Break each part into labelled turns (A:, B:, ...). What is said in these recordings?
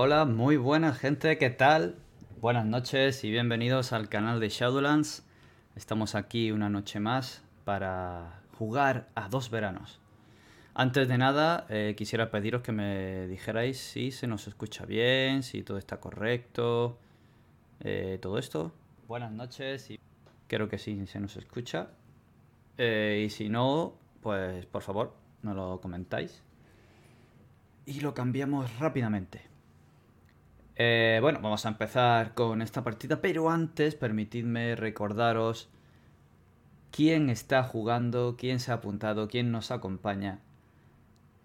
A: Hola, muy buena gente, ¿qué tal? Buenas noches y bienvenidos al canal de Shadowlands. Estamos aquí una noche más para jugar a dos veranos. Antes de nada, eh, quisiera pediros que me dijerais si se nos escucha bien, si todo está correcto, eh, todo esto. Buenas noches y creo que sí se nos escucha. Eh, y si no, pues por favor, no lo comentáis. Y lo cambiamos rápidamente. Eh, bueno, vamos a empezar con esta partida, pero antes permitidme recordaros quién está jugando, quién se ha apuntado, quién nos acompaña.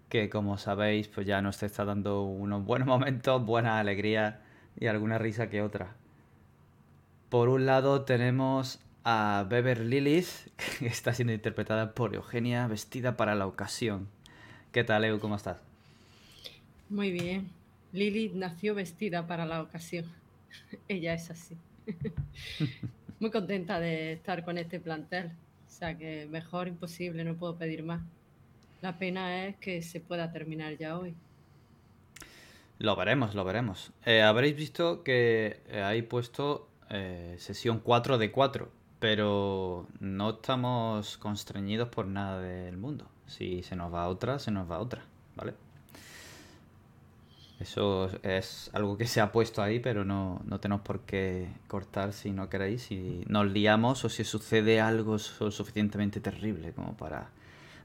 A: Que como sabéis, pues ya nos está dando unos buenos momentos, buena alegría y alguna risa que otra. Por un lado tenemos a Beber Lilith, que está siendo interpretada por Eugenia, vestida para la ocasión. ¿Qué tal, Eu? ¿Cómo estás?
B: Muy bien. Lilith nació vestida para la ocasión. Ella es así. Muy contenta de estar con este plantel. O sea que mejor imposible, no puedo pedir más. La pena es que se pueda terminar ya hoy.
A: Lo veremos, lo veremos. Eh, habréis visto que eh, hay puesto eh, sesión 4 de 4, pero no estamos constreñidos por nada del mundo. Si se nos va otra, se nos va otra, ¿vale? Eso es algo que se ha puesto ahí, pero no, no tenemos por qué cortar si no queréis. Si nos liamos o si sucede algo su- suficientemente terrible como para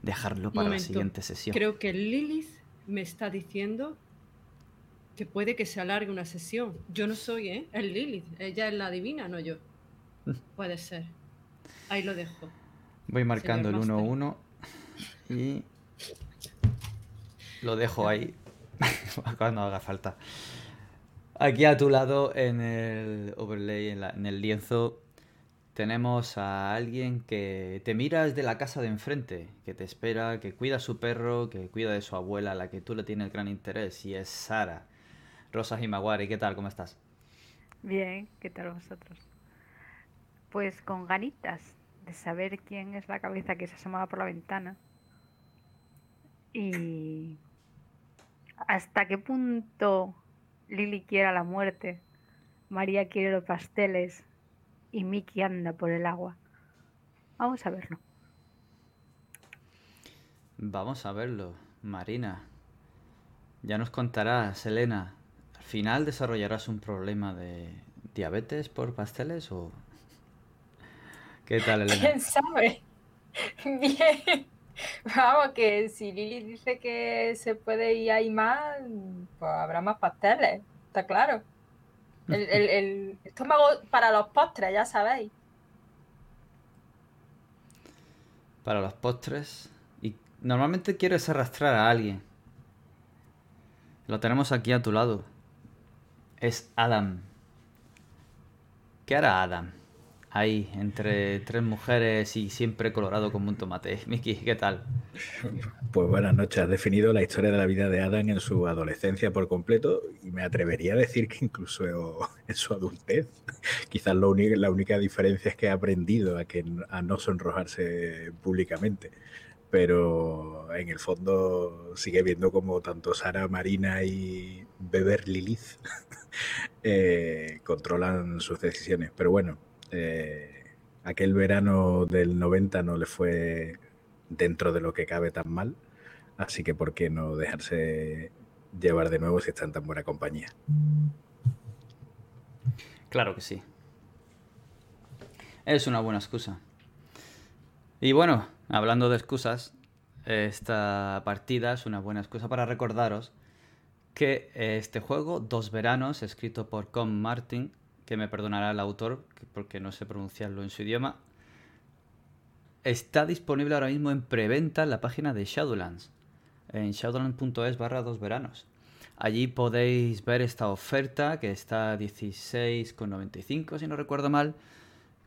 A: dejarlo para la siguiente sesión.
B: Creo que Lilith me está diciendo que puede que se alargue una sesión. Yo no soy, ¿eh? Es Lilith. Ella es la divina, no yo. Puede ser. Ahí lo dejo.
A: Voy marcando el
B: Señor
A: 1-1 y lo dejo ahí cuando haga falta. Aquí a tu lado en el overlay, en, la- el lienzo, tenemos a alguien que te mira desde la casa de enfrente, que te espera, que cuida a su perro, que cuida de su abuela, a la que tú le tienes gran interés, y es Sara. Rosa Himawari, ¿qué tal? ¿Cómo estás?
C: Bien, ¿qué tal vosotros? Pues con ganitas de saber quién es la cabeza que se asomaba por la ventana y hasta qué punto Lily quiere la muerte, María quiere los pasteles y Mickey anda por el agua. Vamos a verlo.
A: Vamos a verlo, Marina. Ya nos contarás, Elena. ¿Al final desarrollarás un problema de diabetes por pasteles o...? ¿Qué tal, Elena?
D: ¿Quién sabe? Bien. Vamos, que si Lili dice que se puede ir ahí más, pues habrá más pasteles, está claro. El, el- el estómago para los postres, ya sabéis.
A: Para los postres. Y normalmente quieres arrastrar a alguien. Lo tenemos aquí a tu lado. Es Adam. ¿Qué hará Adam? Ahí, entre tres mujeres y siempre colorado como un tomate. Miki, ¿qué tal?
E: Pues buenas noches. Has definido la historia de la vida de Adam en su adolescencia por completo y me atrevería a decir que incluso en su adultez. Quizás lo uni- la única diferencia es que ha aprendido a, que, a no sonrojarse públicamente. Pero en el fondo sigue viendo como tanto Sara Marina y Beber Lilith eh, controlan sus decisiones. Pero bueno, eh, aquel verano del 90 no le fue dentro de lo que cabe tan mal. Así que, ¿por qué no dejarse llevar de nuevo si está en tan buena compañía?
A: Claro que sí. Es una buena excusa. Y bueno, hablando de excusas, esta partida es una buena excusa para recordaros que este juego, Dos Veranos, escrito por Com Martin, que me perdonará el autor que- porque no sé pronunciarlo en su idioma, está disponible ahora mismo en preventa en la página de Shadowlands, en shadowlands.es barra dos veranos. Allí podéis ver esta oferta que está a 16,95 si no recuerdo mal,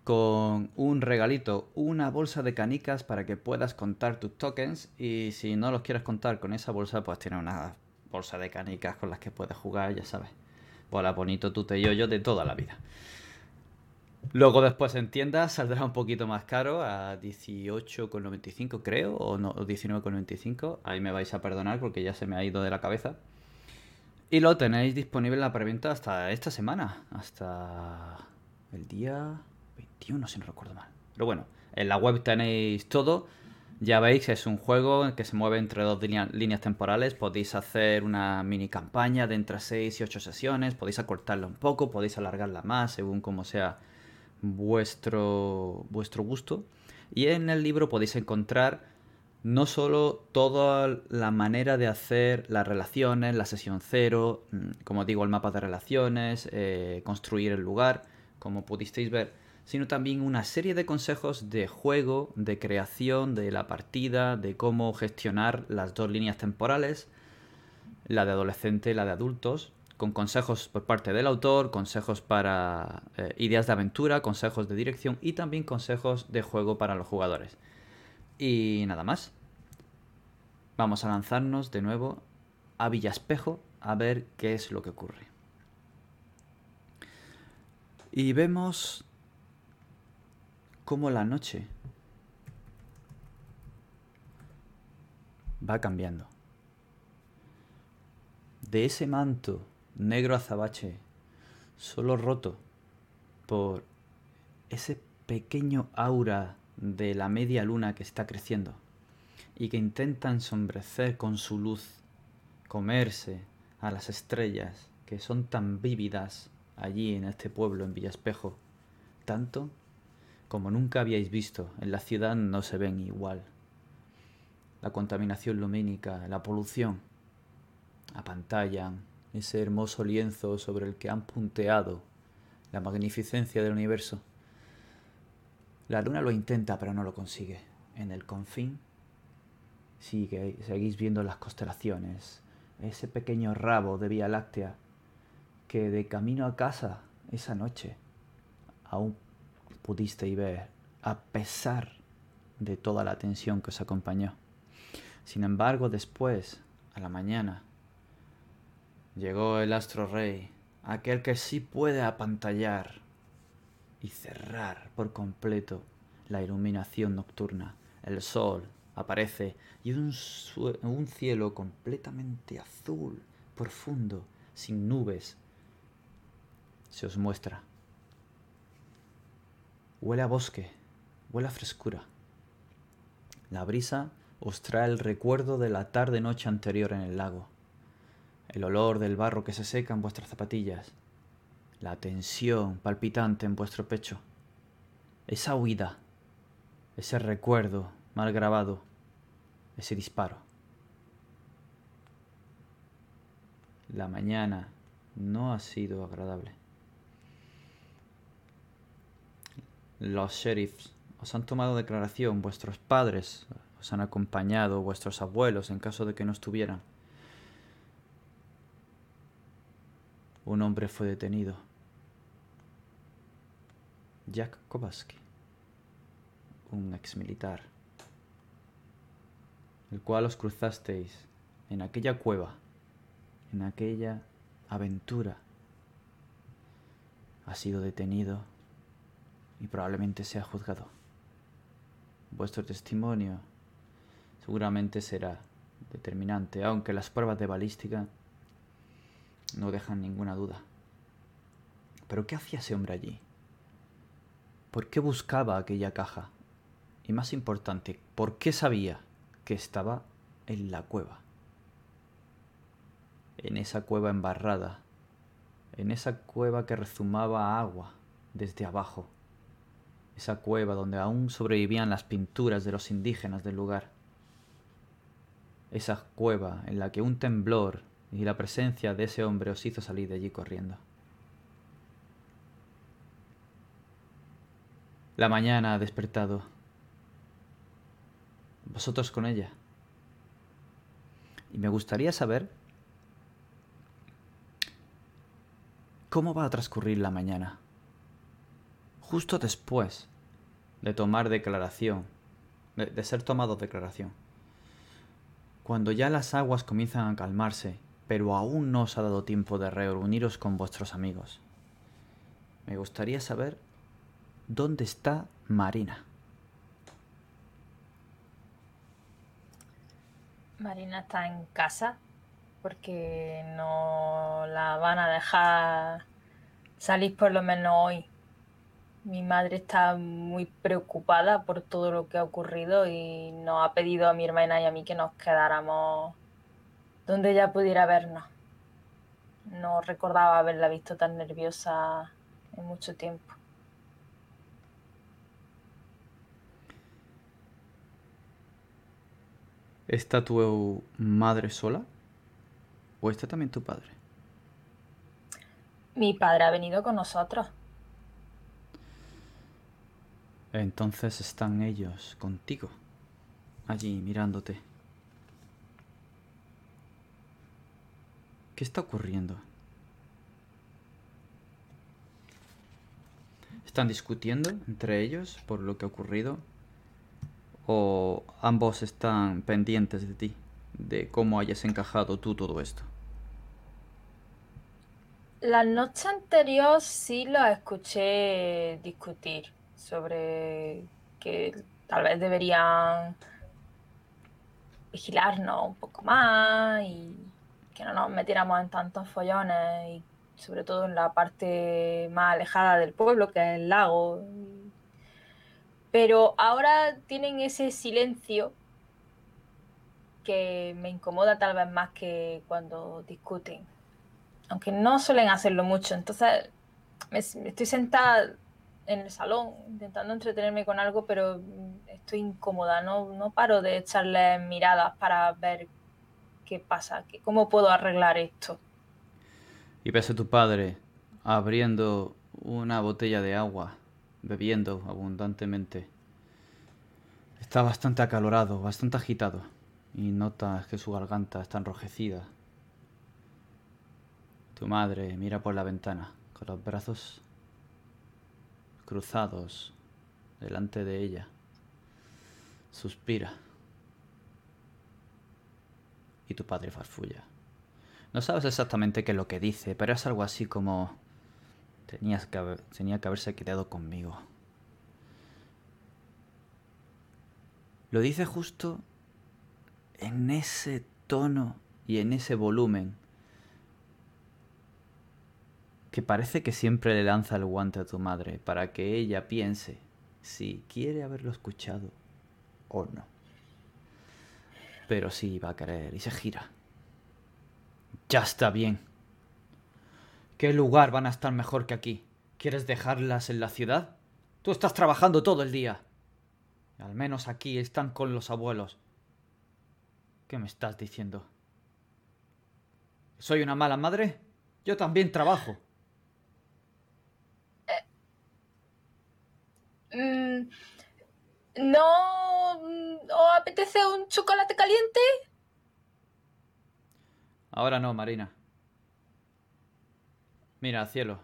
A: con un regalito, una bolsa de canicas para que puedas contar tus tokens y si no los quieres contar con esa bolsa, pues tiene una bolsa de canicas con las que puedes jugar, ya sabes. Bola bonito, tute y yo de toda la vida. Luego después en tiendas saldrá un poquito más caro a 18,95 creo, o no, o 19,95. Ahí me vais a perdonar porque ya se me ha ido de la cabeza. Y lo tenéis disponible en la preventa hasta esta semana, hasta el día 21, si no recuerdo mal. Pero bueno, en la web tenéis todo. Ya veis, es un juego que se mueve entre dos líneas temporales. Podéis hacer una mini campaña de entre 6 y 8 sesiones. Podéis acortarla un poco, podéis alargarla más según como sea vuestro, vuestro gusto. Y en el libro podéis encontrar no solo toda la manera de hacer las relaciones, la sesión cero, mm, como digo, el mapa de relaciones, eh, construir el lugar, como pudisteis ver, sino también una serie de consejos de juego, de creación de la partida, de cómo gestionar las dos líneas temporales, la de adolescente y la de adultos, con consejos por parte del autor, consejos para eh, ideas de aventura, consejos de dirección y también consejos de juego para los jugadores. Y nada más. Vamos a lanzarnos de nuevo a Villaspejo a ver qué es lo que ocurre. Y vemos cómo la noche va cambiando. De ese manto negro azabache, solo roto por ese pequeño aura de la media luna que está creciendo y que intenta ensombrecer con su luz, comerse a las estrellas que son tan vívidas allí en este pueblo en Villaspejo, tanto como nunca habíais visto, en la ciudad no se ven igual. La contaminación lumínica, la polución, apantallan ese hermoso lienzo sobre el que han punteado la magnificencia del universo. La luna lo intenta pero no lo consigue. En el confín sigue, seguís viendo las constelaciones, ese pequeño rabo de Vía Láctea que de camino a casa esa noche aún pudisteis ver a pesar de toda la tensión que os acompañó. Sin embargo, después, a la mañana, llegó el astro rey, aquel que sí puede apantallar y cerrar por completo la iluminación nocturna. El sol aparece y un, un cielo completamente azul, profundo, sin nubes, se os muestra. Huele a bosque, huele a frescura. La brisa os trae el recuerdo de la tarde-noche anterior en el lago, el olor del barro que se seca en vuestras zapatillas, la tensión palpitante en vuestro pecho, esa huida, ese recuerdo mal grabado, ese disparo. La mañana no ha sido agradable. Los sheriffs os han tomado declaración, vuestros padres os han acompañado, vuestros abuelos en caso de que no estuvieran. Un hombre fue detenido. Jack Kowalski, un ex militar el cual os cruzasteis en aquella cueva, en aquella aventura, ha sido detenido y probablemente sea juzgado. Vuestro testimonio seguramente será determinante, aunque las pruebas de balística no dejan ninguna duda. Pero ¿qué hacía ese hombre allí? ¿Por qué buscaba aquella caja? Y más importante, ¿por qué sabía que estaba en la cueva. En esa cueva embarrada, en esa cueva que rezumaba agua desde abajo, esa cueva donde aún sobrevivían las pinturas de los indígenas del lugar, esa cueva en la que un temblor y la presencia de ese hombre os hizo salir de allí corriendo. La mañana ha despertado vosotros con ella. Y me gustaría saber cómo va a transcurrir la mañana. Justo después de tomar declaración, de, ser tomado declaración. Cuando ya las aguas comienzan a calmarse, pero aún no os ha dado tiempo de reuniros con vuestros amigos. Me gustaría saber dónde está Marina.
D: Marina está en casa porque no la van a dejar salir por lo menos hoy. Mi madre está muy preocupada por todo lo que ha ocurrido y nos ha pedido a mi hermana y a mí que nos quedáramos donde ella pudiera vernos. No recordaba haberla visto tan nerviosa en mucho tiempo.
A: ¿Está tu madre sola? ¿O está también tu padre?
D: Mi padre ha venido con nosotros.
A: Entonces están ellos contigo, allí mirándote. ¿Qué está ocurriendo? ¿Están discutiendo entre ellos por lo que ha ocurrido? ¿O ambos están pendientes de ti, de cómo hayas encajado tú todo esto?
D: La noche anterior sí lo escuché discutir sobre que tal vez deberían vigilarnos un poco más y que no nos metiéramos en tantos follones y sobre todo en la parte más alejada del pueblo, que es el lago. Pero ahora tienen ese silencio que me incomoda tal vez más que cuando discuten. Aunque no suelen hacerlo mucho. Entonces me, estoy sentada en el salón intentando entretenerme con algo, pero estoy incómoda. No, no paro de echarles miradas para ver qué pasa, cómo puedo arreglar esto.
A: Y ves a tu padre abriendo una botella de agua, bebiendo abundantemente. Está bastante acalorado, bastante agitado, y notas que su garganta está enrojecida. Tu madre mira por la ventana, con los brazos cruzados delante de ella. Suspira y tu padre farfulla. No sabes exactamente qué es lo que dice, pero es algo así como... Tenías que tenía que haberse quedado conmigo. Lo dice justo en ese tono y en ese volumen que parece que siempre le lanza el guante a tu madre para que ella piense si quiere haberlo escuchado o no pero sí va a querer y se gira. Ya está bien. ¿Qué lugar van a estar mejor que aquí? ¿Quieres dejarlas en la ciudad? Tú estás trabajando todo el día. Al menos aquí están con los abuelos. ¿Qué me estás diciendo? ¿Soy una mala madre? Yo también trabajo.
D: Eh, ¿No mm, os apetece un chocolate caliente?
A: Ahora no, Marina. Mira, cielo.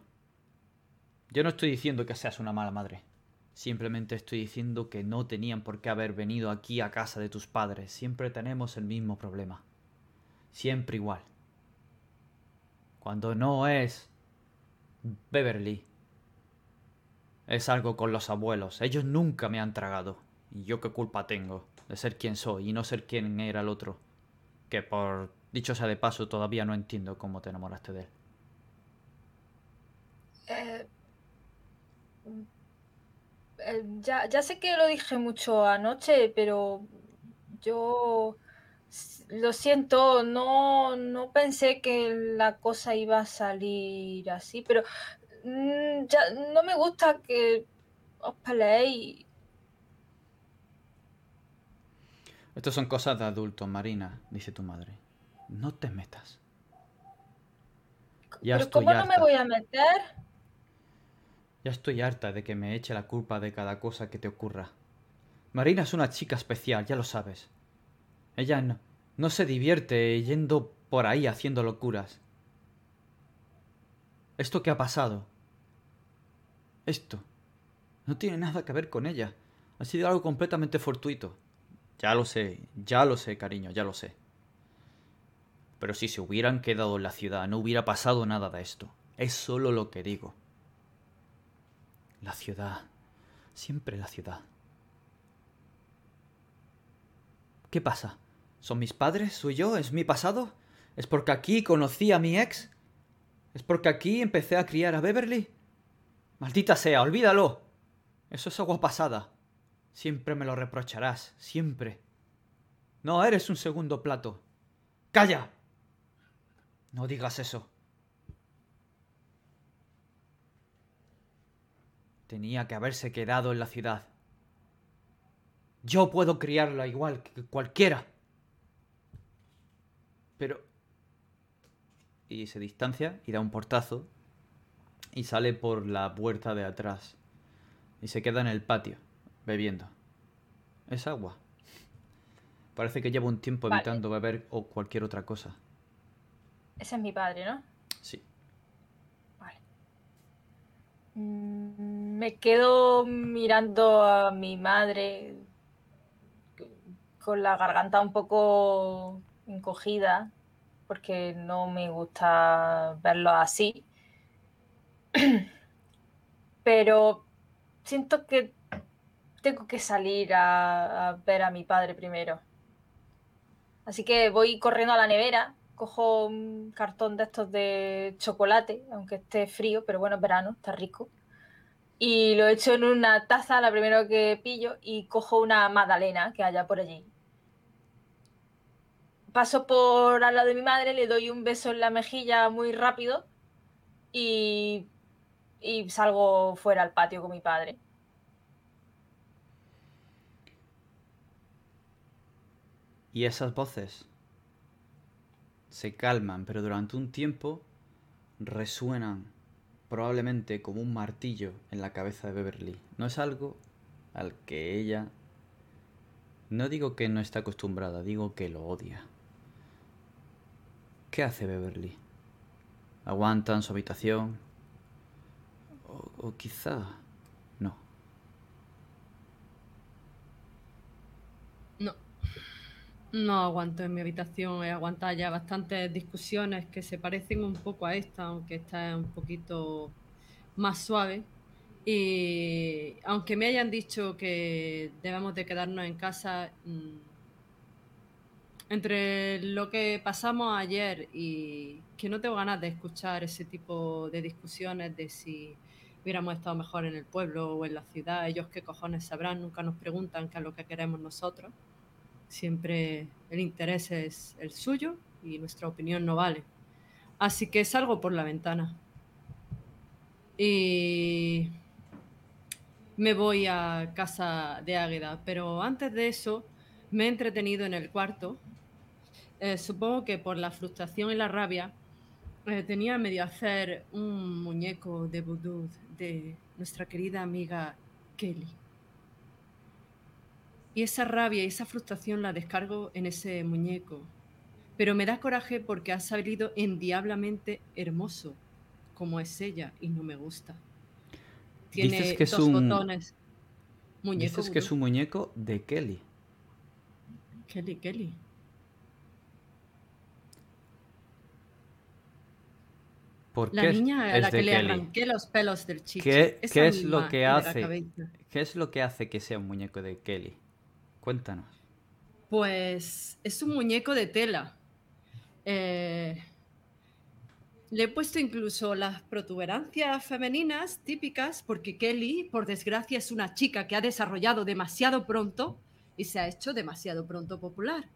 A: Yo no estoy diciendo que seas una mala madre. Simplemente estoy diciendo que no tenían por qué haber venido aquí a casa de tus padres. Siempre tenemos el mismo problema. Siempre igual. Cuando no es Beverly, es algo con los abuelos. Ellos nunca me han tragado. ¿Y yo qué culpa tengo de ser quien soy y no ser quien era el otro? Que por dicho sea de paso todavía no entiendo cómo te enamoraste de él.
D: Eh, eh, ya, ya sé que lo dije mucho anoche, pero yo lo siento, no, no pensé que la cosa iba a salir así, pero Mm, ya no me gusta que os peleéis.
A: Estas son cosas de adultos, Marina, dice tu madre. No te metas.
D: Ya ¿Pero cómo no me voy a meter?
A: Ya estoy harta de que me eche la culpa de cada cosa que te ocurra. Marina es una chica especial, ya lo sabes. Ella no, no se divierte yendo por ahí haciendo locuras. Esto que ha pasado. Esto. No tiene nada que ver con ella. Ha sido algo completamente fortuito. Ya lo sé, ya lo sé, cariño, ya lo sé. Pero si se hubieran quedado en la ciudad, no hubiera pasado nada de esto. Es solo lo que digo. La ciudad. Siempre la ciudad. ¿Qué pasa? ¿Son mis padres? ¿Soy yo? ¿Es mi pasado? ¿Es porque aquí conocí a mi ex? ¿Es porque aquí empecé a criar a Beverly? Maldita sea, olvídalo. Eso es agua pasada. Siempre me lo reprocharás, siempre. No eres un segundo plato. ¡Calla! No digas eso. Tenía que haberse quedado en la ciudad. Yo puedo criarla igual que cualquiera. Pero... Y se distancia y da un portazo y sale por la puerta de atrás. Y se queda en el patio, bebiendo. Es agua. Parece que lleva un tiempo
D: Vale.
A: evitando beber o cualquier otra cosa.
D: Ese es mi padre, ¿no?
A: Sí.
D: Vale. Mm, Me quedo mirando a mi madre con la garganta un poco encogida porque no me gusta verlo así. Pero siento que tengo que salir a, ver a mi padre primero. Así que voy corriendo a la nevera, cojo un cartón de estos de chocolate, aunque esté frío, pero bueno, es verano, está rico. Y lo echo en una taza, la primero que pillo, y cojo una magdalena que haya por allí. Paso por al lado de mi madre, le doy un beso en la mejilla muy rápido y, y salgo fuera al patio con mi padre.
A: Y esas voces se calman, pero durante un tiempo resuenan probablemente como un martillo en la cabeza de Beverly. No es algo al que ella... No digo que no está acostumbrada, digo que lo odia. ¿Qué hace Beverly? ¿Aguanta en su habitación? O, o quizá... No.
B: No. No aguanto en mi habitación. He aguantado ya bastantes discusiones que se parecen un poco a esta, aunque esta es un poquito más suave. Y aunque me hayan dicho que debemos de quedarnos en casa, mm, entre lo que pasamos ayer y que no tengo ganas de escuchar ese tipo de discusiones de si hubiéramos estado mejor en el pueblo o en la ciudad, ellos qué cojones sabrán, nunca nos preguntan qué es lo que queremos nosotros. Siempre el interés es el suyo y nuestra opinión no vale. Así que salgo por la ventana. Y me voy a casa de Águeda. Pero antes de eso, me he entretenido en el cuarto. Eh, supongo que por la frustración y la rabia, eh, tenía medio hacer un muñeco de vudú de nuestra querida amiga Kelly. Y esa rabia y esa frustración la descargo en ese muñeco. Pero me da coraje porque ha salido endiablamente hermoso, como es ella, y no me gusta. Tiene
A: Dices que es
B: dos
A: un-
B: botones. Muñeco
A: Dices que es un muñeco de Kelly.
B: Kelly, Kelly.
A: ¿Por
B: La
A: qué
B: niña a
A: es
B: la que le arranqué los pelos del chicho.
A: ¿Qué, es lo que hace? ¿Qué es lo que hace que sea un muñeco de Kelly? Cuéntanos.
B: Pues es un muñeco de tela. Eh, le he puesto incluso las protuberancias femeninas típicas porque Kelly, por desgracia, es una chica que ha desarrollado demasiado pronto y se ha hecho demasiado pronto popular.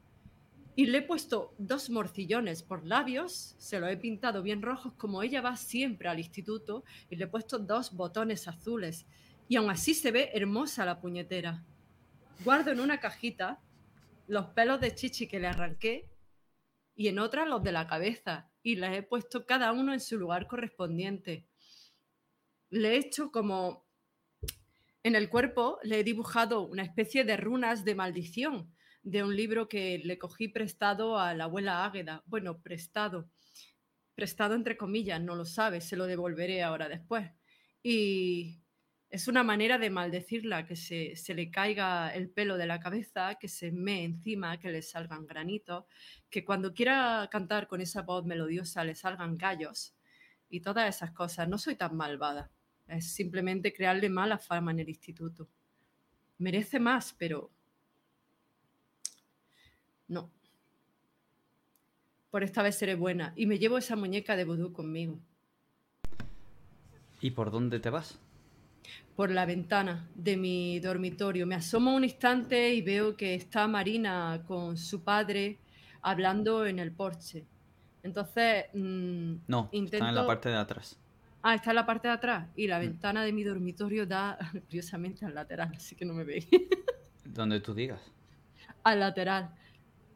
B: Y le he puesto dos morcillones por labios, se lo he pintado bien rojos como ella va siempre al instituto y le he puesto dos botones azules. Y aún así se ve hermosa la puñetera. Guardo en una cajita los pelos de chichi que le arranqué y en otra los de la cabeza y les he puesto cada uno en su lugar correspondiente. Le he hecho como en el cuerpo, le he dibujado una especie de runas de maldición de un libro que le cogí prestado a la abuela Águeda. Bueno, prestado. Prestado entre comillas, no lo sabe, se lo devolveré ahora después. Y es una manera de maldecirla, que se, se le caiga el pelo de la cabeza, que se me encima, que le salgan granitos, que cuando quiera cantar con esa voz melodiosa le salgan gallos y todas esas cosas. No soy tan malvada, es simplemente crearle mala fama en el instituto. Merece más, pero no. por esta vez seré buena y me llevo esa muñeca de vudú conmigo.
A: ¿Y por dónde te vas?
B: Por la ventana de mi dormitorio. Me asomo un instante y veo que está Marina con su padre hablando en el porche. Entonces, mm,
A: No,
B: intento...
A: está en la parte de atrás.
B: Ah, está en la parte de atrás y la
A: Mm.
B: ventana de mi dormitorio da curiosamente al lateral, así que no me veis.
A: Donde tú digas.
B: al lateral.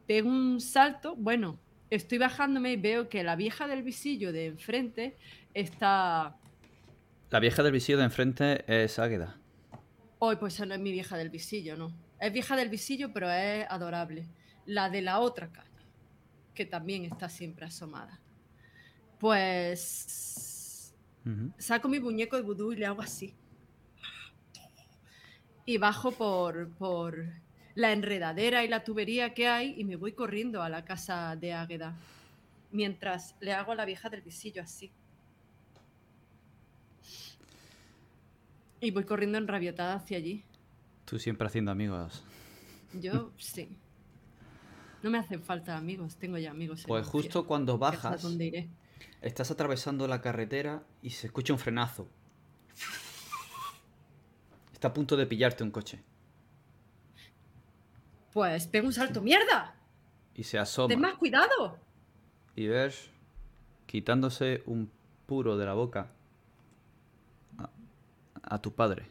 B: Pego un salto, bueno, estoy bajándome y veo que la vieja del visillo de enfrente está...
A: La vieja del visillo de enfrente es Águeda.
B: Hoy pues esa no es mi vieja del visillo, no. Es vieja del visillo, pero es adorable. La de la otra calle, que también está siempre asomada. Pues saco mi muñeco de vudú y le hago así. Y bajo por, por la enredadera y la tubería que hay y me voy corriendo a la casa de Águeda. Mientras le hago a la vieja del visillo así. Y voy corriendo enrabietada hacia allí.
A: Tú siempre haciendo amigos.
B: Yo sí. No me hacen falta amigos, tengo ya amigos.
A: Pues justo cuando bajas,
B: iré.
A: estás atravesando la carretera y se escucha un frenazo. Está a punto de pillarte un coche.
B: Pues pego un salto. ¡Mierda!
A: Y se asoma.
B: ¡Ten más cuidado!
A: Y ves, quitándose un puro de la boca, a, a tu padre.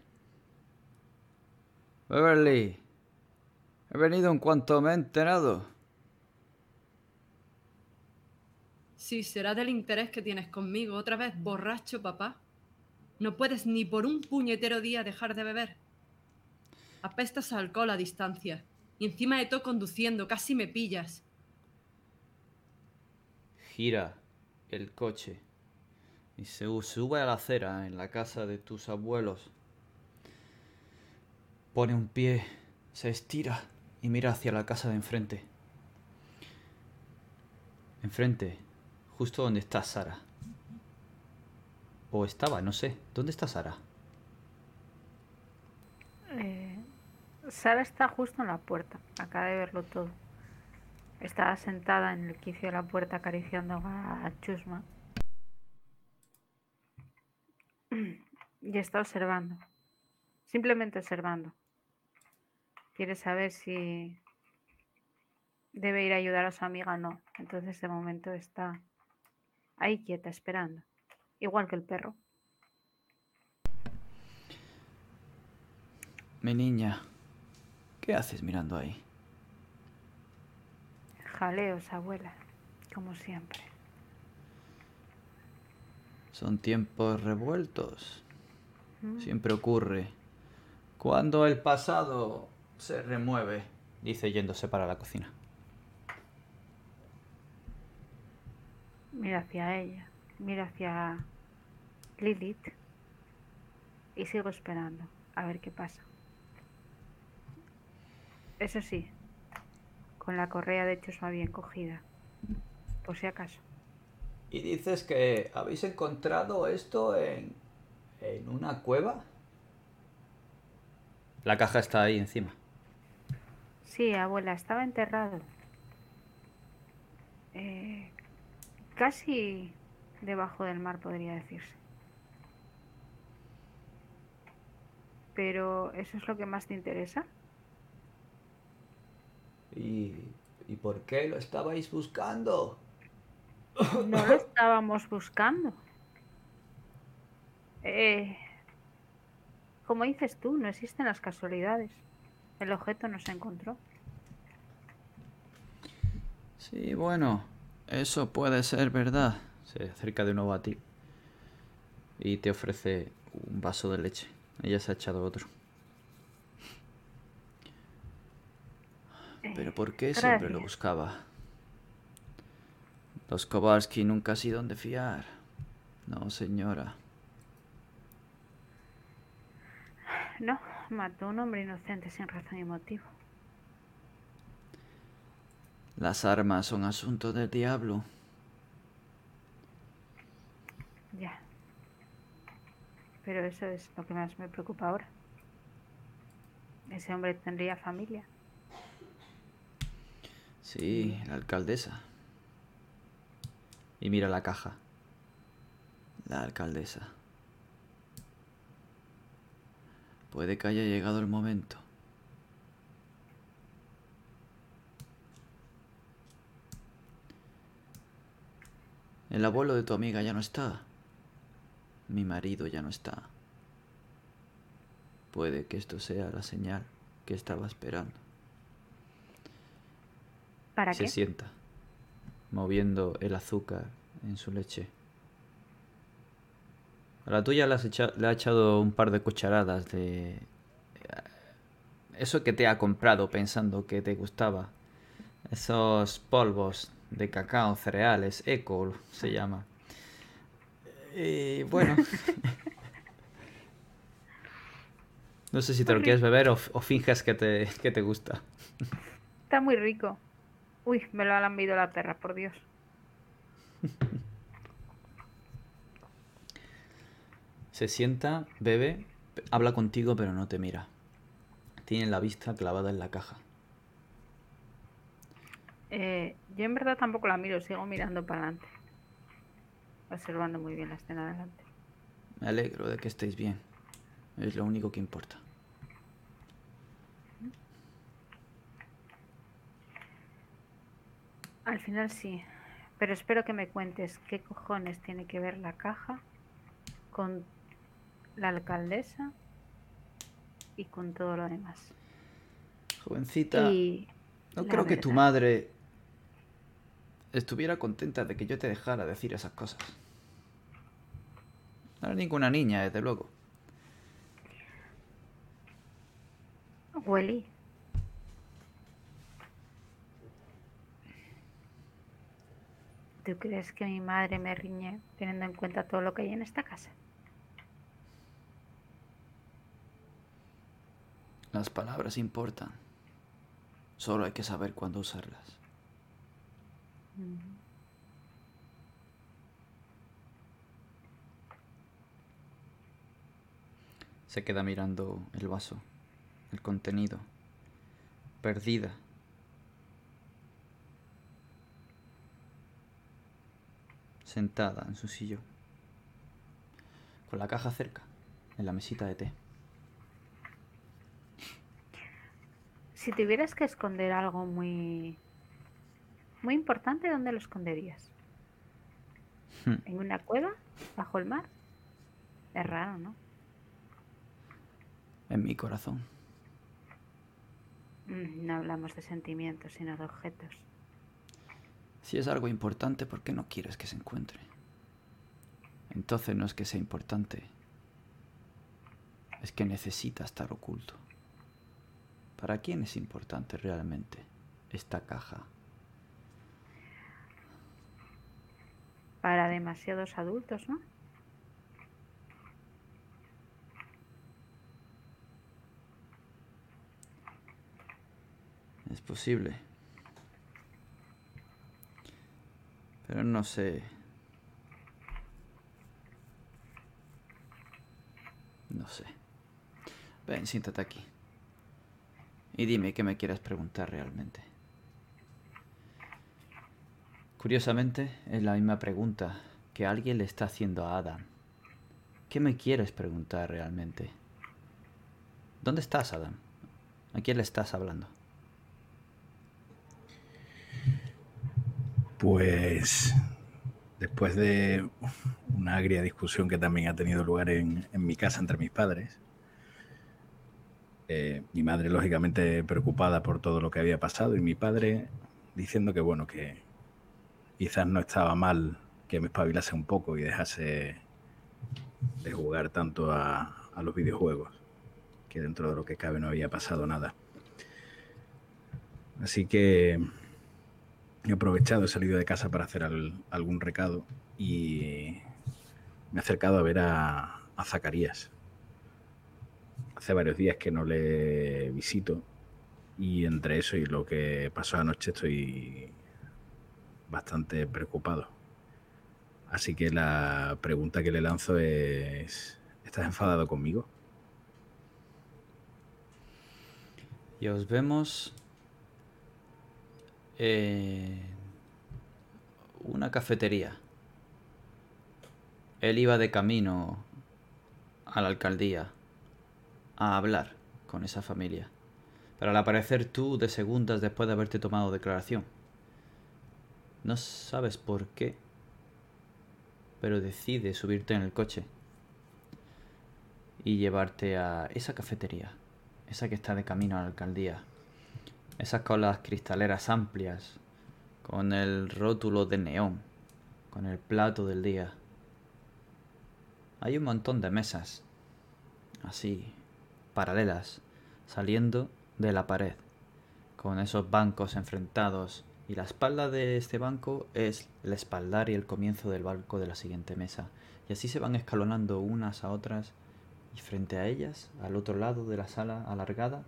A: Beverly, he venido en cuanto me he enterado.
B: Sí, será del interés que tienes conmigo. Otra vez borracho, papá. No puedes ni por un puñetero día dejar de beber. Apestas a alcohol a distancia. Y encima de todo conduciendo, casi me pillas.
A: Gira el coche y se sube a la acera en la casa de tus abuelos. Pone un pie, se estira y mira hacia la casa de enfrente. Enfrente, justo donde está Sara. O estaba, no sé. ¿Dónde está Sara?
C: Eh, Sara está justo en la puerta. Acaba de verlo todo. Estaba sentada en el quicio de la puerta acariciando a Chusma. Y está observando. Simplemente observando. Quiere saber si debe ir a ayudar a su amiga o no. Entonces de momento está ahí quieta, esperando. Igual que el perro.
A: Mi niña, ¿qué haces mirando ahí?
C: Jaleos, abuela. Como siempre.
A: Son tiempos revueltos.
C: Mm.
A: Siempre ocurre. Cuando el pasado se remueve, dice yéndose para la cocina.
C: Mira hacia ella, mira hacia Lilith y sigo esperando a ver qué pasa. Eso sí, con la correa de chusma bien cogida, por si acaso.
A: ¿Y dices que habéis encontrado esto en, en una cueva? La caja está ahí encima.
C: Sí, abuela, estaba enterrado. Eh, casi debajo del mar, podría decirse. Pero, ¿eso es lo que más te interesa?
A: ¿Y, ¿Y por qué lo estabais buscando?
C: No lo estábamos buscando. Eh, como dices tú, no existen las casualidades. El objeto no se encontró.
A: Sí, bueno, eso puede ser verdad. Se acerca de nuevo a ti y te ofrece un vaso de leche. Ella se ha echado otro. Pero ¿por qué siempre lo buscaba? Los Kowalski nunca ha sido de fiar. No, señora.
C: No, mató a un hombre inocente sin razón y motivo.
A: Las armas son asunto del diablo.
C: Ya. Pero eso es lo que más me preocupa ahora. Ese hombre tendría familia.
A: Sí, la alcaldesa. y mira la caja. La alcaldesa. Puede que haya llegado el momento. El abuelo de tu amiga ya no está. Mi marido ya no está. Puede que esto sea la señal que estaba esperando.
C: ¿Para
A: Se
C: qué?
A: sienta, moviendo el azúcar en su leche. A la tuya le, has echa- le ha echado un par de cucharadas de... eh, Eso que te ha comprado pensando que te gustaba. Esos polvos de cacao, cereales, eco se llama. Y bueno. no sé si te lo quieres beber o, o finges que te, que te gusta.
C: Está muy rico. Uy, me lo ha lambido la perra, por Dios.
A: Se sienta, bebe, habla contigo pero no te mira. Tiene la vista clavada en la caja.
C: Eh, yo en verdad tampoco la miro, sigo mirando para adelante. Observando muy bien la escena de adelante.
A: Me alegro de que estéis bien. Es lo único que importa.
C: Al final sí. Pero espero que me cuentes qué cojones tiene que ver la caja con la alcaldesa y con todo lo demás.
A: Jovencita,
C: Y
A: no creo que tu madre estuviera contenta de que yo te dejara decir esas cosas. No era ninguna niña, desde luego.
C: Willy. ¿Tú crees que mi madre me riñe teniendo en cuenta todo lo que hay en esta casa?
A: Las palabras importan. Solo hay que saber cuándo usarlas. Se queda mirando el vaso, el contenido, perdida. Sentada en su sillón, con la caja cerca, en la mesita de té.
C: Si tuvieras que esconder algo muy muy importante, ¿dónde lo esconderías?
A: Hmm.
C: ¿En una cueva? ¿Bajo el mar? Es raro, ¿no?
A: En mi corazón.
C: Mm, No hablamos de sentimientos, sino de objetos.
A: Si es algo importante, ¿por qué no quieres que se encuentre? Entonces no es que sea importante, es que necesita estar oculto. ¿Para quién es importante realmente esta caja?
C: Para demasiados adultos, ¿no?
A: Es posible. Pero no sé. No sé. Ven, siéntate aquí. Y dime qué me quieres preguntar realmente. Curiosamente, es la misma pregunta que alguien le está haciendo a Adam. ¿Qué me quieres preguntar realmente? ¿Dónde estás, Adam? ¿A quién le estás hablando?
E: Pues después de una agria discusión que también ha tenido lugar en, mi casa entre mis padres, eh, mi madre lógicamente preocupada por todo lo que había pasado y mi padre diciendo que bueno, que quizás no estaba mal que me espabilase un poco y dejase de jugar tanto a los videojuegos, que dentro de lo que cabe no había pasado nada. Así que He aprovechado, he salido de casa para hacer al- algún recado y me he acercado a ver a Zacarías. Hace varios días que no le visito y entre eso y lo que pasó anoche estoy bastante preocupado. Así que la pregunta que le lanzo es, ¿estás enfadado conmigo?
A: Y os vemos en una cafetería Él iba de camino a la alcaldía a hablar con esa familia. Pero al aparecer tú de segundas después de haberte tomado declaración. No sabes por qué, pero decide subirte en el coche y llevarte a esa cafetería, esa que está de camino a la alcaldía. Esas colas cristaleras amplias, con el rótulo de neón, con el plato del día. Hay un montón de mesas, así, paralelas, saliendo de la pared, con esos bancos enfrentados, y la espalda de este banco es el espaldar y el comienzo del banco de la siguiente mesa. Y así se van escalonando unas a otras, y frente a ellas, al otro lado de la sala alargada,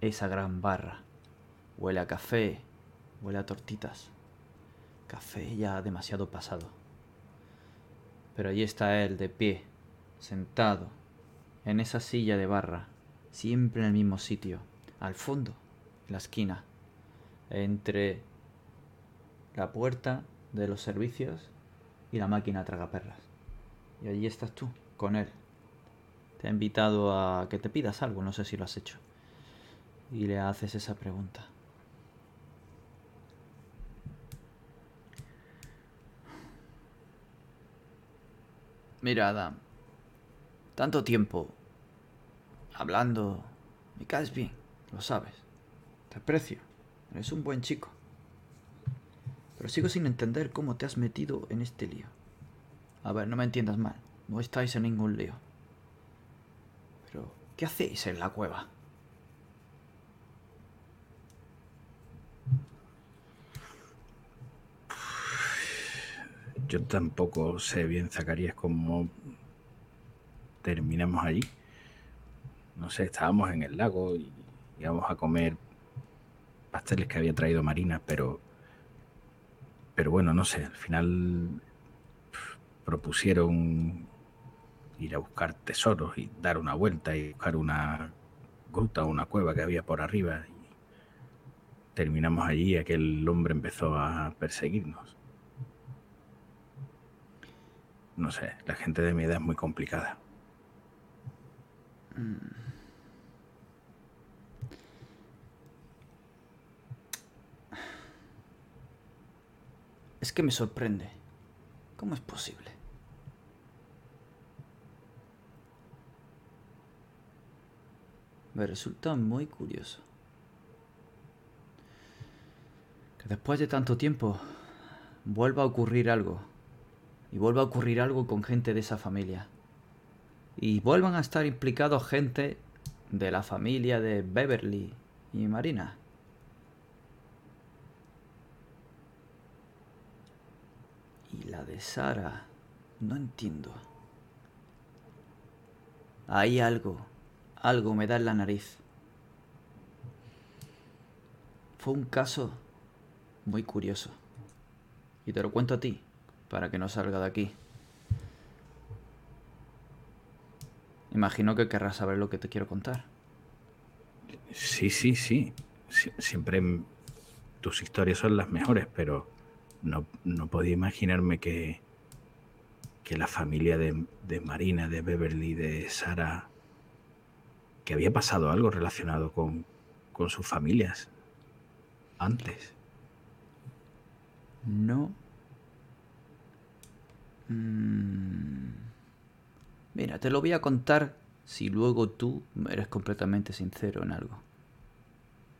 A: esa gran barra. Huele a café, huele a tortitas. Café ya demasiado pasado. Pero allí está él, de pie, sentado, en esa silla de barra, siempre en el mismo sitio, al fondo, en la esquina, entre la puerta de los servicios y la máquina tragaperras. Y allí estás tú, con él. Te ha invitado a que te pidas algo, no sé si lo has hecho. Y le haces esa pregunta. Mira, Adam. Tanto tiempo hablando. Me caes bien, lo sabes. Te aprecio. Eres un buen chico. Pero sigo sin entender cómo te has metido en este lío. A ver, no me entiendas mal. No estáis en ningún lío. Pero, ¿qué hacéis en la cueva?
E: Yo tampoco sé bien, Zacarías, cómo terminamos allí. No sé, estábamos en el lago y íbamos a comer pasteles que había traído Marina, pero, pero bueno, no sé, al final propusieron ir a buscar tesoros y dar una vuelta y buscar una gruta o una cueva que había por arriba. Terminamos allí y aquel hombre empezó a perseguirnos. No sé, la gente de mi edad es muy complicada.
A: Es que me sorprende. ¿Cómo es posible? Me resulta muy curioso. Que después de tanto tiempo vuelva a ocurrir algo. Y vuelva a ocurrir algo con gente de esa familia. Y vuelvan a estar implicados gente de la familia de Beverly y Marina. Y la de Sara. No entiendo. Hay algo. Algo me da en la nariz. Fue un caso muy curioso. Y te lo cuento a ti, para que no salga de aquí. Imagino que querrás saber lo que te quiero contar.
E: Sí, sí, sí. Sie- Siempre tus historias son las mejores, pero no, no podía imaginarme que, que la familia de, de Marina, de Beverly, de Sara, que había pasado algo relacionado con, con sus familias antes.
A: No. Mm. Mira, te lo voy a contar si luego tú eres completamente sincero en algo.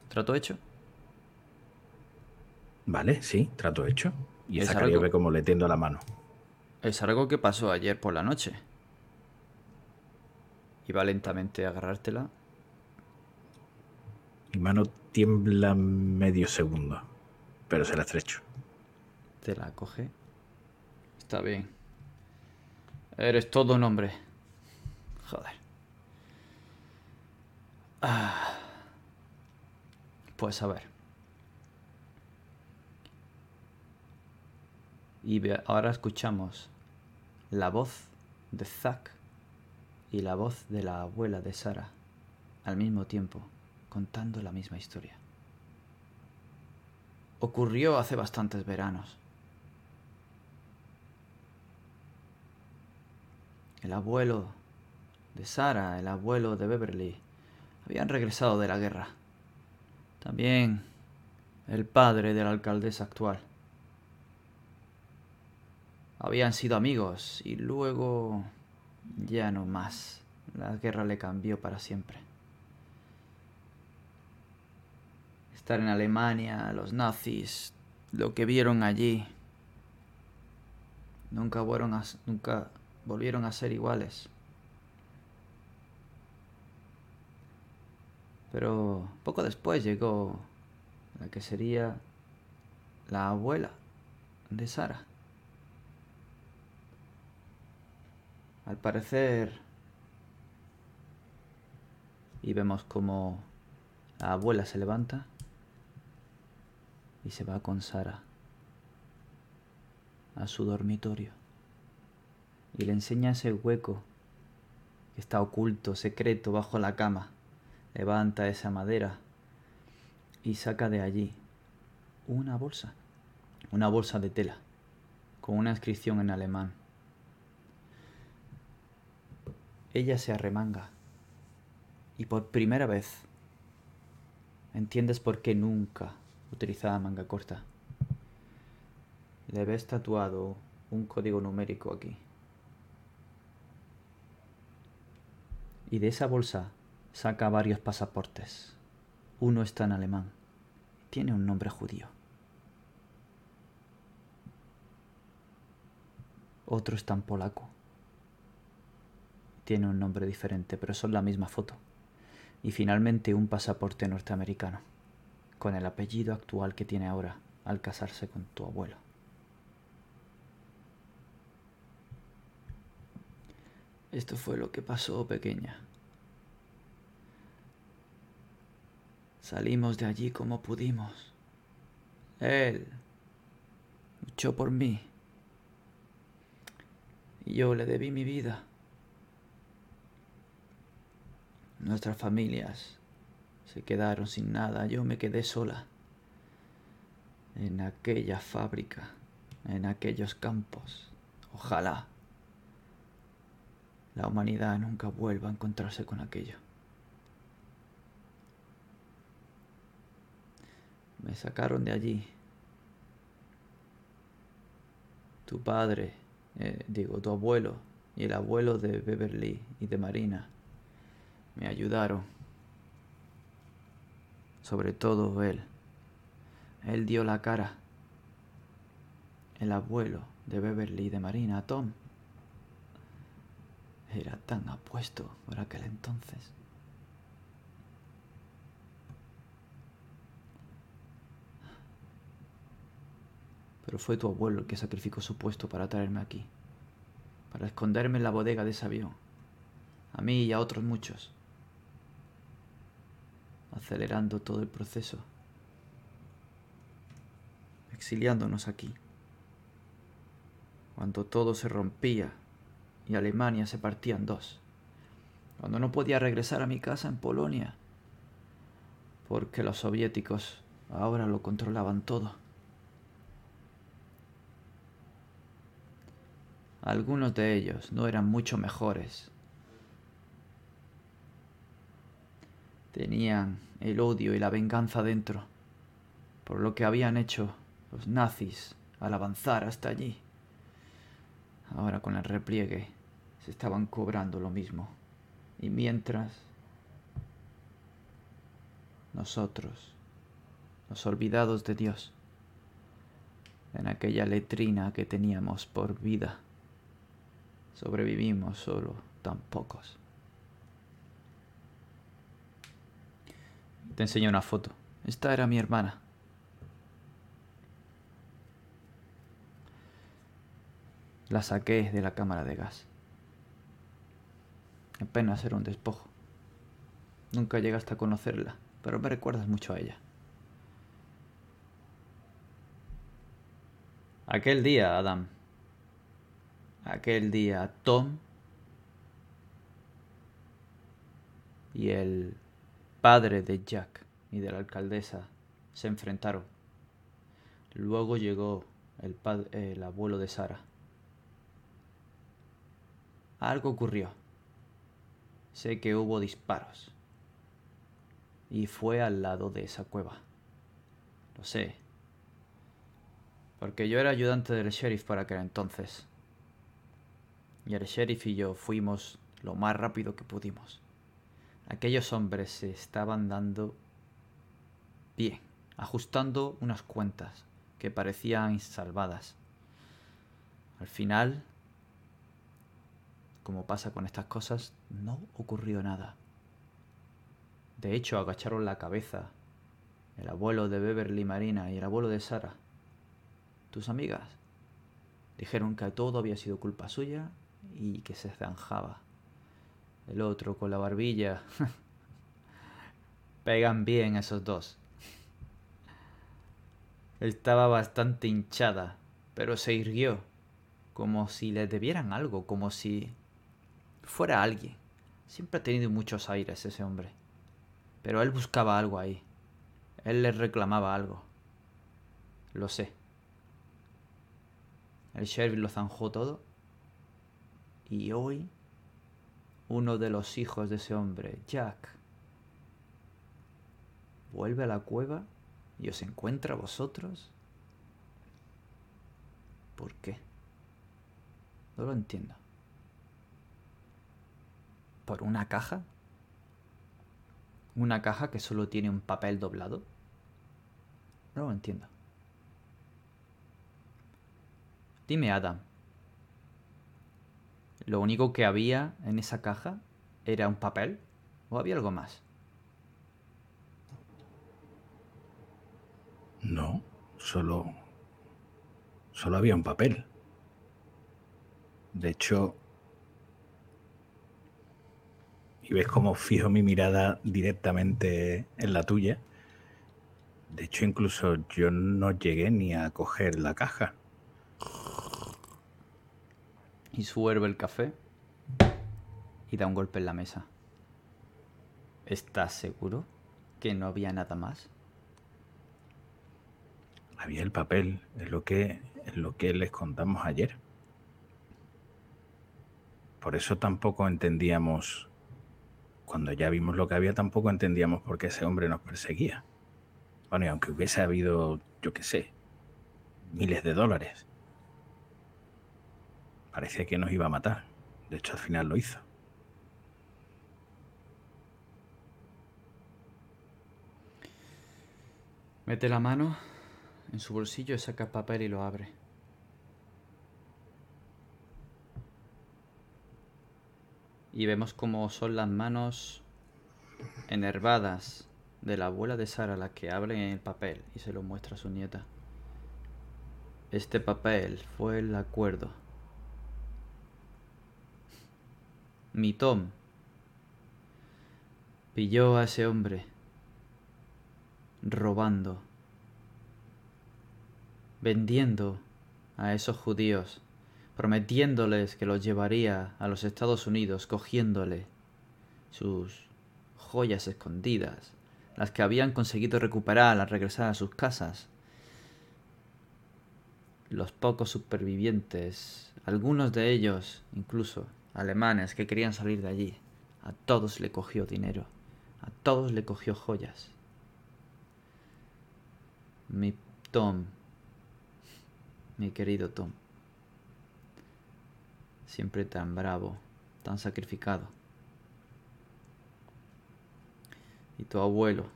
A: ¿Trato hecho?
E: Vale, sí, trato hecho. Y
A: Es algo-
E: ve como le tiendo la mano.
A: Es algo que pasó ayer por la noche. Iba lentamente a agarrártela.
E: Mi mano tiembla medio segundo, pero se la estrecho.
A: Te la coge. Está bien. Eres todo un hombre. Joder. Ah. Pues a ver. Y ahora escuchamos la voz de Zack y la voz de la abuela de Sara al mismo tiempo, contando la misma historia. Ocurrió hace bastantes veranos. El abuelo de Sara, el abuelo de Beverly, habían regresado de la guerra. También el padre de la alcaldesa actual. Habían sido amigos y luego ya no más. La guerra le cambió para siempre. Estar en Alemania, los nazis, lo que vieron allí, nunca, fueron nunca volvieron a ser iguales. Pero poco después llegó la que sería la abuela de Sara. Al parecer, y vemos como la abuela se levanta y se va con Sara a su dormitorio y le enseña ese hueco que está oculto, secreto, bajo la cama. Levanta esa madera y saca de allí una bolsa, una bolsa de tela, con una inscripción en alemán. Ella se arremanga y por primera vez entiendes por qué nunca utilizaba manga corta. Le ves tatuado un código numérico aquí. Y de esa bolsa saca varios pasaportes. Uno está en alemán. Tiene un nombre judío. Otro está en polaco. Tiene un nombre diferente, pero son la misma foto. Y finalmente un pasaporte norteamericano, con el apellido actual que tiene ahora al casarse con tu abuelo. Esto fue lo que pasó, pequeña. Salimos de allí como pudimos. Él luchó por mí. Y yo le debí mi vida. Nuestras familias se quedaron sin nada. Yo me quedé sola. En aquella fábrica, en aquellos campos. Ojalá la humanidad nunca vuelva a encontrarse con aquello. Me sacaron de allí. Tu padre, eh, digo, tu abuelo y el abuelo de Beverly y de Marina me ayudaron. Sobre todo él. Él dio la cara. El abuelo de Beverly y de Marina, Tom, era tan apuesto por aquel entonces. Pero fue tu abuelo el que sacrificó su puesto para traerme aquí, para esconderme en la bodega de ese avión, a mí y a otros muchos, acelerando todo el proceso, exiliándonos aquí, cuando todo se rompía y Alemania se partía en dos, cuando no podía regresar a mi casa en Polonia, porque los soviéticos ahora lo controlaban todo. Algunos de ellos no eran mucho mejores. Tenían el odio y la venganza dentro por lo que habían hecho los nazis al avanzar hasta allí. Ahora con el repliegue se estaban cobrando lo mismo. Y mientras nosotros, los olvidados de Dios, en aquella letrina que teníamos por vida, sobrevivimos solo tan pocos. Te enseño una foto. Esta era mi hermana. La saqué de la cámara de gas. Apenas era un despojo. Nunca llegaste a conocerla, pero me recuerdas mucho a ella. Aquel día, Adam, aquel día Tom y el padre de Jack y de la alcaldesa se enfrentaron. Luego llegó el, el abuelo de Sara. algo ocurrió. Sé que hubo disparos. Y fue al lado de esa cueva. Lo sé. Porque yo era ayudante del sheriff para aquel entonces. Y el sheriff y yo fuimos lo más rápido que pudimos. Aquellos hombres se estaban dando bien, ajustando unas cuentas que parecían salvadas. Al final, como pasa con estas cosas, no ocurrió nada. De hecho, agacharon la cabeza el abuelo de Beverly Marina y el abuelo de Sara, tus amigas, dijeron que todo había sido culpa suya y que se zanjaba. El otro con la barbilla. Pegan bien esos dos. Estaba bastante hinchada, pero se irguió, como si le debieran algo, como si fuera alguien. Siempre ha tenido muchos aires ese hombre. Pero él buscaba algo ahí. Él le reclamaba algo. Lo sé. El sheriff lo zanjó todo. Y hoy, uno de los hijos de ese hombre, Jack, vuelve a la cueva y os encuentra a vosotros. ¿Por qué? No lo entiendo. ¿Por una caja? ¿Una caja que solo tiene un papel doblado? No lo entiendo. Dime, Adam. ¿Lo único que había en esa caja era un papel? ¿O había algo más?
E: No, solo. Solo había un papel. De hecho. Y ves cómo fijo mi mirada directamente en la tuya. De hecho, incluso yo no llegué ni a coger la caja.
A: Y suerve el café y da un golpe en la mesa. ¿Estás seguro que no había nada más?
E: Había el papel, es lo que, es lo que les contamos ayer. Por eso tampoco entendíamos, cuando ya vimos lo que había, tampoco entendíamos por qué ese hombre nos perseguía. Bueno, y aunque hubiese habido, yo qué sé, miles de dólares, parecía que nos iba a matar. De hecho, al final lo hizo.
A: Mete la mano en su bolsillo, saca el papel y lo abre. Y vemos cómo son las manos enervadas de la abuela de Sara las que abren el papel y se lo muestra a su nieta. Este papel fue el acuerdo. Mi Tom pilló a ese hombre robando, vendiendo a esos judíos, prometiéndoles que los llevaría a los Estados Unidos, cogiéndole sus joyas escondidas, las que habían conseguido recuperar al regresar a sus casas. Los pocos supervivientes, algunos de ellos incluso alemanes que querían salir de allí, a todos le cogió dinero, a todos le cogió joyas. Mi Tom, mi querido Tom, siempre tan bravo, tan sacrificado. Y tu abuelo,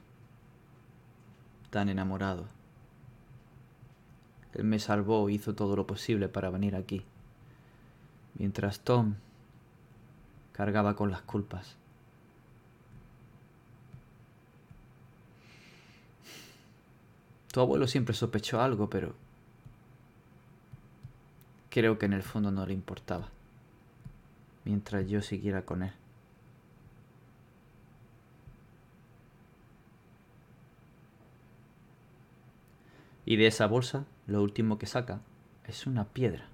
A: tan enamorado. Él me salvó, hizo todo lo posible para venir aquí. Mientras Tom cargaba con las culpas. Tu abuelo siempre sospechó algo, pero creo que en el fondo no le importaba. Mientras yo siguiera con él. Y de esa bolsa, lo último que saca es una piedra.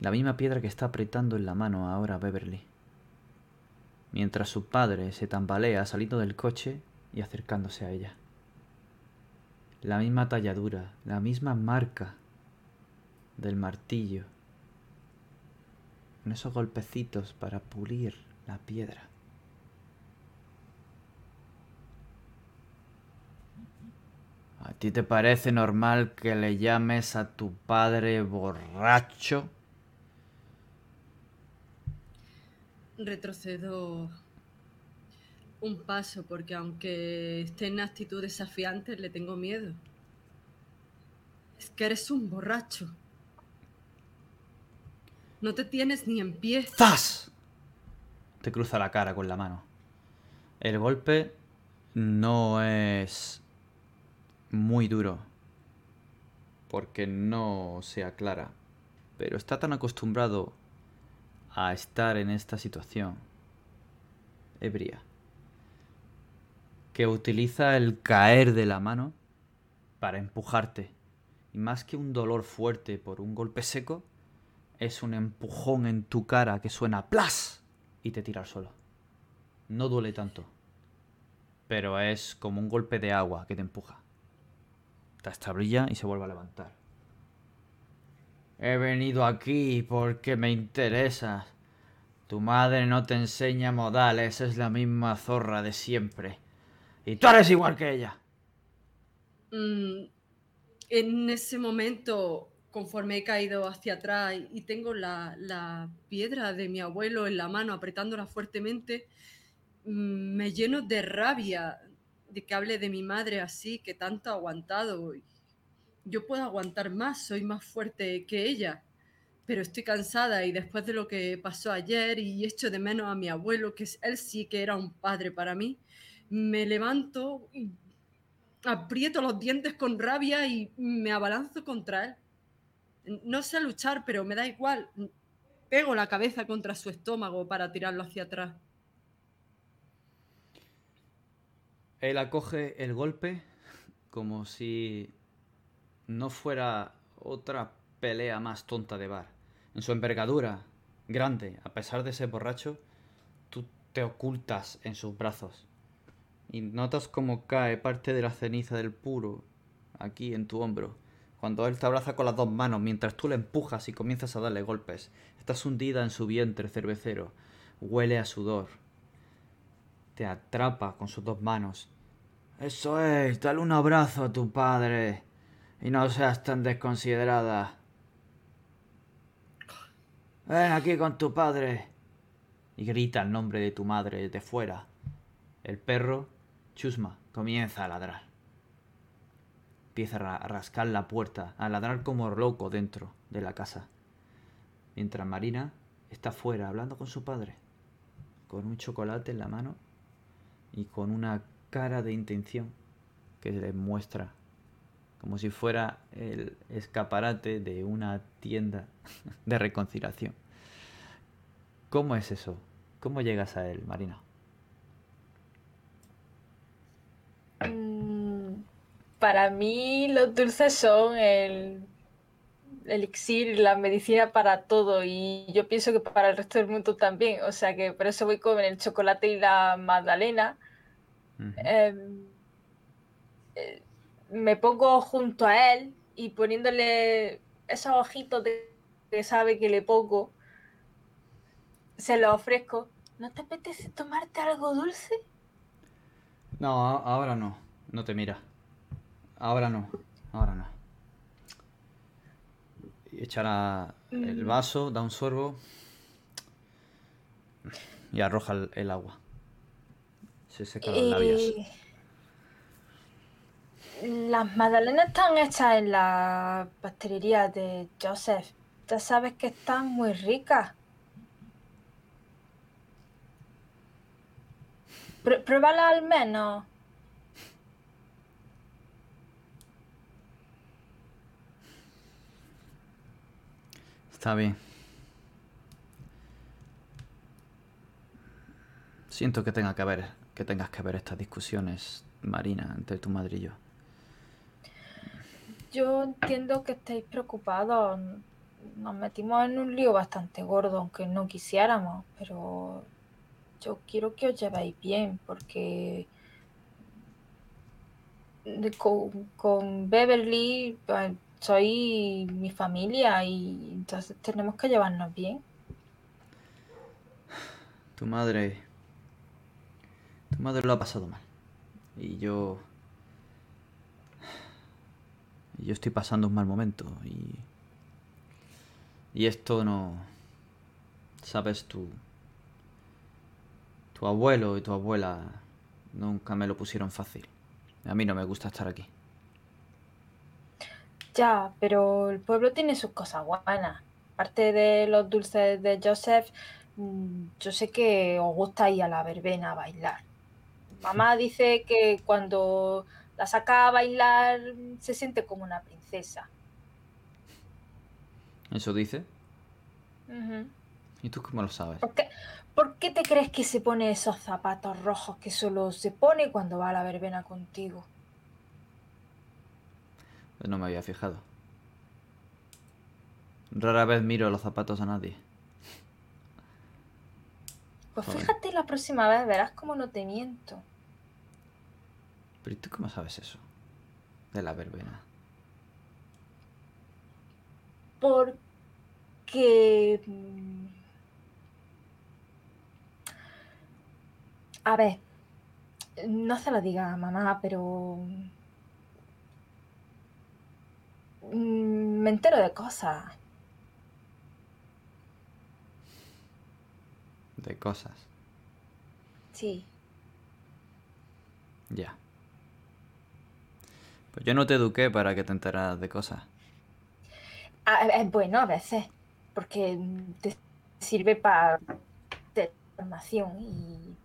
A: La misma piedra que está apretando en la mano ahora Beverly. Mientras su padre se tambalea saliendo del coche y acercándose a ella. La misma talladura, la misma marca del martillo con esos golpecitos para pulir la piedra. ¿A ti te parece normal que le llames a tu padre borracho?
B: Retrocedo un paso porque aunque esté en actitud desafiante le tengo miedo. Es que eres un borracho. No te tienes ni en pie.
A: ¡Zas! Te cruza la cara con la mano. El golpe no es muy duro. Porque no se aclara. Pero está tan acostumbrado a estar en esta situación ebria que utiliza el caer de la mano para empujarte. Y más que un dolor fuerte por un golpe seco, es un empujón en tu cara que suena plas y te tira al suelo. No duele tanto, pero es como un golpe de agua que te empuja. Te establilla y se vuelve a levantar. He venido aquí porque me interesas. Tu madre no te enseña modales, es la misma zorra de siempre. Y tú eres igual que ella.
B: Mm, en ese momento, conforme he caído hacia atrás y tengo la, piedra de mi abuelo en la mano apretándola fuertemente, mm, me lleno de rabia de que hable de mi madre así, que tanto ha aguantado. Yo puedo aguantar más, soy más fuerte que ella, pero estoy cansada y después de lo que pasó ayer y echo de menos a mi abuelo, que él sí que era un padre para mí, me levanto aprieto los dientes con rabia y me abalanzo contra él. No sé luchar, pero me da igual. Pego la cabeza contra su estómago para tirarlo hacia atrás.
A: Él acoge el golpe como si no fuera otra pelea más tonta de bar. En su envergadura grande, a pesar de ser borracho, tú te ocultas en sus brazos. Y notas como cae parte de la ceniza del puro aquí en tu hombro. Cuando él te abraza con las dos manos mientras tú le empujas y comienzas a darle golpes. Estás hundida en su vientre cervecero. Huele a sudor. Te atrapa con sus dos manos. Eso es, dale un abrazo a tu padre. Y no seas tan desconsiderada. Ven aquí con tu padre. Y grita el nombre de tu madre desde fuera. El perro, Chusma, comienza a ladrar. Empieza a ra- a rascar la puerta, a ladrar como loco dentro de la casa. Mientras Marina está fuera hablando con su padre, con un chocolate en la mano y con una cara de intención que le muestra como si fuera el escaparate de una tienda de reconciliación. ¿Cómo es eso? ¿Cómo llegas a él, Marina?
D: Mm, Para mí los dulces son el elixir, la medicina para todo y yo pienso que para el resto del mundo también, o sea que por eso voy con el chocolate y la magdalena. Em, eh, me pongo junto a él y poniéndole esos ojitos de que sabe que le pongo, se lo ofrezco. ¿No te apetece tomarte algo dulce?
A: No, ahora no. No te mira. Ahora no. Ahora no. Y echará el
D: Mm.
A: vaso, da un sorbo y arroja el, el agua. Se seca los labios.
D: Eh, Las magdalenas están hechas en la pastelería de Joseph. Ya sabes que están muy ricas. Prue- Pruébala al menos.
A: Está bien. Siento que tenga que haber, que tengas que ver estas discusiones, Marina, entre tu madre y yo.
D: Yo entiendo que estáis preocupados. Nos metimos en un lío bastante gordo, aunque no quisiéramos, pero yo quiero que os llevéis bien, porque con Beverly pues, soy mi familia y entonces tenemos que llevarnos bien.
A: Tu madre... Tu madre lo ha pasado mal. Y yo... Yo estoy pasando un mal momento y... Y esto no... Sabes, tu... Tu abuelo y tu abuela nunca me lo pusieron fácil. A mí no me gusta estar aquí.
D: Ya, pero el pueblo tiene sus cosas buenas. Aparte de los dulces de Joseph, mm, yo sé que os gusta ir a la verbena a bailar. Mamá dice que cuando la saca a bailar se siente como una princesa.
A: ¿Eso dice? ¿Y tú cómo lo sabes?
D: ¿Por qué, por qué te crees que se pone esos zapatos rojos que solo se pone cuando va a la verbena contigo?
A: No me había fijado. Rara vez miro los zapatos a nadie.
D: Pues
A: Joder.
D: fíjate la próxima vez, verás cómo no te miento.
A: Pero ¿y tú cómo sabes eso? De la verbena.
D: Porque... mm, A ver, no se lo diga a mamá, pero... mm, Me entero de cosas.
A: De cosas.
D: Sí.
A: Ya. Pues yo no te eduqué para que te enteraras de cosas.
D: Ah, Es bueno a veces, porque te sirve para información y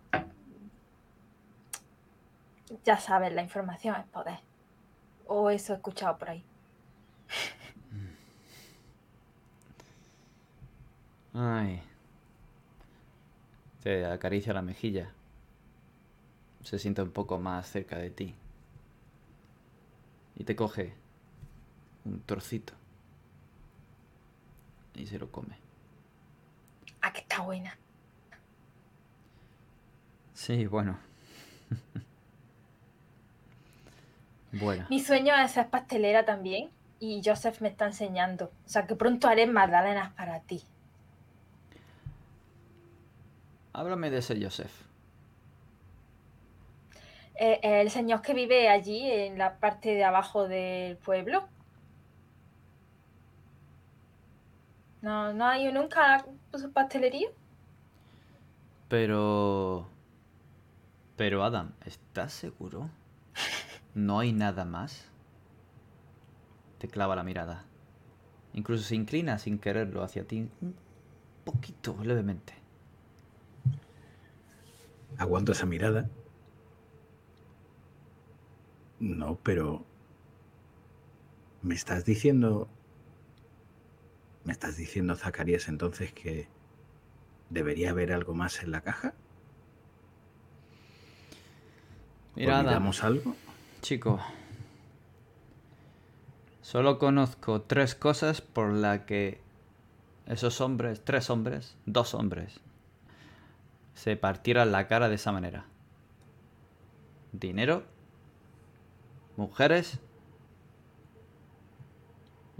D: ya sabes, la información es poder. O eso he escuchado por ahí.
A: Ay. Te acaricia la mejilla. Se siente un poco más cerca de ti. Y te coge un trocito. Y se lo come.
D: Ah, que está buena.
A: Sí, bueno. bueno.
D: Mi sueño es ser pastelera también y Joseph me está enseñando. O sea que pronto haré magdalenas para ti.
A: Háblame de ese Joseph.
D: Eh, el señor que vive allí en la parte de abajo del pueblo. No, no ha ido nunca a su pastelería.
A: Pero... Pero Adam, ¿estás seguro? ¿No hay nada más? Te clava la mirada. Incluso se inclina sin quererlo hacia ti un poquito, levemente.
E: Aguanto esa mirada. No, pero... ¿Me estás diciendo... ¿Me estás diciendo, Zacarías, entonces que debería haber algo más en la caja?
A: Mira, Adam,
E: ¿Olvidamos algo?
A: chico. Solo conozco tres cosas por las que esos hombres, tres hombres, dos hombres, se partieran la cara de esa manera. Dinero, mujeres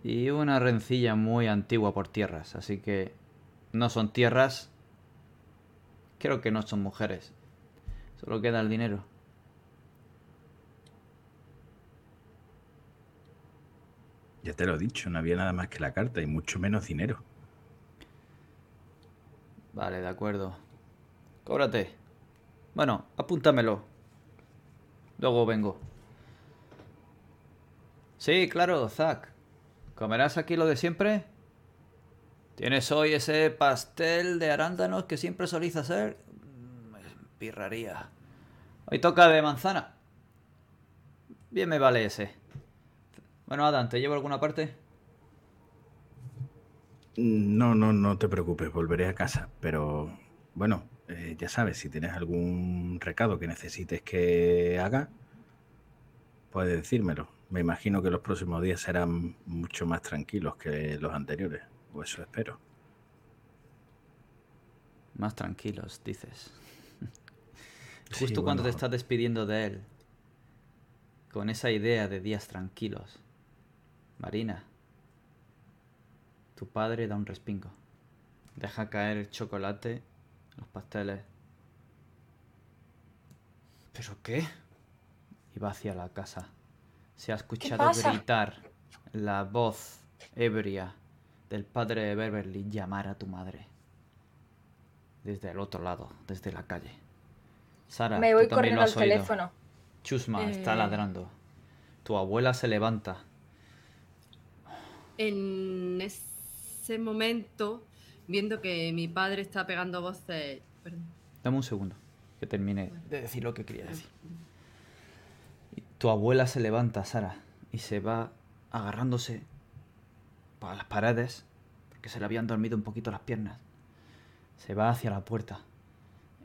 A: y una rencilla muy antigua por tierras. Así que no son tierras, creo que no son mujeres. Solo queda el dinero.
E: Ya te lo he dicho, no había nada más que la carta y mucho menos dinero.
A: Vale, de acuerdo. Cóbrate. Bueno, apúntamelo. Luego vengo. Sí, claro, Zack. ¿Comerás aquí lo de siempre? ¿Tienes hoy ese pastel de arándanos que siempre solís hacer? Pirraría. Hoy toca de manzana. Bien me vale ese. Bueno, Adam, ¿te llevo a alguna parte?
E: No, no, no te preocupes, volveré a casa. Pero bueno, eh, ya sabes, si tienes algún recado que necesites que haga, puedes decírmelo. Me imagino que los próximos días serán mucho más tranquilos que los anteriores, o eso espero.
A: Más tranquilos, dices.
E: Sí,
A: Justo cuando te estás despidiendo de él. Con esa idea de días tranquilos. Marina. Tu padre da un respingo. Deja caer el chocolate los pasteles. ¿Pero qué? Y va hacia la casa. Se ha escuchado gritar la voz ebria del padre de Beverly llamar a tu madre. Desde el otro lado, desde la calle. Sara,
D: Me
A: tú
D: voy
A: también
D: corriendo
A: lo
D: al
A: oído.
D: teléfono.
A: Chusma está
B: Eh.
A: ladrando. Tu abuela se levanta.
B: En ese momento, viendo que mi padre está pegando voces. Perdón.
A: Dame un segundo, que termine de decir lo que quería decir. Y tu abuela se levanta, Sara, y se va agarrándose para las paredes, porque se le habían dormido un poquito las piernas. Se va hacia la puerta.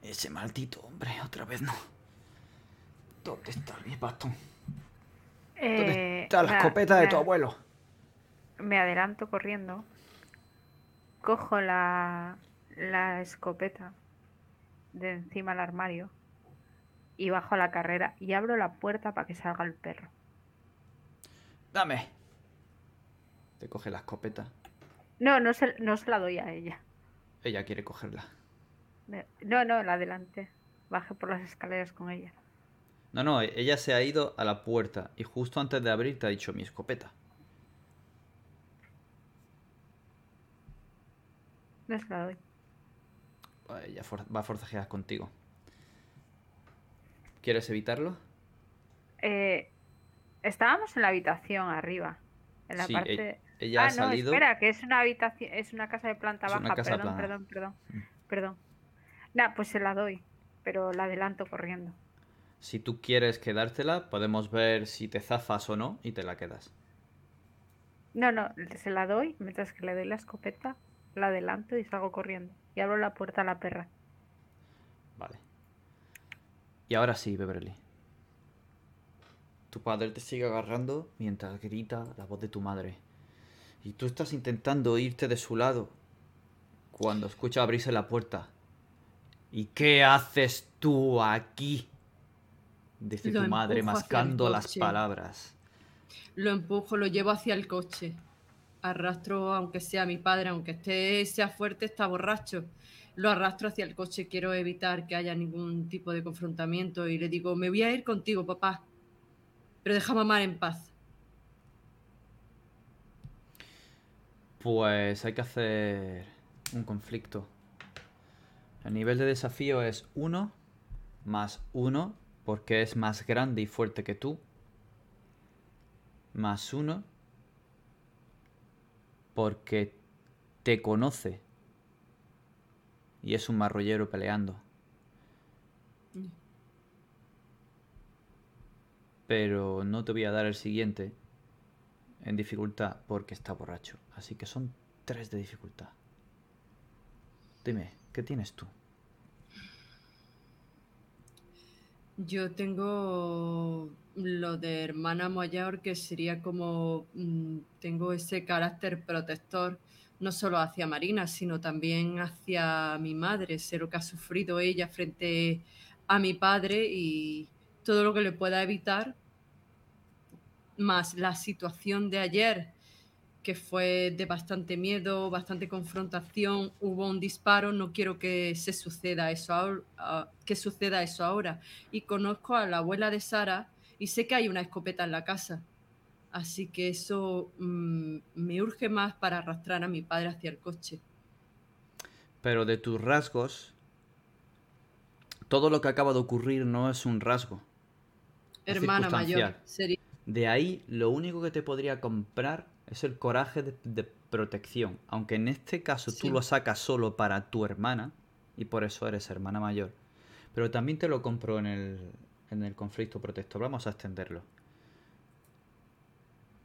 A: Ese maldito hombre, otra vez no. ¿Dónde está mi bastón? ¿Dónde
C: Eh,
A: está la escopeta de tu abuelo?
C: Me adelanto corriendo. Cojo la, la escopeta de encima del armario y bajo la carrera y abro la puerta para que salga el perro.
A: Dame. Te coge la escopeta.
C: No, no se, no se la doy a ella.
A: Ella quiere cogerla.
C: No, no, la adelante. Bajé por las escaleras con ella.
A: No, no, ella se ha ido a la puerta y justo antes de abrir te ha dicho mi escopeta.
C: No se la doy.
A: Ella va a forcejear contigo. ¿Quieres evitarlo?
C: Eh, estábamos en la habitación arriba. En la
A: Sí,
C: parte.
A: e- ella
C: ah,
A: ha
C: no,
A: salido.
C: espera, que es una habitación, es una casa de planta
A: Es
C: baja. perdón,
A: plana.
C: perdón, perdón,
A: Mm.
C: perdón. Nah, pues se la doy, pero la adelanto corriendo.
A: Si tú quieres quedártela, podemos ver si te zafas o no y te la quedas.
C: No, no, se la doy, mientras que le doy la escopeta, la adelanto y salgo corriendo. Y abro la puerta a la perra.
A: Vale. Y ahora sí, Beverly. Tu padre te sigue agarrando mientras grita la voz de tu madre. Y tú estás intentando irte de su lado cuando escucha abrirse la puerta. ¿Y qué haces tú aquí? Dice
B: Lo
A: tu madre mascando las palabras.
B: Lo empujo, lo llevo hacia el coche. Arrastro, aunque sea mi padre, aunque esté, sea fuerte, está borracho. Lo arrastro hacia el coche, quiero evitar que haya ningún tipo de confrontamiento y le digo, me voy a ir contigo, papá. Pero deja a mamá en paz.
A: Pues hay que hacer un conflicto. El nivel de desafío es 1 más 1 porque es más grande y fuerte que tú. Más 1 porque te conoce y es un marrollero peleando. Pero no te voy a dar el siguiente en dificultad porque está borracho. Así que son tres de dificultad. Dime, ¿qué tienes tú?
B: Yo tengo lo de hermana mayor, que sería como mm, tengo ese carácter protector, no solo hacia Marina, sino también hacia mi madre, sé lo que ha sufrido ella frente a mi padre y todo lo que le pueda evitar, más la situación de ayer, que fue de bastante miedo, bastante confrontación, hubo un disparo, no quiero que se suceda eso ahora, ah, que suceda eso ahora. Y conozco a la abuela de Sara y sé que hay una escopeta en la casa. Así que eso mm, me urge más para arrastrar a mi padre hacia el coche.
A: Pero de tus rasgos, todo lo que acaba de ocurrir no es un rasgo.
B: Hermana mayor sería
A: De ahí, lo único que te podría comprar es el coraje de, de protección. Aunque en este caso tú lo sacas solo para tu hermana, y por eso eres hermana mayor. Pero también te lo compro en el, en el conflicto protector. Vamos a extenderlo.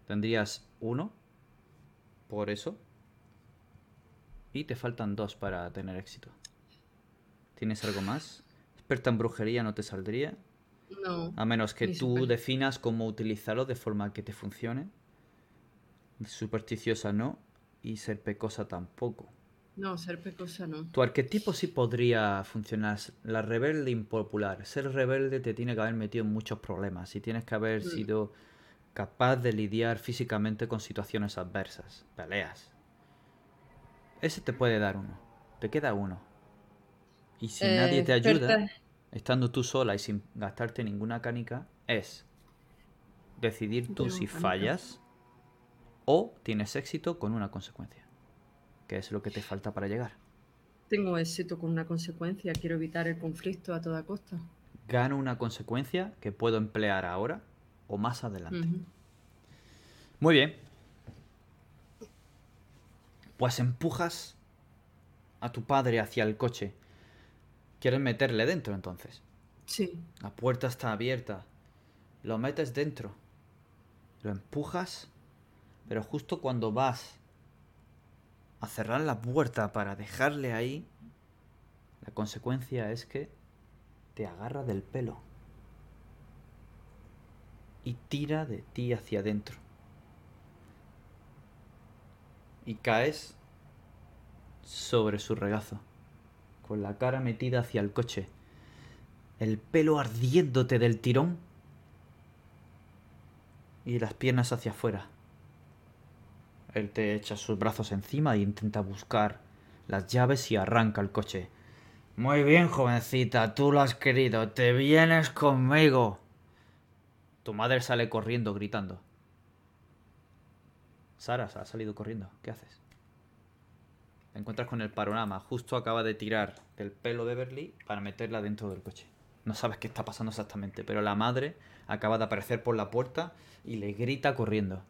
A: Tendrías uno por eso. Y te faltan dos para tener éxito. ¿Tienes algo más? Experta en brujería no te saldría.
B: no.
A: A menos que tú
B: super-
A: definas cómo utilizarlo de forma que te funcione. Supersticiosa no. Y ser pecosa tampoco.
B: No, ser pecosa no.
A: Tu arquetipo sí podría funcionar. La rebelde impopular. Ser rebelde te tiene que haber metido en muchos problemas. Y tienes que haber
B: Mm.
A: sido capaz de lidiar físicamente con situaciones adversas. Peleas. Ese te puede dar uno. Te queda uno. Y si
B: Eh,
A: nadie te ayuda,
B: experta-
A: estando tú sola y sin gastarte ninguna canica, es decidir tú si
B: canica.
A: fallas o tienes éxito con una consecuencia. Que es lo que te falta para llegar.
B: Tengo éxito con una consecuencia. Quiero evitar el conflicto a toda costa.
A: Gano una consecuencia que puedo emplear ahora o más adelante. Muy bien. Pues empujas a tu padre hacia el coche. ¿Quieres meterle dentro entonces?
B: Sí.
A: La puerta está abierta. Lo metes dentro. Lo empujas. Pero justo cuando vas a cerrar la puerta para dejarle ahí, la consecuencia es que te agarra del pelo. Y tira de ti hacia adentro. Y caes sobre su regazo, con la cara metida hacia el coche el pelo ardiéndote del tirón y las piernas hacia afuera. Él te echa sus brazos encima e intenta buscar las llaves y arranca el coche. Muy bien, jovencita, tú lo has querido, te vienes conmigo. Tu madre sale corriendo gritando. Sara ha salido corriendo, ¿qué haces? Te encuentras con el panorama, justo acaba de tirar del pelo de Beverly para meterla dentro del coche. No sabes qué está pasando exactamente, pero la madre acaba de aparecer por la puerta y le grita corriendo.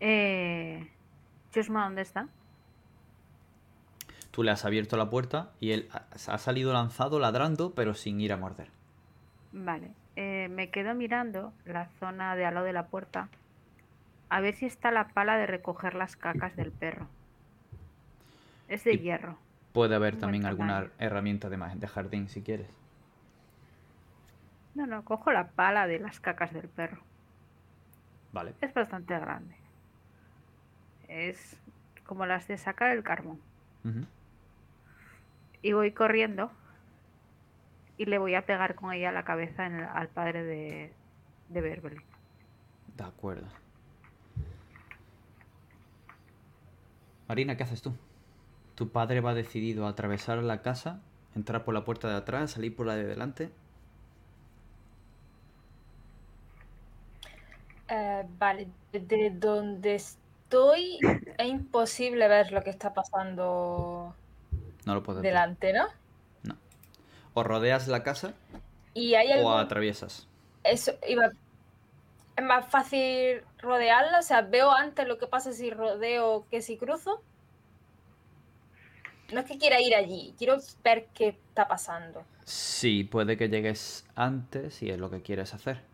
C: Eh, Chusma, ¿dónde está?
A: Tú le has abierto la puerta y él ha salido lanzado ladrando, pero sin ir a morder.
C: Vale. eh, me quedo mirando la zona de al lado de la puerta. A ver si está la pala de recoger las cacas del perro. Es de
A: Y-
C: hierro.
A: Puede haber también alguna
C: tamaño.
A: herramienta de, de jardín si quieres.
C: No, no, cojo la pala de las cacas del perro.
A: Vale.
C: Es bastante grande. Es como las de sacar el carbón. Y voy corriendo y le voy a pegar con ella la cabeza en el- al padre de, de Beverly.
A: De acuerdo. Marina, ¿qué haces tú? Tu padre va decidido a atravesar la casa, entrar por la puerta de atrás, salir por la de delante.
D: Eh, vale, de donde estoy es imposible ver lo que está pasando
A: No lo ver.
D: delante, ¿no?
A: O rodeas la casa
D: Y hay
A: o
D: algún...
A: atraviesas.
D: Eso iba... Es más fácil rodearla, o sea, veo antes lo que pasa si rodeo que si cruzo. No es que quiera ir allí, quiero ver qué está pasando.
A: Sí, puede que llegues antes si es lo que quieres hacer.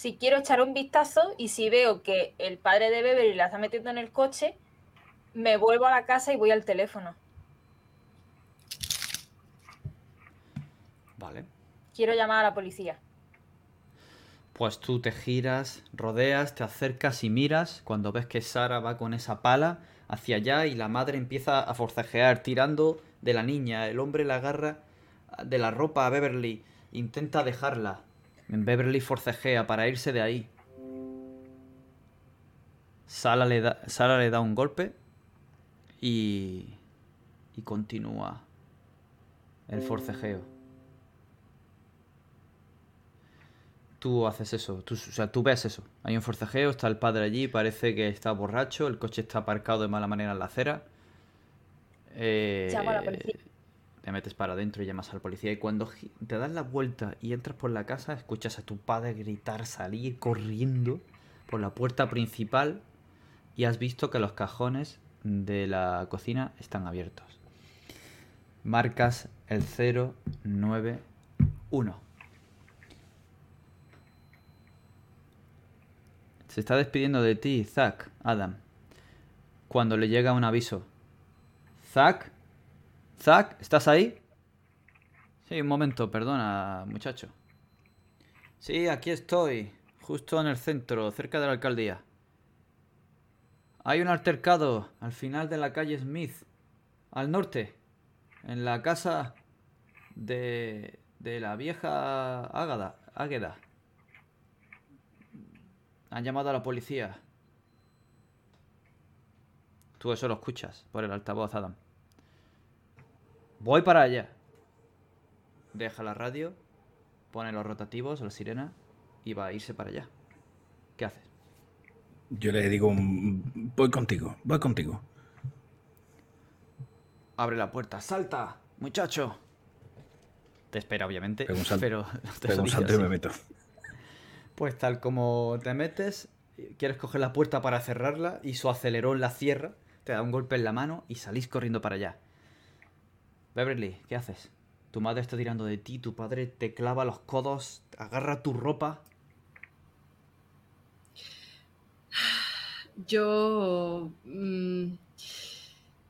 D: Si quiero echar un vistazo y si veo que el padre de Beverly la está metiendo en el coche, me vuelvo a la casa y voy al teléfono.
A: Vale.
D: Quiero llamar a la policía.
A: Pues tú te giras, rodeas, te acercas y miras cuando ves que Sara va con esa pala hacia allá y la madre empieza a forcejear tirando de la niña. El hombre la agarra de la ropa a Beverly, intenta dejarla. Beverly forcejea para irse de ahí. Sara le da, Sara le da un golpe y, y continúa el forcejeo. Tú haces eso, tú, o sea, tú ves eso. Hay un forcejeo, está el padre allí, parece que está borracho, el coche está aparcado de mala manera en la acera. Eh,
D: Llamo a la policía.
A: Te metes para adentro y llamas al policía. Y cuando te das la vuelta y entras por la casa, escuchas a tu padre gritar, salir corriendo por la puerta principal y has visto que los cajones de la cocina están abiertos. Marcas el 091. Se está despidiendo de ti, Zack, Adam. Cuando le llega un aviso. Zack, Zack, ¿estás ahí? Sí, un momento, perdona, muchacho. Sí, aquí estoy, justo en el centro, cerca de la alcaldía. Hay un altercado al final de la calle Smith, al norte, en la casa de, de la vieja Ágada, Águeda. Han llamado a la policía. Tú eso lo escuchas por el altavoz, Adam. Voy para allá. Deja la radio, pone los rotativos, la sirena y va a irse para allá. ¿Qué haces?
E: Yo le digo, mm, voy contigo, voy contigo.
A: Abre la puerta, salta, muchacho. Te espera, obviamente,
E: Pego un salto.
A: pero te
E: Pego un salto y me meto.
A: Pues tal como te metes, quieres coger la puerta para cerrarla y su acelerón la cierra, te da un golpe en la mano y salís corriendo para allá. Beverly, ¿qué haces? Tu madre está tirando de ti, tu padre te clava los codos, agarra tu ropa.
B: Yo mm,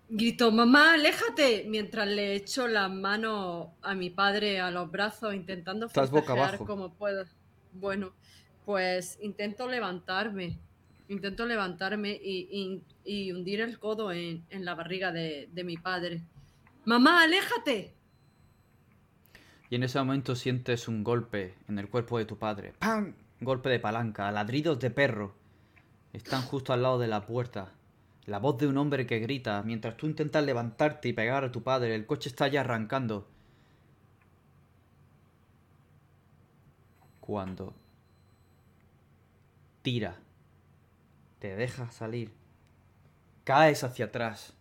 B: grito, mamá, aléjate, mientras le echo las manos a mi padre a los brazos, intentando
A: Estás boca
B: forcejear
A: abajo.
B: como puedo. Bueno, pues intento levantarme, intento levantarme y, y- y hundir el codo en, en la barriga de, de mi padre. Mamá, aléjate.
A: Y en ese momento sientes un golpe en el cuerpo de tu padre. ¡Pam! Golpe de palanca, ladridos de perro. Están justo al lado de la puerta. La voz de un hombre que grita mientras tú intentas levantarte y pegar a tu padre. El coche está ya arrancando. Cuando tira, te deja salir, caes hacia atrás.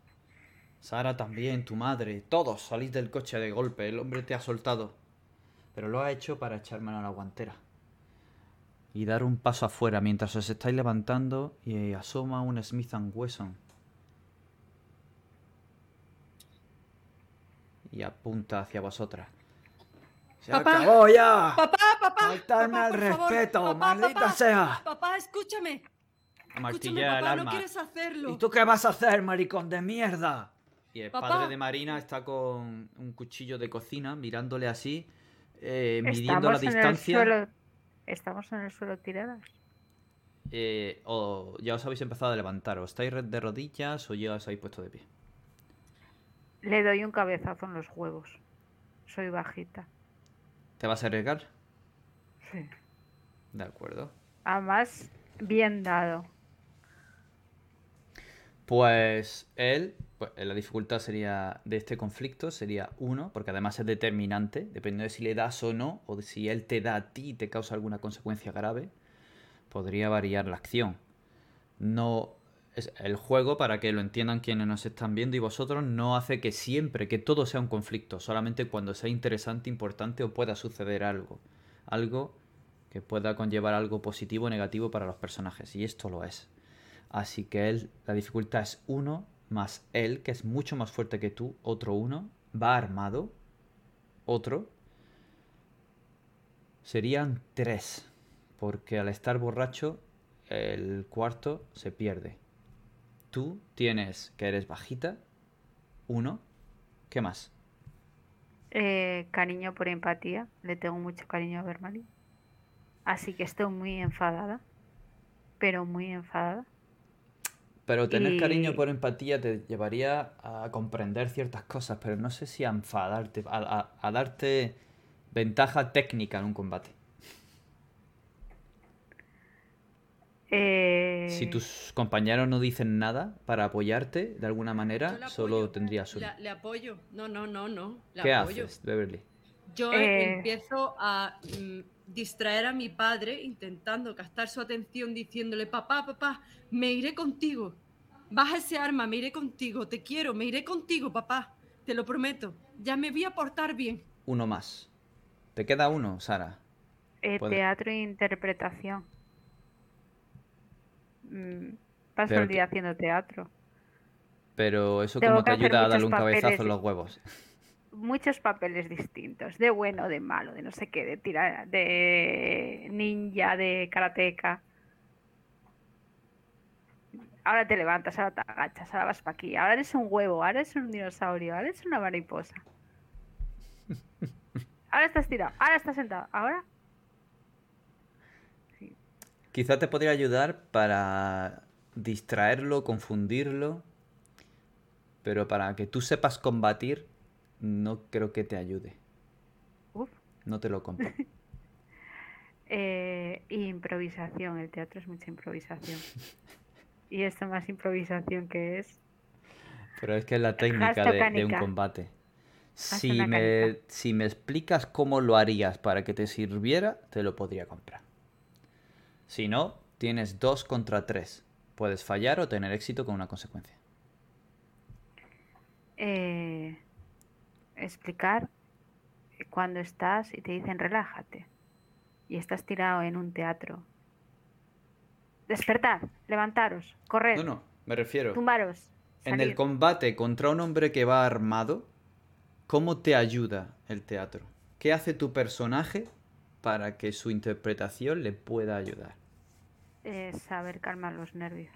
A: Sara también, tu madre, todos salís del coche de golpe. El hombre te ha soltado. Pero lo ha hecho para echar mano a la guantera. Y dar un paso afuera mientras os estáis levantando y asoma un Smith Wesson. Y apunta hacia vosotras. ¡Se
B: Papá.
A: acabó ya!
B: Papá, papá.
A: Faltarme
B: papá,
A: al
B: favor,
A: respeto,
B: papá,
A: maldita
B: papá,
A: sea.
B: Papá, escúchame. Escúchame,
A: Martillea el
B: papá, no quieres hacerlo.
A: ¿Y tú qué vas a hacer, maricón de mierda? Y el
B: Papá.
A: padre de Marina está con un cuchillo de cocina, mirándole así, eh, midiendo la
C: en el
A: distancia.
C: suelo. Estamos en el suelo tiradas.
A: eh, o ya os habéis empezado a levantar, o estáis de rodillas o ya os habéis puesto de pie.
C: Le doy un cabezazo en los huevos. Soy bajita.
A: ¿Te vas a arriesgar?
C: Sí.
A: De acuerdo.
C: Además, bien dado.
A: Pues él, pues, la dificultad sería de este conflicto sería uno, porque además es determinante, dependiendo de si le das o no, o de si él te da a ti y te causa alguna consecuencia grave, podría variar la acción. No es el juego, para que lo entiendan quienes nos están viendo y vosotros, no hace que siempre, que todo sea un conflicto, solamente cuando sea interesante, importante o pueda suceder algo. Algo que pueda conllevar algo positivo o negativo para los personajes, y esto lo es. Así que él, la dificultad es uno más él, que es mucho más fuerte que tú, otro uno, va armado, otro. Serían tres, porque al estar borracho, el cuarto se pierde. Tú tienes que eres bajita, uno. ¿Qué más?
C: Eh, cariño por empatía. Le tengo mucho cariño a Bermali. Así que estoy muy enfadada. Pero muy enfadada.
A: Pero tener cariño por empatía te llevaría a comprender ciertas cosas, pero no sé si a enfadarte, a, a- a darte ventaja técnica en un combate.
C: Eh,
A: Si tus compañeros no dicen nada para apoyarte de alguna manera, solo tendrías uno.
B: Le, le apoyo. No, no, no, no. Le
A: ¿Qué
B: apoyo.
A: haces, Beverly?
B: Yo
C: Eh.
B: empiezo a mm, distraer a mi padre intentando captar su atención diciéndole, papá, papá, me iré contigo. Baja ese arma, me iré contigo. Te quiero, me iré contigo, papá. Te lo prometo. Ya me voy a portar bien.
A: Uno más. ¿Te queda uno, Sara?
C: eh, teatro e interpretación. Mm, paso
A: Pero
C: el
A: que-
C: día haciendo teatro.
A: Pero eso
C: Tengo
A: como te ayuda a darle un cabezazo en los huevos.
C: Muchos papeles distintos. De bueno, de malo, de no sé qué, de tirar, de ninja, de karateca. Ahora te levantas, ahora te agachas, ahora vas para aquí. Ahora eres un huevo, ahora eres un dinosaurio, ahora eres una mariposa. Ahora estás tirado, ahora estás sentado, ahora
A: Quizá te podría ayudar para distraerlo, confundirlo, pero para que tú sepas combatir, no creo que te ayude.
C: Uf.
A: No te lo compro.
C: Eh, improvisación, el teatro es mucha improvisación. Y esto más improvisación que es.
A: Pero es que es la técnica de, de un combate. Si me, si me explicas cómo lo harías para que te sirviera, te lo podría comprar. Si no, tienes dos contra tres. Puedes fallar o tener éxito con una consecuencia.
C: Eh, explicar cuando estás y te dicen relájate y estás tirado en un teatro. Despertad, levantaros, corred,
A: No, no, me refiero.
C: tumbaros.
A: En el combate contra un hombre que va armado, ¿cómo te ayuda el teatro? ¿Qué hace tu personaje para que su interpretación le pueda ayudar?
C: Saber calmar los nervios.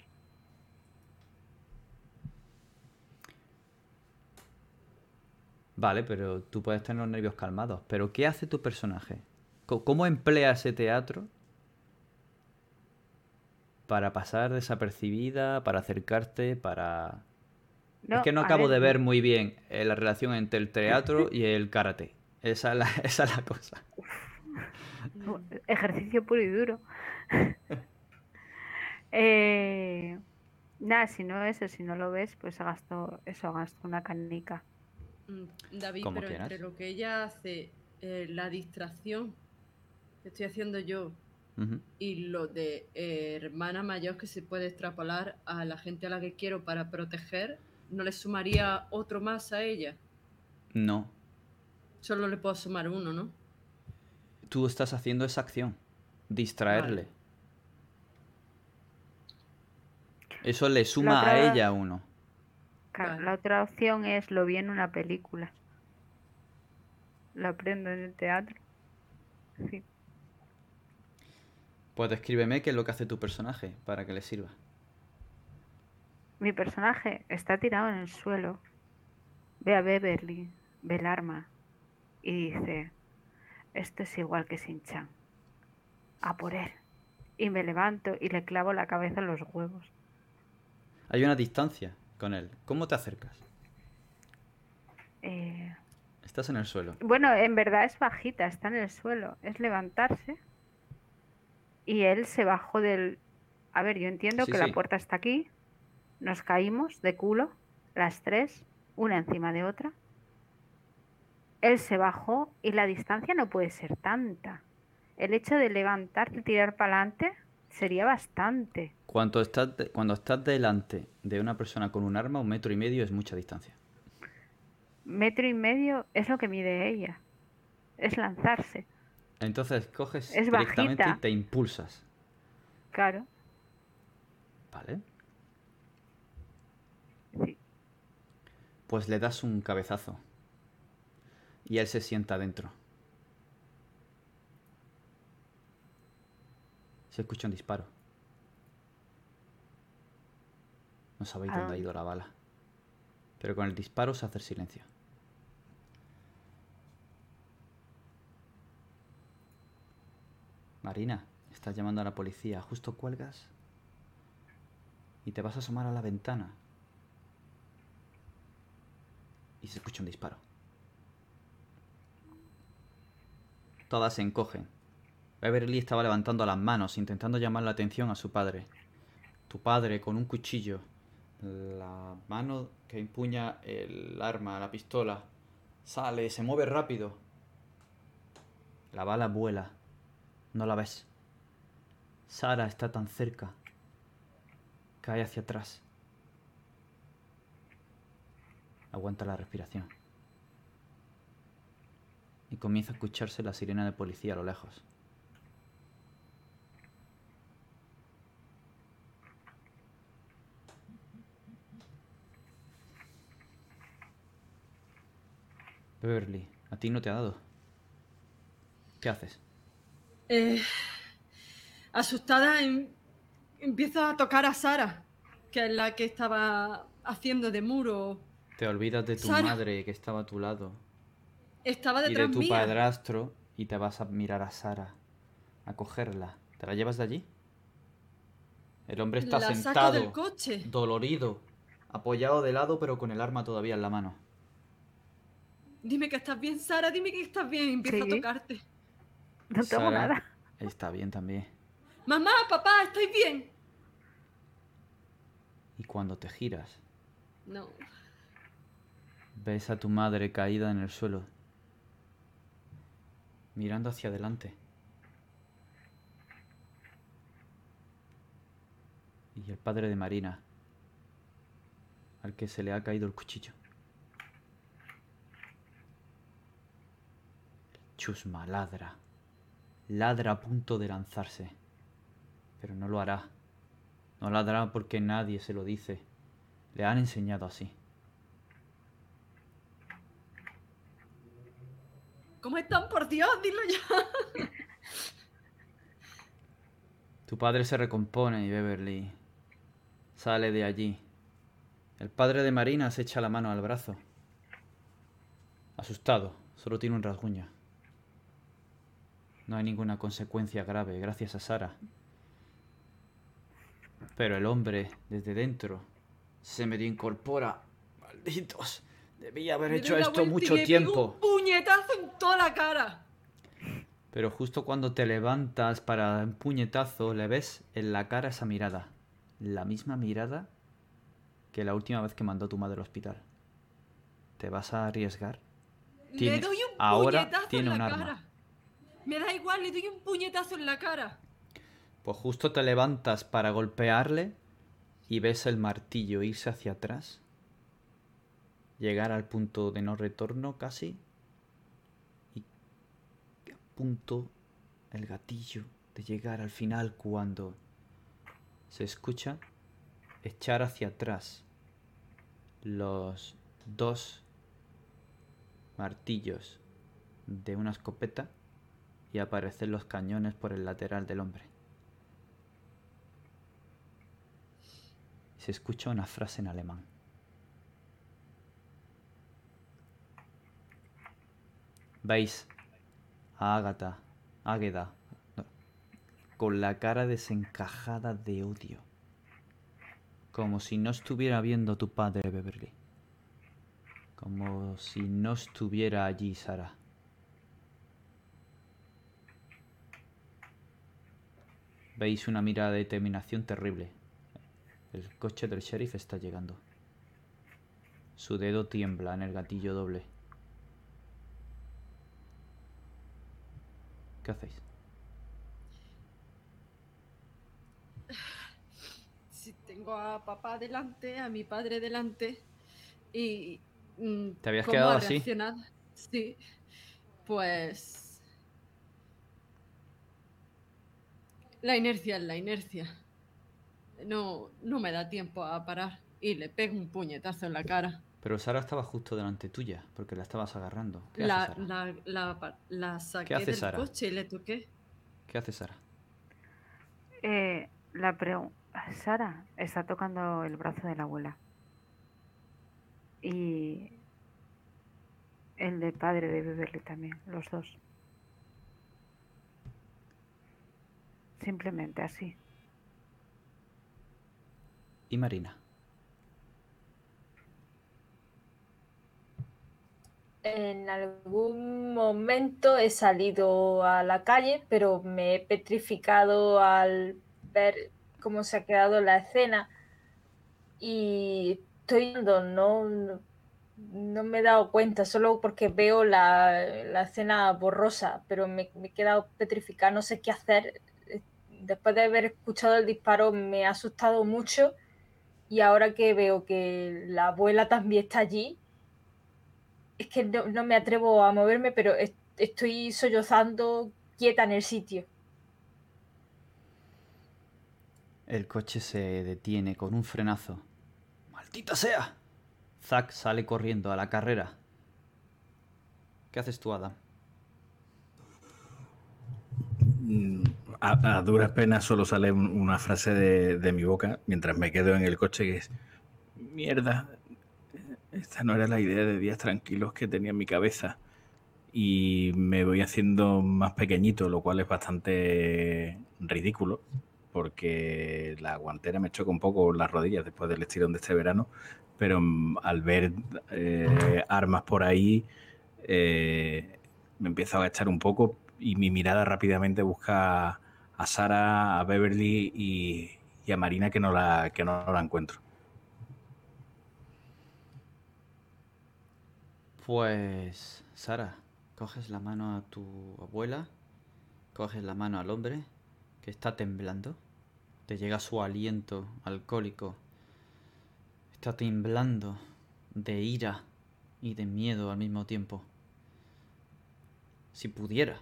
A: Vale, pero tú puedes tener los nervios calmados. Pero ¿qué hace tu personaje? ¿Cómo emplea ese teatro para pasar desapercibida, para acercarte, para...
C: No,
A: es que no acabo
C: ver,
A: de ver muy bien eh, la relación entre el teatro y el karate. Esa es la, esa es la cosa.
C: Ejercicio puro y duro. Eh, nada, si no eso, si no lo ves, pues gasto eso, gasto una canica.
B: Mm, David,
A: Como
B: pero
A: quieras.
B: entre lo que ella hace, eh, la distracción que estoy haciendo yo y lo de eh, hermana mayor que se puede extrapolar a la gente a la que quiero para proteger, ¿no le sumaría otro más a ella?
A: No,
B: Solo le puedo sumar uno, ¿no?
A: tú estás haciendo esa acción, distraerle. Eso le suma
C: otra-
A: a ella uno.
C: Claro,
B: Vale.
C: La otra opción es lo vi en una película. Lo aprendo en el teatro. Sí.
A: Pues descríbeme qué es lo que hace tu personaje para que le sirva.
C: Mi personaje está tirado en el suelo. Ve a Beverly, ve el arma y dice, esto es igual que Sin-Chan. A por él. Y me levanto y le clavo la cabeza en los huevos.
A: Hay una distancia con él. ¿Cómo te acercas?
C: Eh,
A: Estás en el suelo.
C: Bueno, en verdad es bajita, está en el suelo. Es levantarse. Y él se bajó del... A ver, yo entiendo
A: Sí,
C: que
A: sí.
C: la puerta está aquí. Nos caímos de culo, las tres, una encima de otra. Él se bajó y la distancia no puede ser tanta. El hecho de levantarte y tirar para adelante sería bastante.
A: Cuando estás, de- cuando estás delante de una persona con un arma, un metro y medio es mucha distancia.
C: Metro y medio es lo que mide ella. Es lanzarse,
A: Entonces coges
C: Es
A: directamente y te impulsas.
C: claro.
A: ¿Vale?
C: Sí.
A: Pues le das un cabezazo. Y él se sienta dentro. Se escucha un disparo. No sabéis
C: ¿A
A: dónde ha
C: dónde?
A: ido la bala. Pero con el disparo se hace el silencio. Marina, estás llamando a la policía. Justo cuelgas y te vas a asomar a la ventana. Y se escucha un disparo. Todas se encogen. Beverly estaba levantando las manos, intentando llamar la atención a su padre. Tu padre, con un cuchillo, la mano que empuña el arma, la pistola, sale, se mueve rápido. La bala vuela. No la ves. Sara está tan cerca. Cae hacia atrás. Aguanta la respiración. Y comienza a escucharse la sirena de policía a lo lejos. Beverly, a ti no te ha dado. ¿Qué haces?
B: Eh, asustada, em- empiezo a tocar a Sara, que es la que estaba haciendo de muro.
A: Te olvidas de tu
B: Sara.
A: madre que estaba a tu lado
B: Estaba
A: y de
B: detrás
A: tu
B: mía.
A: padrastro y te vas a mirar a Sara, a cogerla. ¿Te la llevas de allí? El hombre está
B: la
A: sentado,
B: del coche.
A: dolorido, apoyado de lado pero con el arma todavía en la mano.
B: Dime que estás bien, Sara, dime que estás bien. Empiezo
C: Sí.
B: a tocarte.
C: No tengo
A: Sara
C: nada.
A: Está bien también.
B: Mamá, papá, ¿estáis bien?
A: Y cuando te giras,
B: No.
A: Ves a tu madre caída en el suelo, mirando hacia adelante. Y el padre de Marina, al que se le ha caído el cuchillo. Chusma ladra. Ladra a punto de lanzarse. Pero no lo hará. No ladra porque nadie se lo dice. Le han enseñado así.
B: ¿Cómo están? Por Dios, dilo ya.
A: Tu padre se recompone y Beverly sale de allí. El padre de Marina se echa la mano al brazo. Asustado, solo tiene un rasguño. No hay ninguna consecuencia grave, gracias a Sara. Pero el hombre, desde dentro, se medio incorpora. Malditos. Debía haber
B: Me
A: hecho esto mucho tiempo.
B: Un puñetazo en toda la cara.
A: Pero justo cuando te levantas para dar un puñetazo, le ves en la cara esa mirada. La misma mirada que la última vez que mandó tu madre al hospital. ¿Te vas a arriesgar?
B: Le doy un
A: ahora
B: puñetazo
A: tiene
B: en
A: un
B: la
A: arma.
B: Me da igual, le doy un puñetazo en la cara.
A: Pues justo te levantas para golpearle y ves el martillo irse hacia atrás. Llegar al punto de no retorno casi. Y a punto el gatillo de llegar al final cuando se escucha echar hacia atrás los dos martillos de una escopeta y aparecen los cañones por el lateral del hombre. Se escucha una frase en alemán. Veis a Ágata, Águeda, con la cara desencajada de odio, como si no estuviera viendo a tu padre Beverly, como si no estuviera allí Sara. Veis una mirada de determinación terrible. El coche del sheriff está llegando. Su dedo tiembla en el gatillo doble. ¿Qué hacéis?
B: Si tengo a papá delante, a mi padre delante y... mm,
A: ¿Te habías
B: ¿cómo
A: quedado
B: ha
A: así?
B: Sí. Pues... La inercia es la inercia. No, no me da tiempo a parar y le pego un puñetazo en la cara.
A: Pero Sara estaba justo delante tuya, porque la estabas agarrando. ¿Qué
B: La,
A: hace Sara?
B: la, la, la saqué
A: hace
B: del
A: Sara?
B: coche y le toqué.
A: ¿Qué hace Sara?
C: Eh, la pregunta. Sara está tocando el brazo de la abuela. Y el del padre de Beverly también, los dos. Simplemente así.
A: Y Marina.
D: En algún momento he salido a la calle, pero me he petrificado al ver cómo se ha quedado la escena y estoy no, no me he dado cuenta, solo porque veo la, la escena borrosa, pero me, me he quedado petrificada, no sé qué hacer. Después de haber escuchado el disparo me ha asustado mucho y ahora que veo que la abuela también está allí, es que no, no me atrevo a moverme, pero es- estoy sollozando quieta en el sitio.
A: El coche se detiene con un frenazo. ¡Maldita sea! Zack sale corriendo a la carrera. ¿Qué haces tú, Adam?
E: A, a duras penas solo sale un- una frase de, de mi boca mientras me quedo en el coche que es mierda. Esta no era la idea de días tranquilos que tenía en mi cabeza. Y me voy haciendo más pequeñito, lo cual es bastante ridículo, porque la guantera me choca un poco las rodillas después del estirón de este verano, pero mm, al ver eh, armas por ahí, eh, me empiezo a agachar un poco y mi mirada rápidamente busca a Sara, a Beverly y, a Marina que no la, que no la encuentro.
A: Pues, Sara, coges la mano a tu abuela, coges la mano al hombre que está temblando, te llega su aliento alcohólico, está temblando de ira y de miedo al mismo tiempo. Si pudiera,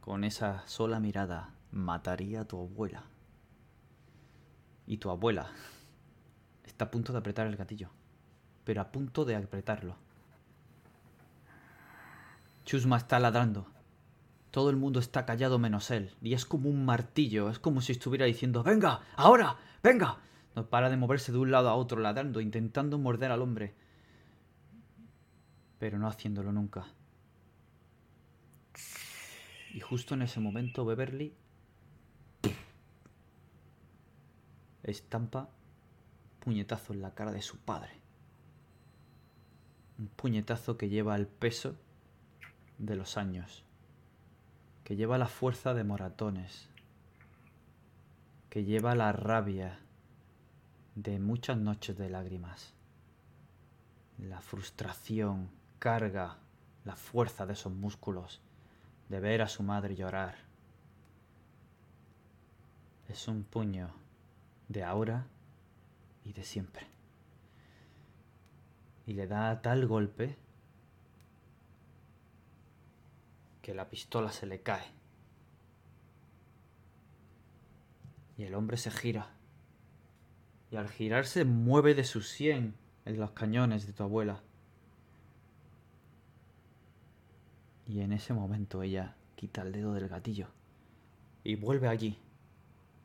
A: con esa sola mirada, mataría a tu abuela. Y tu abuela está a punto de apretar el gatillo, pero a punto de apretarlo. Chusma está ladrando. Todo el mundo está callado menos él, y es como un martillo, es como si estuviera diciendo ¡Venga! ¡Ahora! ¡Venga! No para de moverse de un lado a otro ladrando, intentando morder al hombre, pero no haciéndolo nunca. Y justo en ese momento Beverly estampa puñetazo en la cara de su padre. Un puñetazo que lleva el peso de los años, que lleva la fuerza de moratones, que lleva la rabia de muchas noches de lágrimas. La frustración carga la fuerza de esos músculos, de ver a su madre llorar. Es un puño de ahora y de siempre. Y le da tal golpe que la pistola se le cae. Y el hombre se gira. Y al girarse mueve de su sien en los cañones de tu abuela. Y en ese momento ella quita el dedo del gatillo. Y vuelve allí.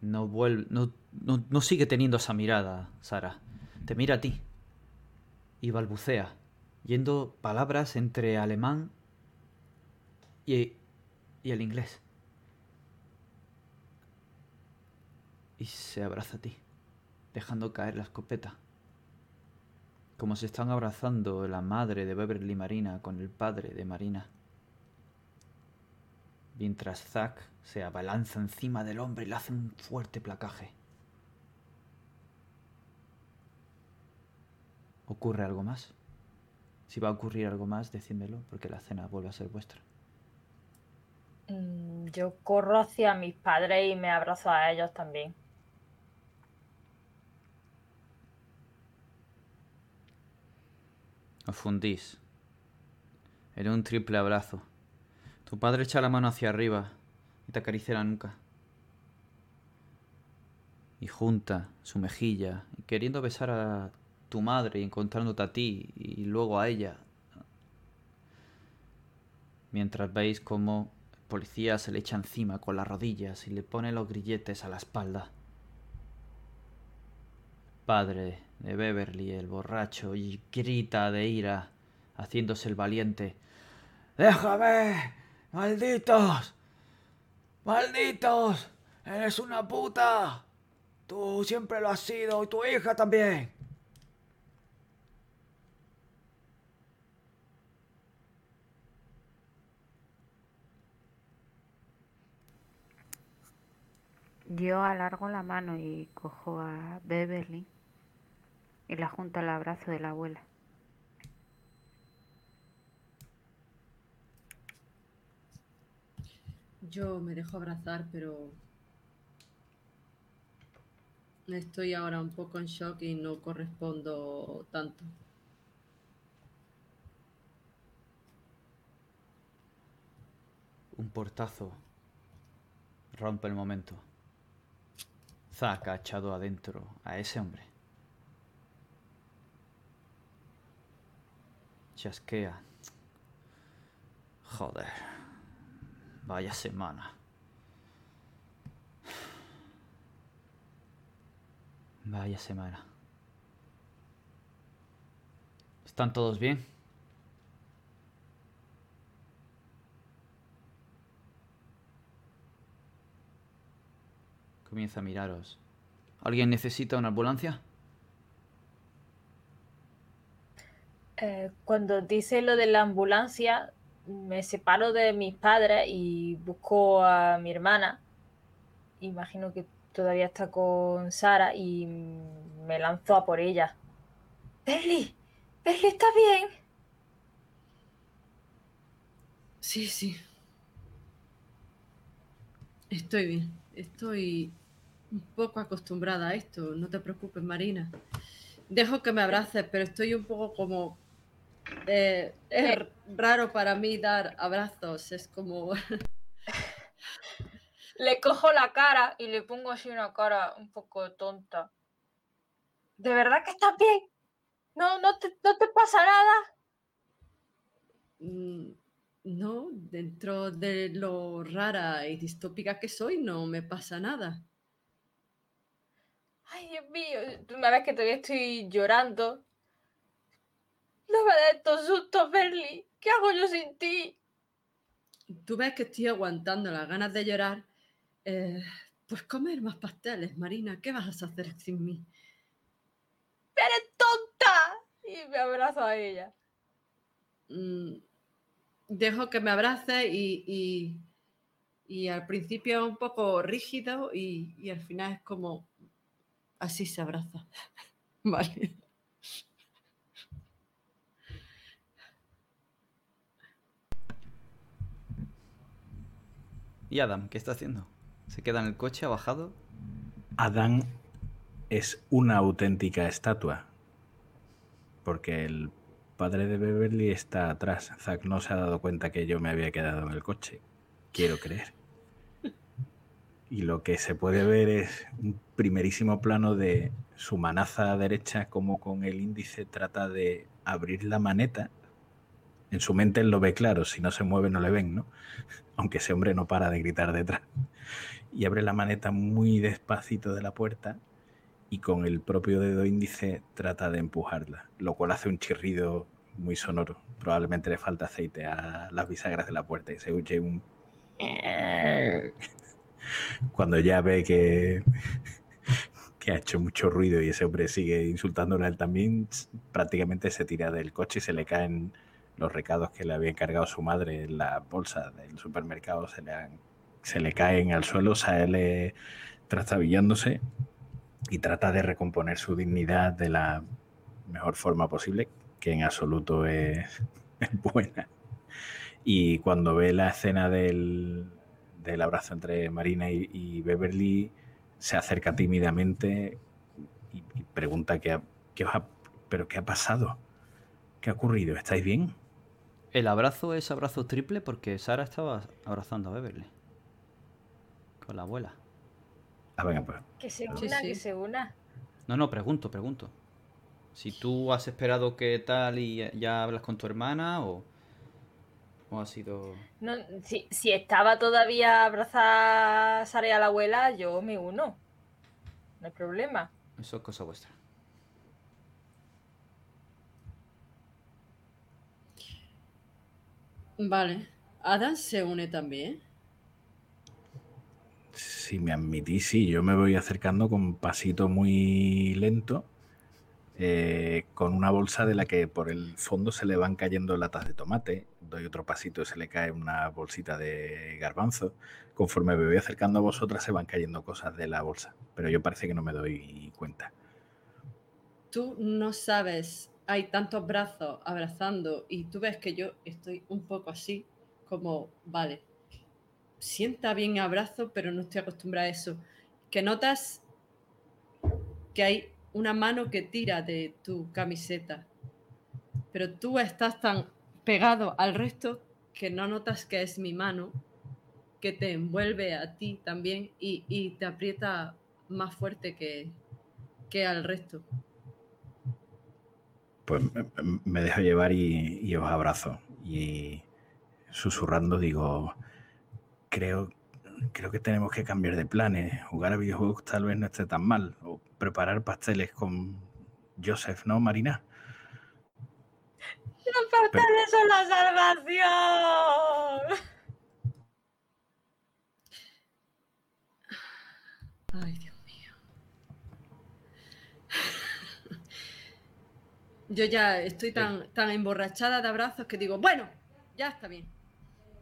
A: No, vuelve, no, no, sigue teniendo esa mirada, Sara. Te mira a ti. Y balbucea, yendo palabras entre alemán y, y el inglés. Y se abraza a ti, dejando caer la escopeta. Como se están abrazando la madre de Beverly Marina con el padre de Marina. Mientras Zack se abalanza encima del hombre y le hace un fuerte placaje. ¿Ocurre algo más? Si va a ocurrir algo más, decídmelo, porque la cena vuelve a ser vuestra.
D: Mm, Yo corro hacia mis padres y me abrazo a ellos también.
A: Os fundís. En un triple abrazo. Tu padre echa la mano hacia arriba y te acaricia la nuca. Y junta su mejilla, y queriendo besar a tu madre y encontrándote a ti y luego a ella. Mientras veis cómo el policía se le echa encima con las rodillas y le pone los grilletes a la espalda. Padre de Beverly, el borracho, y grita de ira, haciéndose el valiente. ¡Déjame! ¡Malditos! ¡Malditos! ¡Eres una puta! Tú siempre lo has sido y tu hija también.
C: Yo alargo la mano y cojo a Beverly y la junto al abrazo de la abuela.
B: Yo me dejo abrazar, pero estoy ahora un poco en shock y no correspondo tanto.
A: Un portazo rompe el momento. Zack ha echado adentro a ese hombre. Chasquea. Joder. Vaya semana. Vaya semana. ¿Están todos bien? Comienza a miraros. ¿Alguien necesita una ambulancia?
D: Eh, cuando dice lo de la ambulancia, me separo de mis padres y busco a mi hermana. Imagino que todavía está con Sara y me lanzo a por ella. Berly, Berly, ¿estás bien?
B: Sí, sí. Estoy bien. Estoy un poco acostumbrada a esto. No te preocupes, Marina. Dejo que me abraces, pero estoy un poco como... eh, es raro para mí dar abrazos. Es como...
D: Le cojo la cara y le pongo así una cara un poco tonta. ¿De verdad que estás bien? ¿No, no, te, no te pasa nada?
B: Mm, No, dentro de lo rara y distópica que soy, no me pasa nada.
D: Ay, Dios mío, tú me ves que todavía estoy llorando. No me des estos sustos, Berly. ¿Qué hago yo sin ti?
B: Tú ves que estoy aguantando las ganas de llorar. Eh, pues comer más pasteles, Marina. ¿Qué vas a hacer sin mí?
D: ¡Eres tonta! Y me abrazo a ella.
B: Mm, dejo que me abrace y, y, y al principio es un poco rígido y, y al final es como así se abraza. Vale.
A: ¿Y Adam qué está haciendo? ¿Se queda en el coche, ha bajado?
E: Adán es una auténtica estatua. Porque el padre de Beverly está atrás. Zack no se ha dado cuenta que yo me había quedado en el coche. Quiero creer. Y lo que se puede ver es un primerísimo plano de su manaza derecha, como con el índice trata de abrir la maneta. En su mente él lo ve claro, si no se mueve no le ven, ¿no? Aunque ese hombre no para de gritar detrás. Y abre la maneta muy despacito de la puerta y con el propio dedo índice trata de empujarla, lo cual hace un chirrido muy sonoro. Probablemente le falta aceite a las bisagras de la puerta y se oye un... Cuando ya ve que, que ha hecho mucho ruido y ese hombre sigue insultándole a él también, prácticamente se tira del coche y se le caen los recados que le había encargado su madre en la bolsa del supermercado, se le, se le caen al suelo, sale trastabillándose y trata de recomponer su dignidad de la mejor forma posible, que en absoluto es, es buena. Y cuando ve la escena del, del abrazo entre Marina y, y Beverly, se acerca tímidamente y, y pregunta qué, ha- qué os ha- ¿pero qué ha pasado? ¿Qué ha ocurrido? ¿Estáis bien?
A: El abrazo es abrazo triple porque Sara estaba abrazando a Beverly. Con la abuela.
E: Ah, venga, pues.
D: Que se una,
B: sí.
D: que se una.
A: No, no, pregunto, pregunto. Si tú has esperado que tal y ya- ya hablas con tu hermana o, o ha sido...
D: No, si, si estaba todavía abrazada a Sara y a la abuela, yo me uno. No hay problema.
A: Eso es cosa vuestra.
B: Vale. Adam se une también.
E: Si me admitís, sí, yo me voy acercando con pasito muy lento, eh, con una bolsa de la que por el fondo se le van cayendo latas de tomate, doy otro pasito y se le cae una bolsita de garbanzo. Conforme me voy acercando a vosotras se van cayendo cosas de la bolsa, pero yo parece que no me doy cuenta.
B: Tú no sabes, hay tantos brazos abrazando y tú ves que yo estoy un poco así, como, vale, sienta bien abrazo, pero no estoy acostumbrada a eso. Que notas que hay una mano que tira de tu camiseta, pero tú estás tan pegado al resto que no notas que es mi mano, que te envuelve a ti también y, te aprieta más fuerte que, que al resto.
E: Pues me- me dejo llevar y, y os abrazo. Y susurrando digo, creo, creo que tenemos que cambiar de planes. Jugar a videojuegos tal vez no esté tan mal. O preparar pasteles con Joseph, ¿no, Marina?
D: ¡Los pasteles son la salvación!
B: Ay, Dios mío. Yo ya estoy tan, tan emborrachada de abrazos que digo, bueno, ya está bien.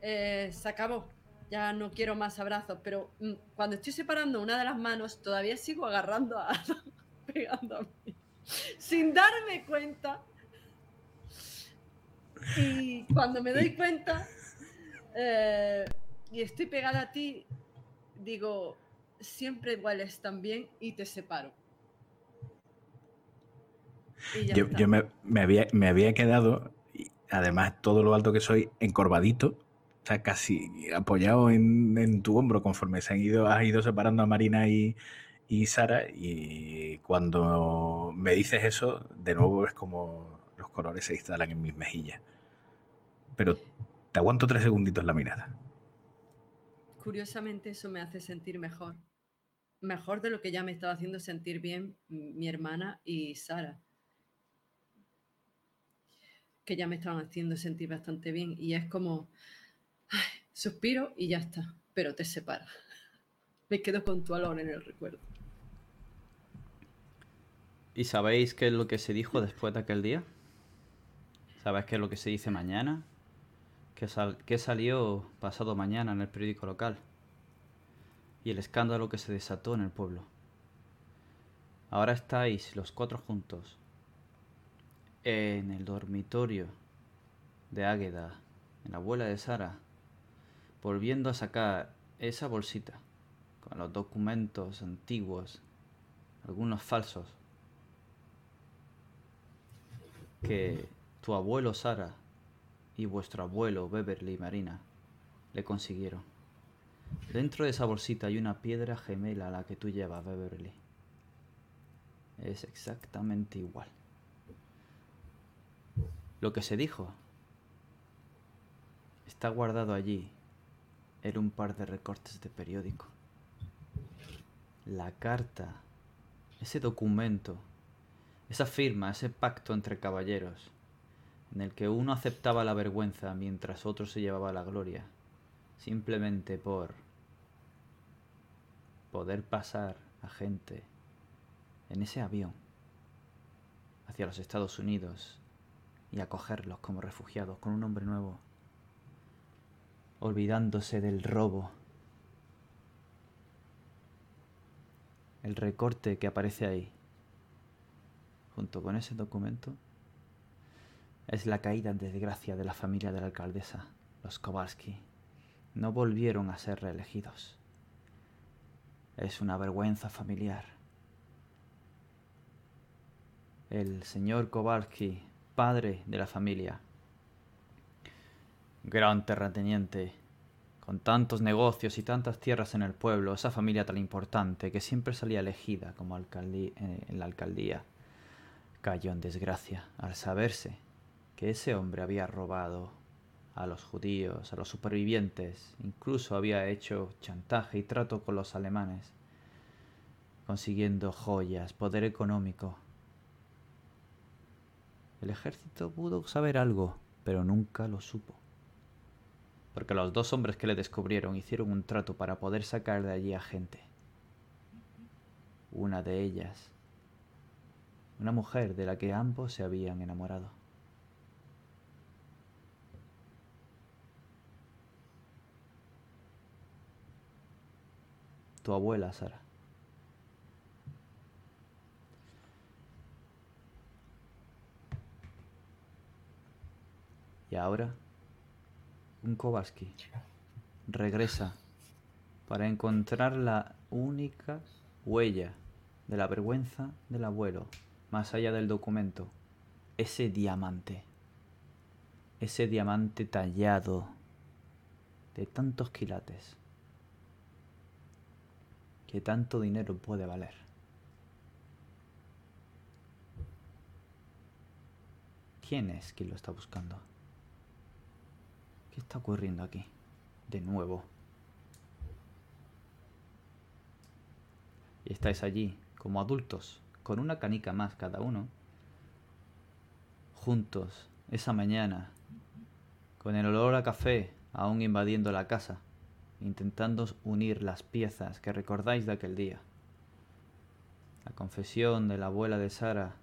B: Eh, se acabó. Ya no quiero más abrazos. Pero mm, cuando estoy separando una de las manos, todavía sigo agarrando a pegando a mí. Sin darme cuenta. Y cuando me doy cuenta, eh, y estoy pegada a ti, digo, siempre hueles tan bien y te separo. Y
E: Yo, yo me, me había, me había quedado, y además todo lo alto que soy, encorvadito, o sea, casi apoyado en, en tu hombro conforme se han ido, has ido separando a Marina y, y Sara. Y cuando me dices eso, de nuevo es como colores se instalan en mis mejillas. Pero te aguanto tres segunditos la mirada.
B: Curiosamente eso me hace sentir mejor. Mejor de lo que ya me estaba haciendo sentir bien mi hermana y Sara. Que ya me estaban haciendo sentir bastante bien. Y es como, ay, suspiro y ya está. Pero te separa. Me quedo con tu olor en el recuerdo.
A: ¿Y sabéis qué es lo que se dijo después de aquel día? ¿Sabéis qué es lo que se dice mañana? ¿Qué, sal- qué salió pasado mañana en el periódico local? Y el escándalo que se desató en el pueblo. Ahora estáis los cuatro juntos en el dormitorio de Águeda, en la abuela de Sara, volviendo a sacar esa bolsita con los documentos antiguos, algunos falsos, que tu abuelo Sara y vuestro abuelo Beverly Marina le consiguieron. Dentro de esa bolsita hay una piedra gemela a la que tú llevas, Beverly. Es exactamente igual. Lo que se dijo está guardado allí en un par de recortes de periódico. La carta, ese documento, esa firma, ese pacto entre caballeros, en el que uno aceptaba la vergüenza mientras otro se llevaba la gloria, simplemente por poder pasar a gente en ese avión hacia los Estados Unidos y acogerlos como refugiados con un nombre nuevo, olvidándose del robo. El recorte que aparece ahí, junto con ese documento, es la caída en desgracia de la familia de la alcaldesa, los Kowalski. No volvieron a ser reelegidos. Es una vergüenza familiar. El señor Kowalski, padre de la familia, gran terrateniente, con tantos negocios y tantas tierras en el pueblo, esa familia tan importante que siempre salía elegida como alcaldí- eh, en la alcaldía, cayó en desgracia al saberse que ese hombre había robado a los judíos, a los supervivientes, incluso había hecho chantaje y trato con los alemanes, consiguiendo joyas, poder económico. El ejército pudo saber algo, pero nunca lo supo. Porque los dos hombres que le descubrieron hicieron un trato para poder sacar de allí a gente. Una de ellas, una mujer de la que ambos se habían enamorado. Tu abuela, Sara. Y ahora, un Kowalski regresa para encontrar la única huella de la vergüenza del abuelo, más allá del documento, ese diamante, ese diamante tallado de tantos quilates, que tanto dinero puede valer. ¿Quién es quien lo está buscando? ¿Qué está ocurriendo aquí? De nuevo. Y estáis allí, como adultos, con una canica más cada uno, juntos, esa mañana, con el olor a café aún invadiendo la casa, intentando unir las piezas que recordáis de aquel día. La confesión de la abuela de Sara,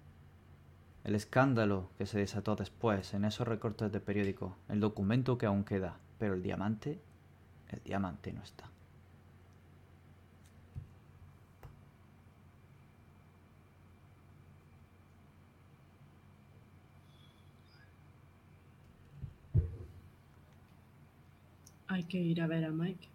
A: el escándalo que se desató después en esos recortes de periódico, el documento que aún queda, pero el diamante, el diamante no está.
B: Hay que ir a ver a Mike.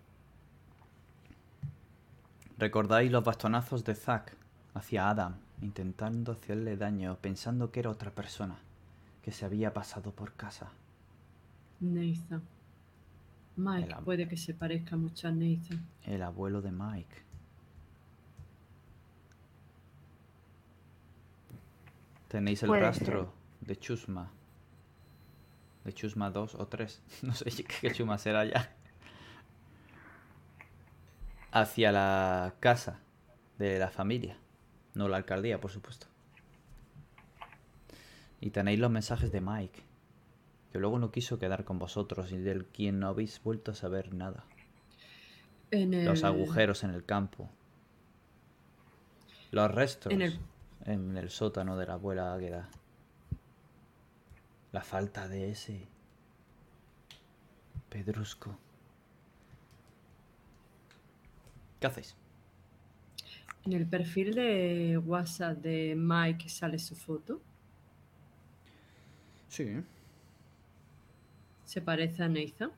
A: ¿Recordáis los bastonazos de Zack hacia Adam, intentando hacerle daño, pensando que era otra persona que se había pasado por casa?
B: Nathan. Mike puede que se parezca mucho a Nathan.
A: El abuelo de Mike. Tenéis el
C: Puede
A: rastro de Chusma. De Chusma 2 o 3. No sé qué Chusma será ya. Hacia la casa de la familia. No la alcaldía, por supuesto. Y tenéis los mensajes de Mike. Que luego no quiso quedar con vosotros y del quien no habéis vuelto a saber nada.
B: En el,
A: Los agujeros en el campo. Los restos
B: En el-
A: en el sótano de la abuela Águeda. La falta de ese pedrusco. ¿Qué hacéis?
B: En el perfil de WhatsApp de Mike sale su foto.
A: Sí.
B: Se parece a Nathan.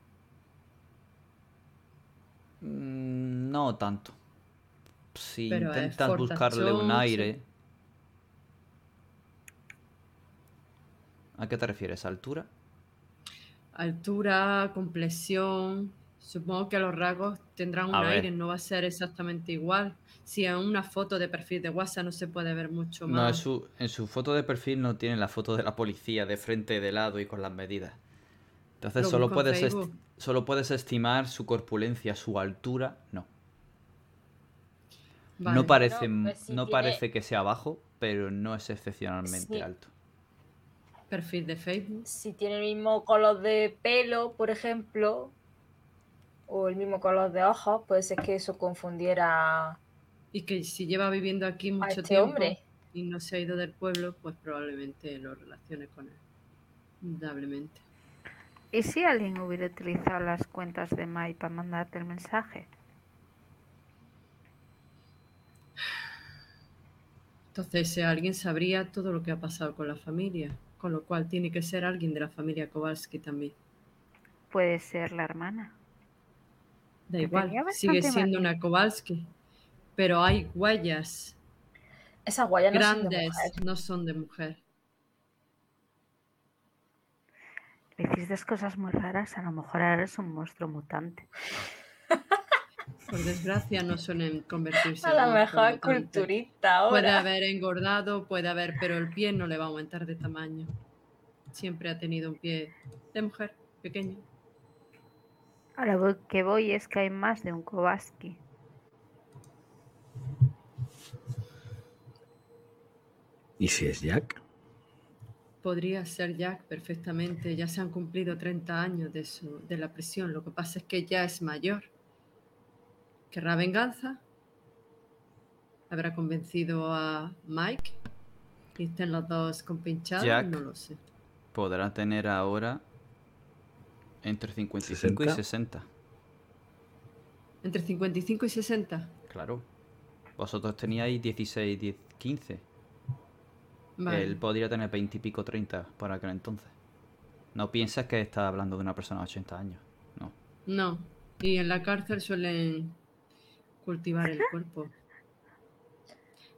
A: Mm, No tanto. Si
B: Pero
A: intentas buscarle un aire. ¿A qué te refieres? ¿Altura?
B: Altura, complexión. Supongo que los rasgos tendrán un
A: A ver.
B: aire, no va a ser exactamente igual. Si en una foto de perfil de WhatsApp no se puede ver mucho
A: No,
B: más.
A: en su, en su foto de perfil no tiene la foto de la policía de frente, de lado y con las medidas. Entonces
B: Lo
A: solo puedes, solo puedes estimar su corpulencia, su altura, no.
B: Vale.
A: No parece,
D: No, pues si
A: no
D: tiene-
A: parece que sea bajo, pero no es excepcionalmente
D: Sí.
A: alto.
B: Perfil de Facebook.
D: Si tiene el mismo color de pelo, por ejemplo, o el mismo color de ojos, puede ser que eso confundiera
B: Y que si lleva viviendo aquí mucho
D: a este
B: tiempo
D: hombre.
B: y no se ha ido del pueblo, pues probablemente lo relacione con él. Indudablemente.
C: ¿Y si alguien hubiera utilizado las cuentas de Mike para mandarte el mensaje?
B: Entonces ese alguien sabría todo lo que ha pasado con la familia, con lo cual tiene que ser alguien de la familia Kowalski también.
C: Puede ser la hermana.
B: Da
C: Que
B: igual, sigue siendo una Kowalski, pero hay huellas
D: Esas guayas no son de
B: grandes,
D: mujer.
B: no son de mujer.
C: Le hiciste cosas muy raras, a lo mejor ahora eres un monstruo mutante.
B: Por desgracia no suelen convertirse
D: A
B: en
D: lo mejor culturista
B: Puede
D: ahora.
B: haber engordado, puede haber, pero el pie no le va a aumentar de tamaño. Siempre ha tenido un pie de mujer, pequeño.
C: A lo que voy es que hay más de un Kowalski.
E: ¿Y si es Jack?
B: Podría ser Jack perfectamente. Ya se han cumplido 30 años de, su, de la prisión. Lo que pasa es que ya es mayor. ¿Querrá venganza? ¿Habrá convencido a Mike? ¿Y estén los dos compinchados?
A: Jack.
B: No lo sé.
A: Podrá tener ahora entre 55 y
E: 60.
A: 60.
B: ¿Entre 55 y 60?
A: Claro. Vosotros teníais 16, 10, 15.
B: Vale.
A: Él podría tener 20 y pico, 30 por aquel entonces. No piensas que está hablando de una persona de 80 años. No.
B: No. Y en la cárcel suelen cultivar el cuerpo.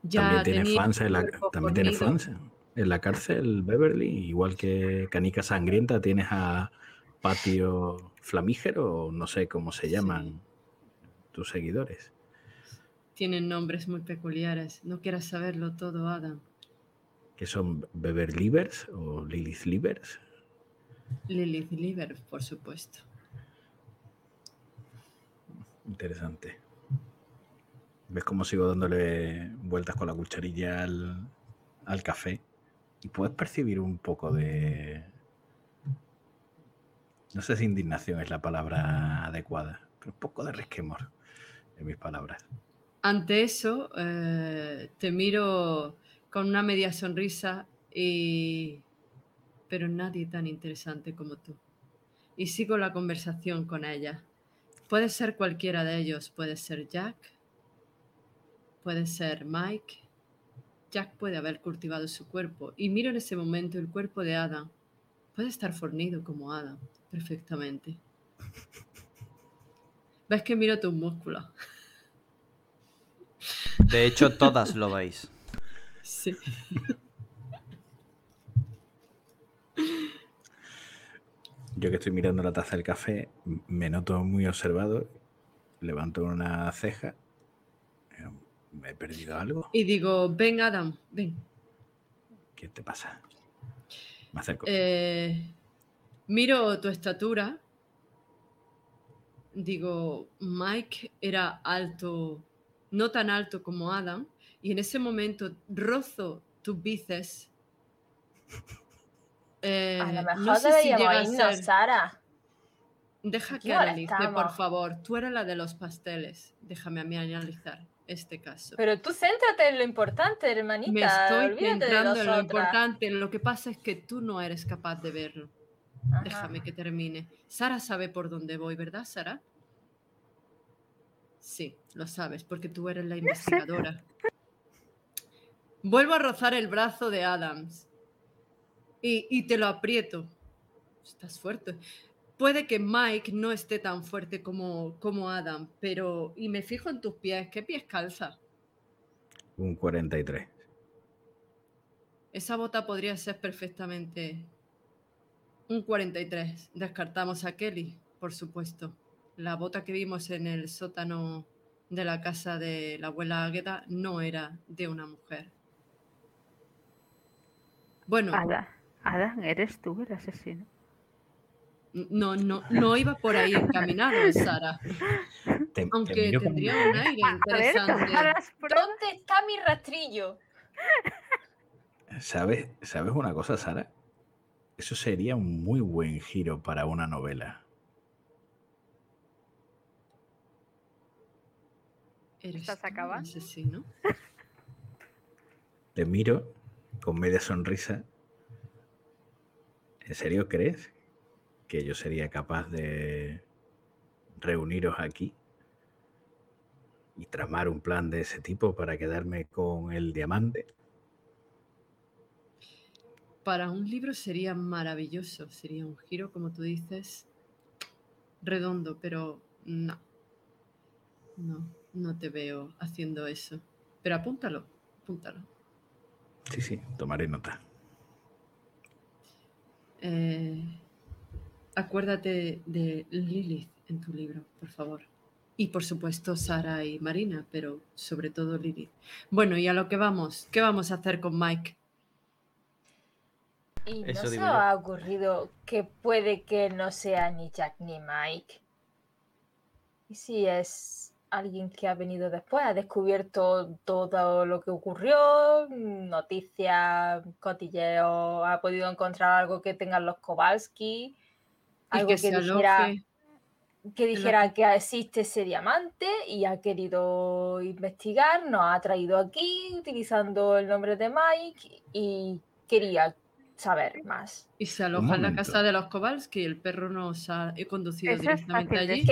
B: Ya
E: también tiene fans en la, también tiene fans en la cárcel Beverly, igual que Canica Sangrienta tienes a Patio Flamígero, o no sé cómo se llaman tus seguidores.
B: Tienen nombres muy peculiares. No quieras saberlo todo, Adam.
E: que son Beverlivers o Lilith Livers.
B: Lilith Liver, por supuesto.
E: Interesante. ¿Ves cómo sigo dándole vueltas con la cucharilla al, café? Y puedes percibir un poco de... No sé si indignación es la palabra adecuada, pero un poco de resquemor en mis palabras.
B: Ante eso, eh, te miro con una media sonrisa y... Pero nadie tan interesante como tú. Y sigo la conversación con ella. Puede ser cualquiera de ellos. Puede ser Jack. Puede ser Mike. Jack puede haber cultivado su cuerpo. Y miro en ese momento el cuerpo de Adam. Puede estar fornido como Adam, perfectamente. Ves que miro tus músculos.
A: De hecho, todas lo veis.
B: Sí.
E: Yo que estoy mirando la taza del café, me noto muy observado, levanto una ceja. ¿Me he perdido algo?
B: Y digo, ven Adam, ven.
E: ¿Qué te pasa? Me acerco.
B: Eh, miro tu estatura. Digo, Mike era alto, no tan alto como Adam, y en ese momento rozo tus bíceps. Eh,
D: A lo mejor
B: no sé si
D: deberíamos
B: llega a
D: irnos,
B: ser-
D: Sara.
B: Deja que analice, por favor. Tú eres la de los pasteles. Déjame a mí analizar este caso.
D: Pero tú céntrate en lo importante, hermanita.
B: Me estoy
D: Olvídate
B: centrando en lo importante. Lo que pasa es que tú no eres capaz de verlo.
D: Ajá.
B: Déjame que termine. Sara sabe por dónde voy, ¿verdad, Sara? Sí, lo sabes, porque tú eres la investigadora. Vuelvo a rozar el brazo de Adams y, y te lo aprieto. Estás fuerte. Puede que Mike no esté tan fuerte como, como Adam, pero... Y me fijo en tus pies. ¿Qué pies calza?
E: Un 43.
B: Esa bota podría ser perfectamente un 43. Descartamos a Kelly, por supuesto. La bota que vimos en el sótano de la casa de la abuela Águeda no era de una mujer. Bueno,
C: Ada, Adán, eres tú el asesino.
B: No, no, no iba por ahí encaminado, Sara.
E: Te-
B: Aunque tendría un aire
C: A ver,
B: interesante.
D: ¿Dónde está mi rastrillo?
E: ¿Sabes, ¿Sabes una cosa, Sara? Eso sería un muy buen giro para una novela.
B: ¿Eres
C: ¿Estás acabando?
B: asesino?
E: Te miro con media sonrisa. ¿En serio crees que yo sería capaz de reuniros aquí y tramar un plan de ese tipo para quedarme con el diamante?
B: Para un libro sería maravilloso, sería un giro, como tú dices, redondo, pero no. No, no te veo haciendo eso. Pero apúntalo, apúntalo.
E: Sí, sí, tomaré nota.
B: Eh, acuérdate de Lilith en tu libro, por favor. Y por supuesto Sara y Marina, pero sobre todo Lilith. Bueno, y a lo que vamos, ¿qué vamos a hacer con Mike?
D: ¿Y no
A: Eso
D: se os ha ocurrido que puede que no sea ni Jack ni Mike? ¿Y si es alguien que ha venido después, ha descubierto todo lo que ocurrió, noticias, cotilleo, ha podido encontrar algo que tengan los Kowalski, algo
B: que
D: que,
B: se
D: dijera,
B: aloje.
D: que dijera que existe ese diamante y ha querido investigar, nos ha traído aquí utilizando el nombre de Mike y quería saber más.
B: Y se aloja en la casa de los Kowalski. El perro nos ha conducido
C: Eso
B: directamente allí.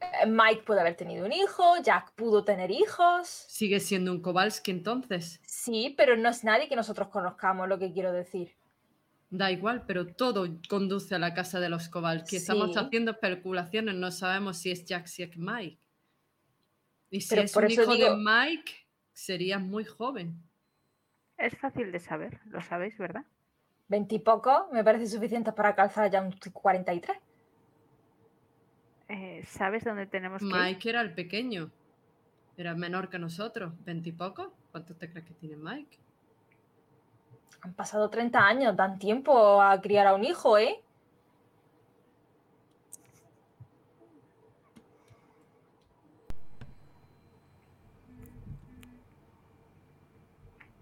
D: Eh, Mike puede haber tenido un hijo, Jack pudo tener hijos.
B: Sigue siendo un Kowalski entonces.
D: Sí, pero no es nadie que nosotros conozcamos, lo que quiero decir.
B: Da igual, pero todo conduce a la casa de los Kowalski. Estamos
D: Sí.
B: haciendo especulaciones, no sabemos si es Jack, si es Mike. Y si
D: Pero
B: es
D: por
B: un
D: eso
B: hijo
D: digo-
B: de Mike, sería muy joven.
C: Es fácil de saber, lo sabéis, ¿verdad?
D: Veintipoco me parece suficiente para calzar ya un 43.
C: Eh, ¿Sabes dónde tenemos que ir?
B: Mike era el pequeño. Era menor que nosotros. ¿Veintipoco? ¿Cuánto te crees que tiene Mike?
D: Han pasado 30 años, dan tiempo a criar a un hijo, ¿eh?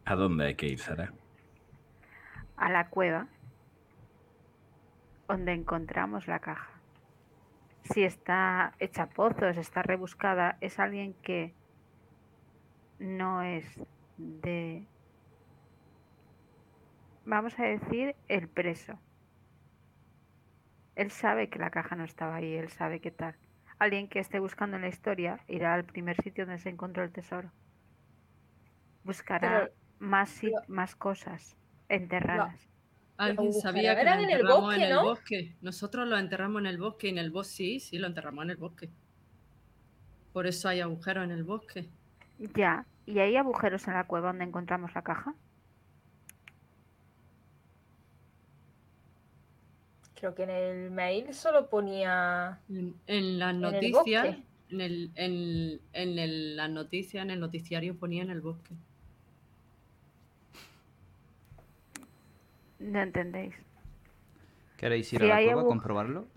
E: ¿A dónde hay que ir, Sara?
C: A la cueva donde encontramos la caja. Si está hecha pozos, está rebuscada, es alguien que no es de, vamos a decir, el preso. Él sabe que la caja no estaba ahí, él sabe qué tal. Alguien que esté buscando en la historia irá al primer sitio donde se encontró el tesoro. Buscará
D: Pero
C: más, cosas enterradas.
B: Alguien sabía que lo
D: eran en el
B: enterramos
D: bosque,
B: en el
D: ¿no?
B: bosque. Nosotros lo enterramos en el bosque y en el bosque, sí, sí, lo enterramos en el bosque. Por eso hay agujeros en el bosque.
C: Ya. ¿Y hay agujeros en la cueva donde encontramos la caja?
D: Creo que en el mail solo ponía.
B: En, en las noticias, en, el, en, en el- las noticias, en el noticiario ponía en el bosque.
C: No entendéis.
A: ¿Queréis ir
C: Si
A: a la cueva a comprobarlo?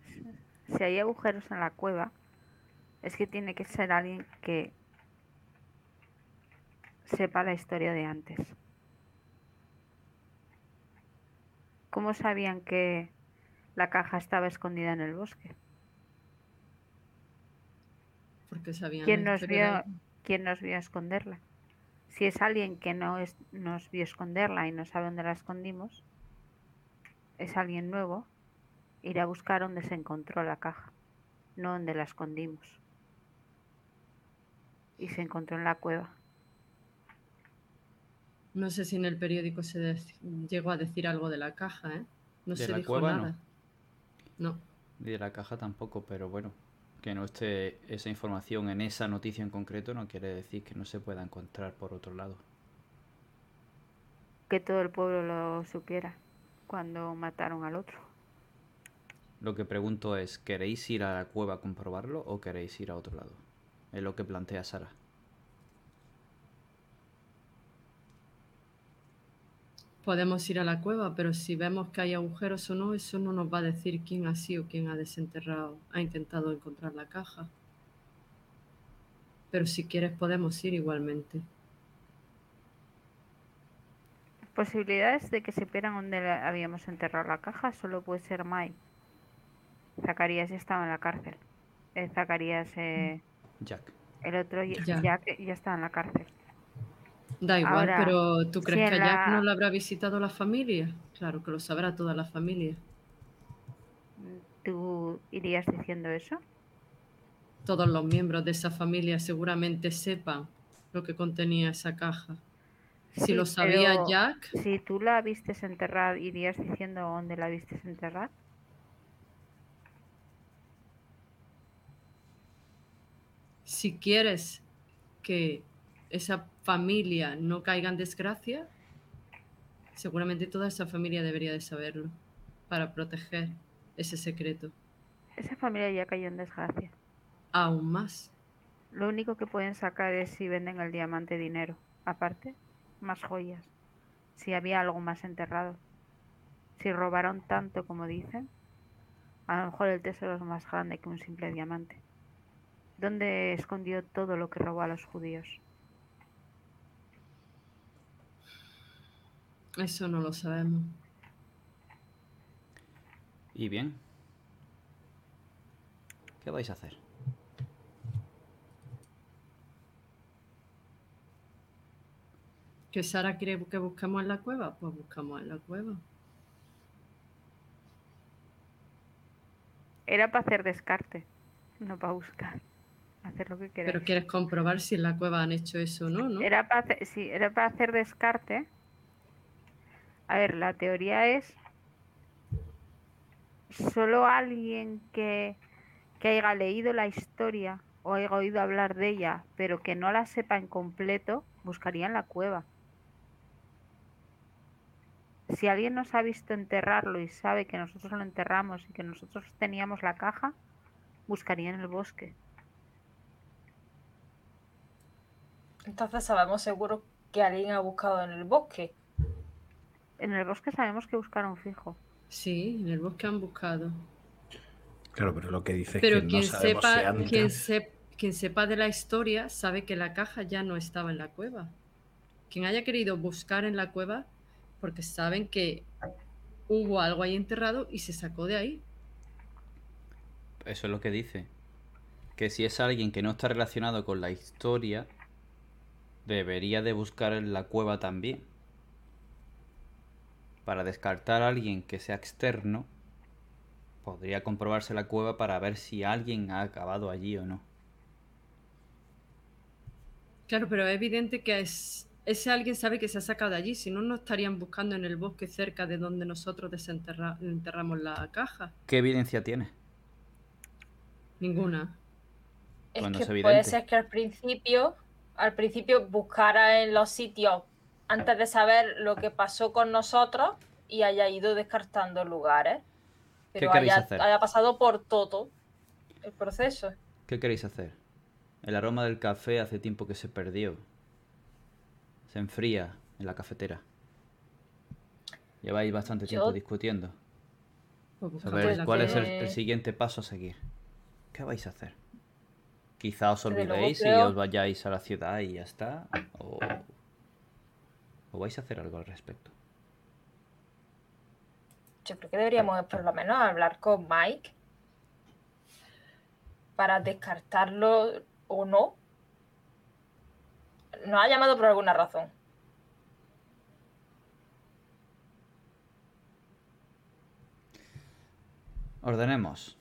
C: Si hay agujeros en la cueva, es que tiene que ser alguien que sepa la historia de antes. ¿Cómo sabían que la caja estaba escondida en el bosque?
B: Porque sabían
C: ¿Quién nos vio, quién nos vio esconderla? Si es alguien que no es- nos vio esconderla y no sabe dónde la escondimos, es alguien nuevo, ir a buscar dónde se encontró la caja, no donde la escondimos. Y se encontró en la cueva.
B: No sé si en el periódico se llegó a decir algo de la caja, ¿eh? No
A: ¿De
B: se
A: la
B: dijo
A: cueva,
B: nada. No.
A: Y de la caja tampoco, pero bueno, que no esté esa información en esa noticia en concreto no quiere decir que no se pueda encontrar por otro lado.
C: Que todo el pueblo lo supiera cuando mataron al otro.
A: Lo que pregunto es, ¿queréis ir a la cueva a comprobarlo o queréis ir a otro lado? Es lo que plantea Sara.
B: Podemos ir a la cueva, pero si vemos que hay agujeros o no, eso no nos va a decir quién ha sido quien ha desenterrado, ha intentado encontrar la caja. Pero si quieres podemos ir igualmente.
C: Posibilidades de que supieran dónde habíamos enterrado la caja solo puede ser Mai. Zacarías ya estaba en la cárcel. Eh, Zacarías, eh,
A: Jack.
C: el otro, ya,
B: Ya.
C: ya que- ya estaba en la cárcel.
B: Da igual,
C: Ahora,
B: pero ¿tú
C: si
B: crees que a Jack
C: la-
B: no lo habrá visitado la familia? Claro que lo sabrá toda la familia.
C: ¿Tú irías diciendo eso?
B: Todos los miembros de esa familia seguramente sepan lo que contenía esa caja. Si
C: Sí,
B: lo sabía Jack,
C: Si tú la vistes enterrar, ¿irías diciendo dónde la vistes enterrar?
B: si quieres que esa familia no caiga en desgracia, seguramente toda esa familia debería de saberlo para proteger ese secreto.
C: Esa familia ya cayó en desgracia.
B: Aún más.
C: Lo único que pueden sacar es si venden el diamante dinero. Aparte, más joyas. Si había algo más enterrado. Si robaron tanto como dicen, a lo mejor el tesoro es más grande que un simple diamante. ¿Dónde escondió todo lo que robó a los judíos?
B: Eso no lo sabemos.
A: ¿Y bien? ¿Qué vais a hacer?
B: ¿Que Sara quiere que busquemos en la cueva? Pues buscamos en la cueva.
C: Era para hacer descarte, no para buscar. Hacer lo que queráis.
B: Pero quieres comprobar si en la cueva han hecho eso o no, ¿no?
C: Era para hacer, sí, era para hacer descarte. A ver, la teoría es solo alguien que, que haya leído la historia o haya oído hablar de ella, pero que no la sepa en completo, buscaría en la cueva. Si alguien nos ha visto enterrarlo y sabe que nosotros lo enterramos y que nosotros teníamos la caja, buscaría en el bosque.
D: Entonces sabemos seguro que alguien ha buscado en el bosque.
C: En el bosque sabemos que buscaron fijo.
B: Sí, en el bosque han buscado.
E: Claro, pero lo que dice es que no
B: quien
E: sabemos
B: sepa,
E: si antes...
B: quien, quien sepa de la historia sabe que la caja ya no estaba en la cueva. Quien haya querido buscar en la cueva, porque saben que hubo algo ahí enterrado y se sacó de ahí.
A: Eso es lo que dice. Que si es alguien que no está relacionado con la historia, debería de buscar en la cueva también. Para descartar a alguien que sea externo, podría comprobarse la cueva para ver si alguien ha acabado allí o no.
B: Claro, pero es evidente que es- ese alguien sabe que se ha sacado de allí, si no, no estarían buscando en el bosque cerca de donde nosotros desenterra- enterramos la caja.
A: ¿Qué evidencia tiene?
B: Ninguna.
D: Es
A: cuando
D: que
A: es
D: puede ser que al principio, al principio buscara en los sitios antes de saber lo que pasó con nosotros y haya ido descartando lugares. Pero
A: queréis
D: haya,
A: hacer?
D: haya pasado por todo el proceso.
A: ¿Qué queréis hacer? El aroma del café hace tiempo que se perdió. Se enfría en la cafetera. Lleváis bastante tiempo
D: Yo-
A: discutiendo.
B: Pues
A: Saber
B: la
A: cuál
B: que-
A: es el, el siguiente paso a seguir. ¿Qué vais a hacer? Quizá os olvidéis y os vayáis a la ciudad y ya está. O, o vais a hacer algo al respecto.
D: Yo creo que deberíamos por lo menos hablar con Mike para descartarlo o no. Nos ha llamado por alguna razón.
A: Ordenemos.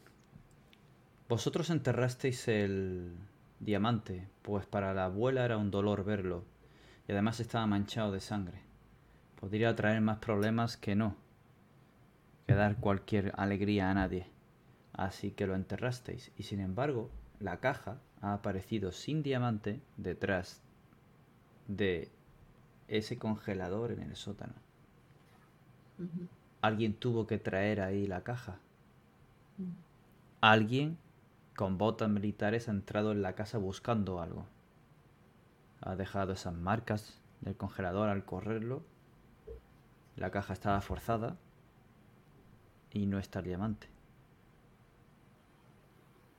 A: Vosotros enterrasteis el diamante, pues para la abuela era un dolor verlo, y además estaba manchado de sangre. Podría traer más problemas que no, que dar cualquier alegría a nadie. Así que lo enterrasteis, y sin embargo, la caja ha aparecido sin diamante detrás de ese congelador en el sótano. Alguien tuvo que traer ahí la caja.
B: Mm.
A: Alguien con botas militares ha entrado en la casa buscando algo. Ha dejado esas marcas del congelador al correrlo. La caja estaba forzada y no está el diamante.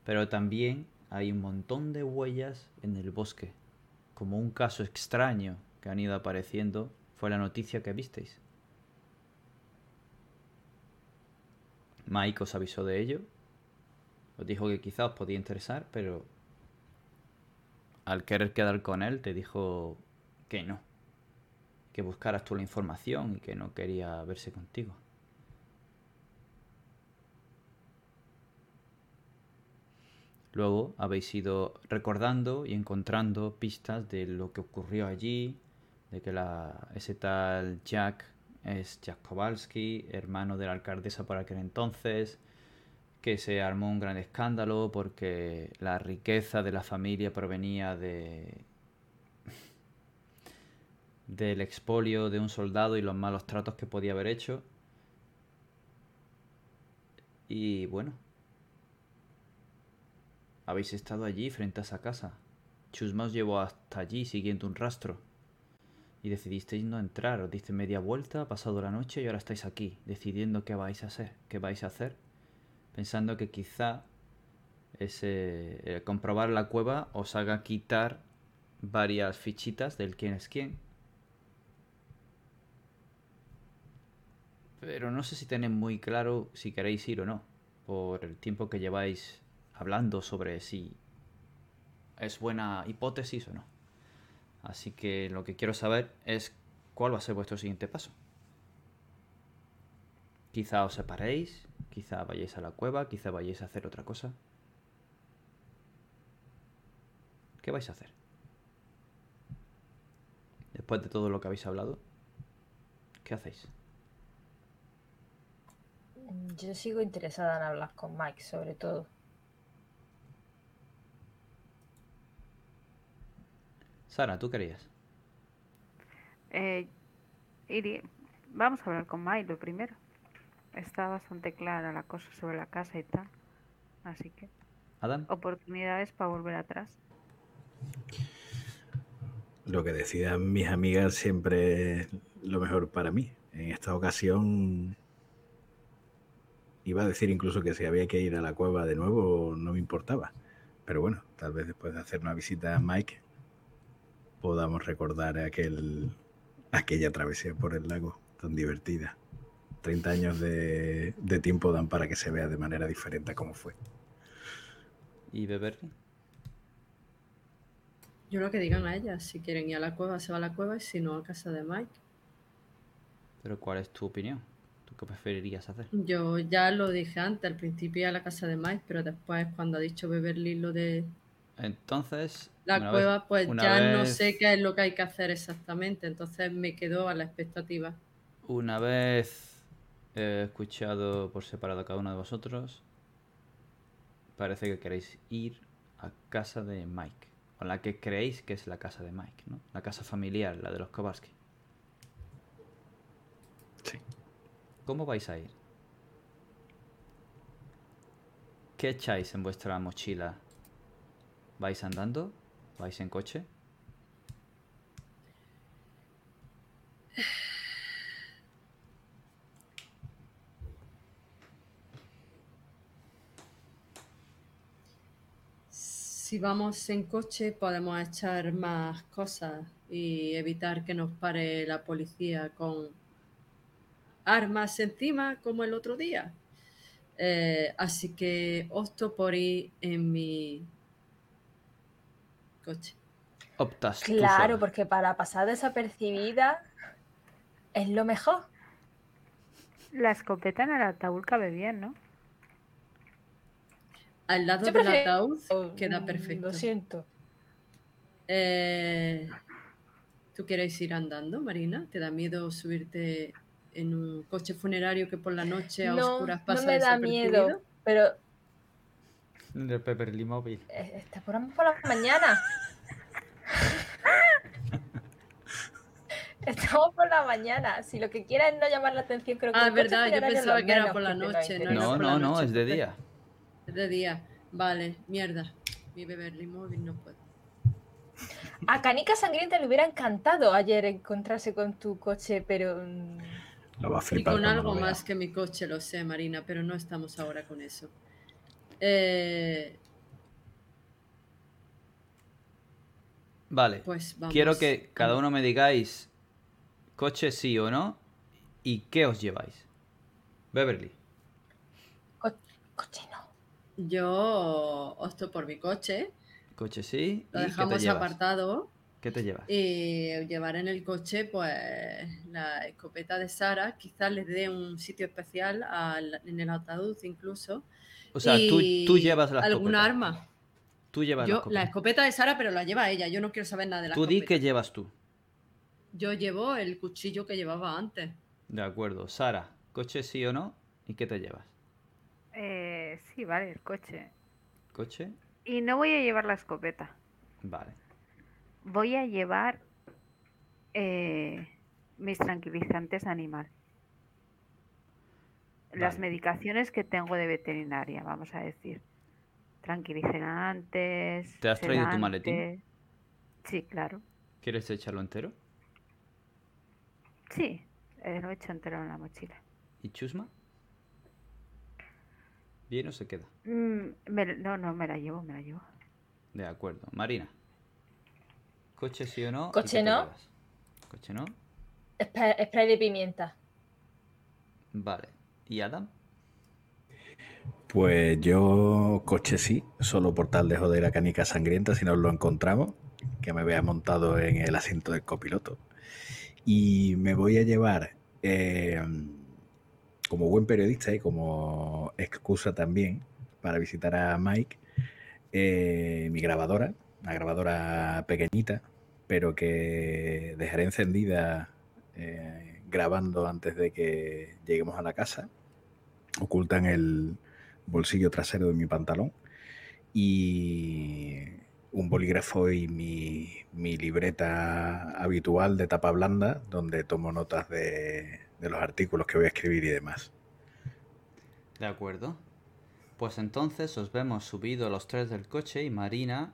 A: Pero también hay un montón de huellas en el bosque. Como un caso extraño que han ido apareciendo fue la noticia que visteis. Mike os avisó de ello. Os dijo que quizá os podía interesar, pero al querer quedar con él te dijo que no. Que buscaras tú la información y que no quería verse contigo. Luego habéis ido recordando y encontrando pistas de lo que ocurrió allí, de que la, ese tal Jack es Jack Kowalski, hermano de la alcaldesa por aquel entonces, que se armó un gran escándalo porque la riqueza de la familia provenía de del expolio de un soldado y los malos tratos que podía haber hecho. Y bueno, habéis estado allí frente a esa casa. Chusma os llevó hasta allí siguiendo un rastro. Y decidisteis no entrar, os diste media vuelta, ha pasado la noche y ahora estáis aquí, decidiendo qué vais a hacer, qué vais a hacer, pensando que quizá ese eh, comprobar la cueva os haga quitar varias fichitas del quién es quién. Pero no sé si tenéis muy claro si queréis ir o no, por el tiempo que lleváis hablando sobre si es buena hipótesis o no. Así que lo que quiero saber es cuál va a ser vuestro siguiente paso. Quizá os separéis, quizá vayáis a la cueva, quizá vayáis a hacer otra cosa. ¿Qué vais a hacer? Después de todo lo que habéis hablado, ¿qué hacéis?
D: Yo sigo interesada en hablar con Mike, sobre todo.
A: Sara, ¿tú querías?
C: Eh, Iri, vamos a hablar con Milo primero. Está bastante clara la cosa sobre la casa y tal. Así que,
A: ¿Adam?
C: oportunidades para volver atrás.
E: Lo que decidan mis amigas siempre es lo mejor para mí. En esta ocasión iba a decir incluso que si había que ir a la cueva de nuevo no me importaba. Pero bueno, tal vez después de hacer una visita a Mike podamos recordar aquel, aquella travesía por el lago tan divertida. 30 años de, de tiempo dan para que se vea de manera diferente a cómo fue.
A: ¿Y Beverly?
B: Yo lo que digan a ellas, si quieren ir a la cueva, se va a la cueva y si no, a casa de Mike.
A: ¿Pero cuál es tu opinión? ¿Tú qué preferirías hacer?
B: Yo ya lo dije antes, al principio a la casa de Mike, pero después cuando ha dicho Beverly lo de
A: Entonces,
B: la
A: vez-
B: cueva, pues ya no sé qué es lo que hay que hacer exactamente, entonces me quedo a la expectativa.
A: Una vez he escuchado por separado a cada uno de vosotros, parece que queréis ir a casa de Mike. O la que creéis que es la casa de Mike, ¿no? La casa familiar, la de los Kowalski.
E: Sí.
A: ¿Cómo vais a ir? ¿Qué echáis en vuestra mochila? ¿Vais andando? ¿Vais en coche?
B: Si vamos en coche podemos echar más cosas y evitar que nos pare la policía con armas encima como el otro día. Eh, así que opto por ir en mi coche.
A: Optas
D: Claro, porque para pasar desapercibida es lo mejor.
C: La escopeta en el ataúd cabe bien, ¿no?
B: Al lado
D: Yo
B: del
D: prefiero-
B: ataúd queda
D: Mm,
B: perfecto.
D: Lo siento.
B: Eh, ¿Tú quieres ir andando, Marina? ¿Te da miedo subirte en un coche funerario que por la noche a
D: No,
B: oscuras
D: no
B: pasa
D: me da miedo, pero
A: El Pepperly Móvil.
D: eh, está por, por la mañana. Estamos por la mañana. Si lo que quieras es no llamar la atención, creo que
B: Ah, es verdad, yo pensaba que era por la noche, no
A: No, no, no, es de día.
B: Es de día. Vale, mierda. Mi Beverly Móvil no puedo.
D: A Canica Sangrienta le hubiera encantado ayer encontrarse con tu coche, pero. mm,
E: Lo va a
B: Y con algo más que mi coche, lo sé, Marina, pero no estamos ahora con eso. Eh,
A: Vale.
B: pues vamos.
A: Quiero que cada uno me digáis coche sí o no y qué os lleváis. Beverly.
D: co- coche.
B: Yo opto por mi coche,
A: Coche sí.
B: lo
A: ¿Y qué te
B: dejamos apartado
A: ¿Qué te llevas?
B: y llevar en el coche pues la escopeta de Sara, quizás les dé un sitio especial al- en el ataúd incluso.
A: O sea, tú, tú llevas la
B: alguna
A: escopeta.
B: arma.
A: Tú llevas
B: Yo,
A: la
B: la
A: escopeta.
B: de Sara, pero la lleva ella. Yo no quiero saber nada de la
A: Tú di
B: escopeta.
A: qué llevas tú.
B: Yo llevo el cuchillo que llevaba antes.
A: De acuerdo. Sara, coche sí o no y qué te llevas.
C: Eh, sí, vale, el coche.
A: Coche.
C: Y no voy a llevar la escopeta.
A: Vale.
C: Voy a llevar eh, mis tranquilizantes animal. Las medicaciones que tengo de veterinaria, vamos a decir. Tranquilizantes.
A: ¿Te has traído tu maletín?
C: Sí, claro.
A: ¿Quieres echarlo entero?
C: Sí, eh, lo he hecho entero en la mochila.
A: ¿Y Chusma? ¿Bien o se queda?
C: Mm, me- no, no, me la llevo, me la llevo.
A: De acuerdo. Marina. ¿Coche sí o no?
D: Coche no.
A: llevas? ¿Coche no?
D: Spray, spray de pimienta.
A: Vale. ¿Y Adam?
E: Pues yo, coche sí, solo por tal de joder a Canica Sangrienta si nos lo encontramos, que me vea montado en el asiento del copiloto. Y me voy a llevar, eh, como buen periodista y como excusa también para visitar a Mike, eh, mi grabadora, una grabadora pequeñita, pero que dejaré encendida eh, grabando antes de que lleguemos a la casa, oculta en el bolsillo trasero de mi pantalón y un bolígrafo y mi, mi libreta habitual de tapa blanda donde tomo notas de, de los artículos que voy a escribir y demás.
A: De acuerdo. Pues entonces os vemos subido los tres del coche y Marina.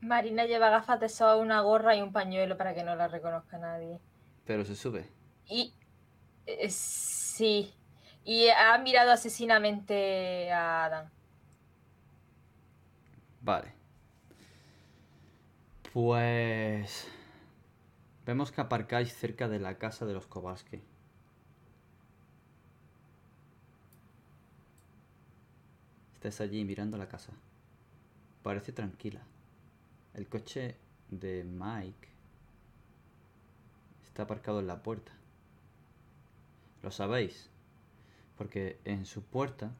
D: Marina lleva gafas de sol, una gorra y un pañuelo para que no la reconozca nadie.
A: Pero se sube.
D: Y. eh, sí. Y ha mirado asesinamente a Adam.
A: Vale. Pues... Vemos que aparcáis cerca de la casa de los Kowalski. Estás allí mirando la casa. Parece tranquila. El coche de Mike está aparcado en la puerta. Lo sabéis, porque en su puerta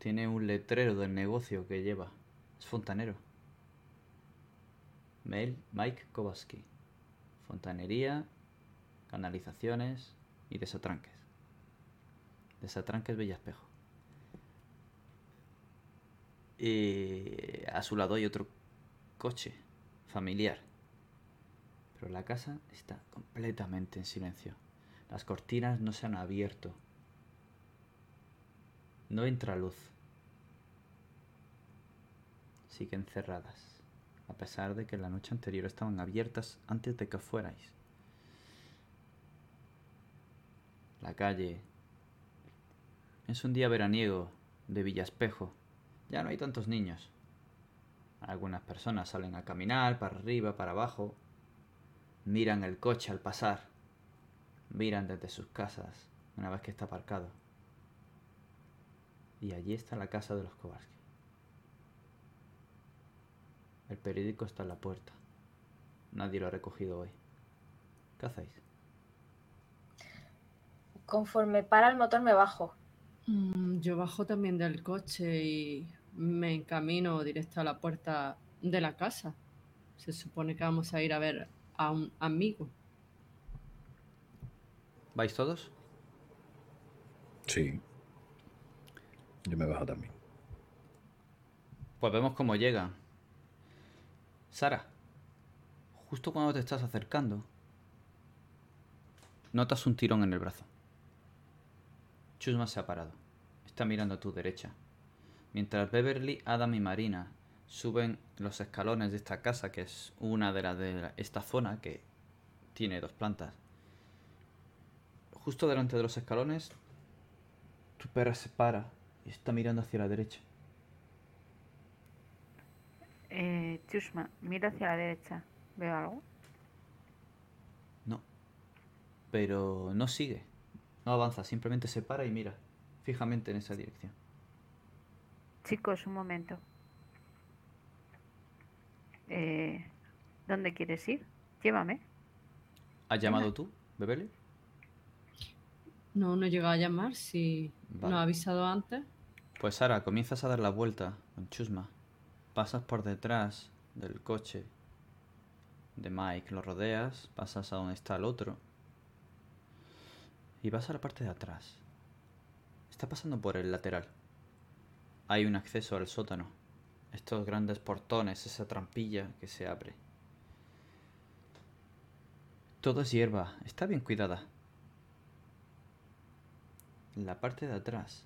A: tiene un letrero del negocio que lleva. Es fontanero. Mail Mike Kowalski. Fontanería, canalizaciones y desatranques. Desatranques Villaspejo. Y a su lado hay otro coche familiar. Pero la casa está completamente en silencio. Las cortinas no se han abierto. No entra luz. Siguen cerradas. A pesar de que la noche anterior estaban abiertas antes de que fuerais. La calle. Es un día veraniego de Villaspejo. Ya no hay tantos niños. Algunas personas salen a caminar para arriba, para abajo. Miran el coche al pasar. Miran desde sus casas una vez que está aparcado. Y allí está la casa de los Kowalski. El periódico está en la puerta. Nadie lo ha recogido hoy. ¿Qué hacéis?
D: Conforme para el motor me bajo.
B: Mm, Yo bajo también del coche y me encamino directo a la puerta de la casa. Se supone que vamos a ir a ver a un amigo.
A: ¿Vais todos?
E: Sí. Yo me bajo también.
A: Pues vemos cómo llegan. Sara, justo cuando te estás acercando, notas un tirón en el brazo. Chusma se ha parado. Está mirando a tu derecha. Mientras Beverly, Adam y Marina suben los escalones de esta casa, que es una de las de esta zona que tiene dos plantas. Justo delante de los escalones, tu perra se para y está mirando hacia la derecha.
C: Eh, Chusma, mira hacia la derecha. ¿Veo algo?
A: No. Pero no sigue. No avanza, simplemente se para y mira fijamente en esa dirección.
C: Chicos, un momento. Eh, ¿Dónde quieres ir? Llévame.
A: ¿Has llamado tú, Bebele?
B: No, no he llegado a llamar. Si
A: Vale.
B: no ha avisado antes.
A: Pues Sara, comienzas a dar la vuelta con Chusma. Pasas por detrás del coche de Mike, lo rodeas, pasas a donde está el otro y vas a la parte de atrás. Está pasando por el lateral. Hay un acceso al sótano. Estos grandes portones, esa trampilla que se abre. Todo es hierba, está bien cuidada. La parte de atrás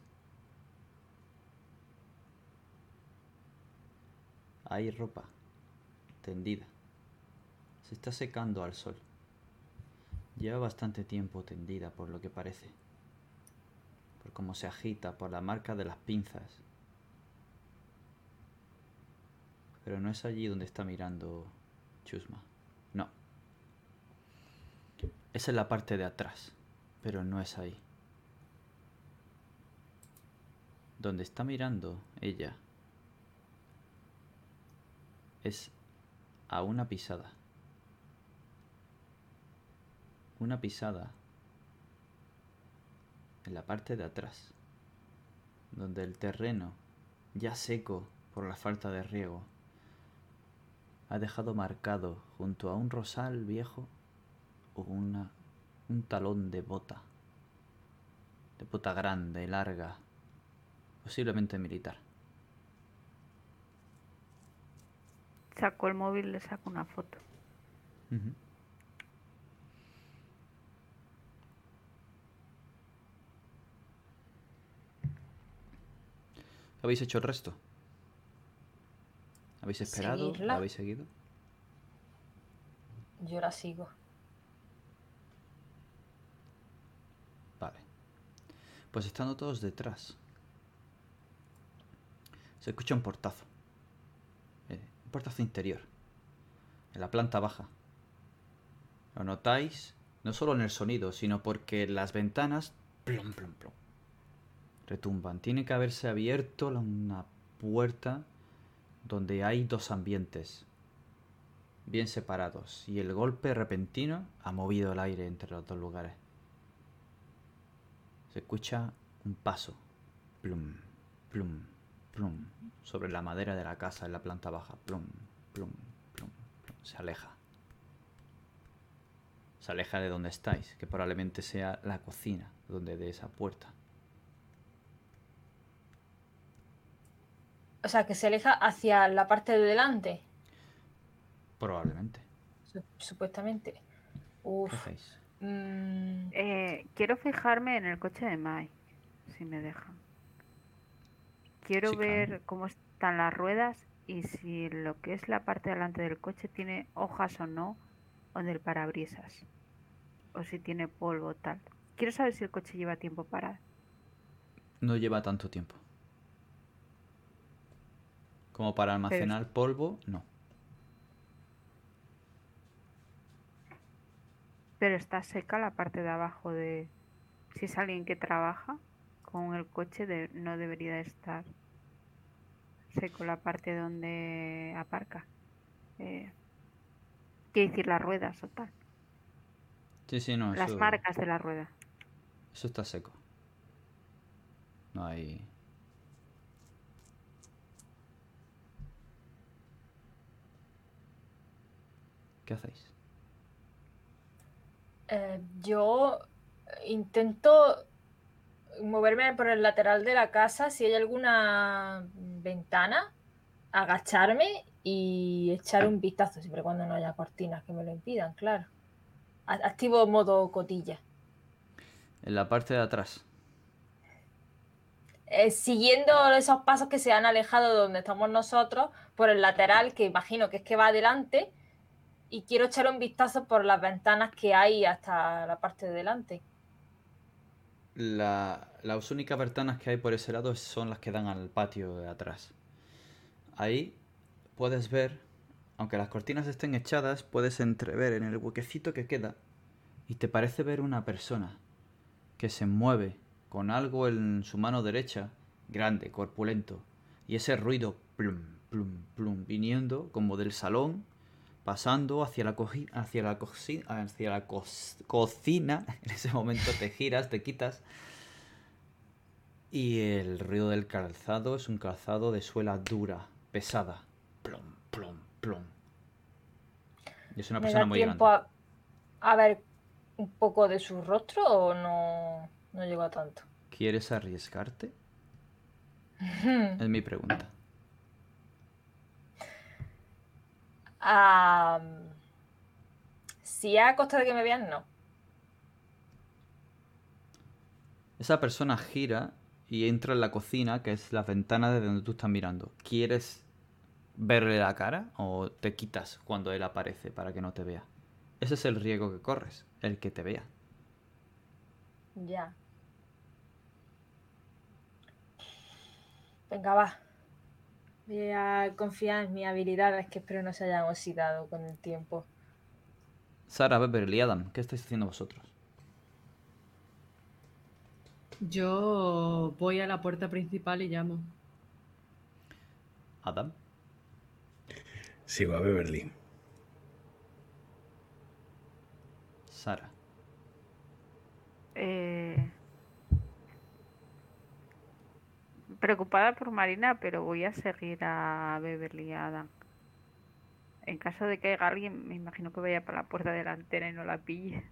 A: Hay ropa tendida. Se está secando al sol. Lleva bastante tiempo tendida por lo que parece. Por cómo se agita, por la marca de las pinzas. Pero no es allí donde está mirando Chusma. No. Es en la parte de atrás, pero no es ahí. Donde está mirando ella es a una pisada. Una pisada en la parte de atrás, donde el terreno, ya seco por la falta de riego, ha dejado marcado junto a un rosal viejo una, un talón de bota, de bota grande, larga, posiblemente militar.
C: Saco el móvil y le saco una foto.
A: ¿Habéis hecho el resto? ¿Habéis esperado? ¿Habéis seguido?
D: Yo la sigo.
A: Vale. Pues estando todos detrás. Se escucha un portazo. Un portazo interior. En la planta baja. Lo notáis no solo en el sonido, sino porque las ventanas plom, plom, plom, retumban. Tiene que haberse abierto una puerta donde hay dos ambientes bien separados y el golpe repentino ha movido el aire entre los dos lugares. Se escucha un paso. Plum, plum, plum. Sobre la madera de la casa en la planta baja. Plum, plum, plum, plum. Se aleja. Se aleja de donde estáis, que probablemente sea la cocina, donde de esa puerta.
D: O sea, que se aleja hacia la parte de delante,
A: Probablemente.
D: su- supuestamente.
A: ¿Qué
D: Uf. mm,
C: Eh, quiero fijarme en el coche de Mai, si me dejan. Quiero
A: Sí, claro.
C: ver cómo están las ruedas y si lo que es la parte delante del coche tiene hojas o no, o del parabrisas. O si tiene polvo o tal. Quiero saber si el coche lleva tiempo parado.
A: No lleva tanto tiempo. Como para almacenar polvo, no.
C: Pero está seca la parte de abajo de... Si es alguien que trabaja con el coche, de- no debería de estar seco la parte donde aparca. Eh, quiero decir, las ruedas o tal.
A: Sí, sí, no.
C: Las
A: eso-
C: marcas de la rueda.
A: Eso está seco. No hay. ¿Qué hacéis?
D: eh, yo intento moverme por el lateral de la casa. Si hay alguna ventana, agacharme y echar un vistazo, siempre cuando no haya cortinas que me lo impidan, claro. Activo modo cotilla.
A: En la parte de atrás.
D: Eh, siguiendo esos pasos que se han alejado de donde estamos nosotros, por el lateral, que imagino que es que va adelante, y quiero echar un vistazo por las ventanas que hay hasta la parte de delante.
A: La- las únicas ventanas que hay por ese lado son las que dan al patio de atrás. Ahí puedes ver, aunque las cortinas estén echadas, puedes entrever en el huequecito que queda y te parece ver una persona que se mueve con algo en su mano derecha, grande, corpulento, y ese ruido plum, plum, plum, viniendo como del salón, pasando hacia la, coji- hacia la, cosi- hacia la cos- cocina. En ese momento te giras, te quitas. Y el ruido del calzado es un calzado de suela dura, pesada. Plum, plum, plum. Y es una
D: ¿Me
A: persona muy grande.
D: a, a ver un poco de su rostro o no, no llego a tanto?
A: ¿Quieres arriesgarte? Es mi pregunta.
D: Ah, si es a costa de que me vean, no.
A: Esa persona gira y entra en la cocina, que es la ventana de donde tú estás mirando. ¿Quieres verle la cara o te quitas cuando él aparece para que no te vea? Ese es el riesgo que corres, el que te vea.
D: Ya. Venga, va. Voy a confiar en mis habilidades que espero no se hayan oxidado con el tiempo.
A: Sara, Beverly, Adam, ¿qué estáis haciendo vosotros?
B: Yo voy a la puerta principal y llamo.
A: Adam,
E: Sigo a Beverly.
A: Sara.
C: Eh, preocupada por Marina, pero voy a seguir a Beverly Adam. En caso de que haya alguien, me imagino que vaya para la puerta delantera y no la pille.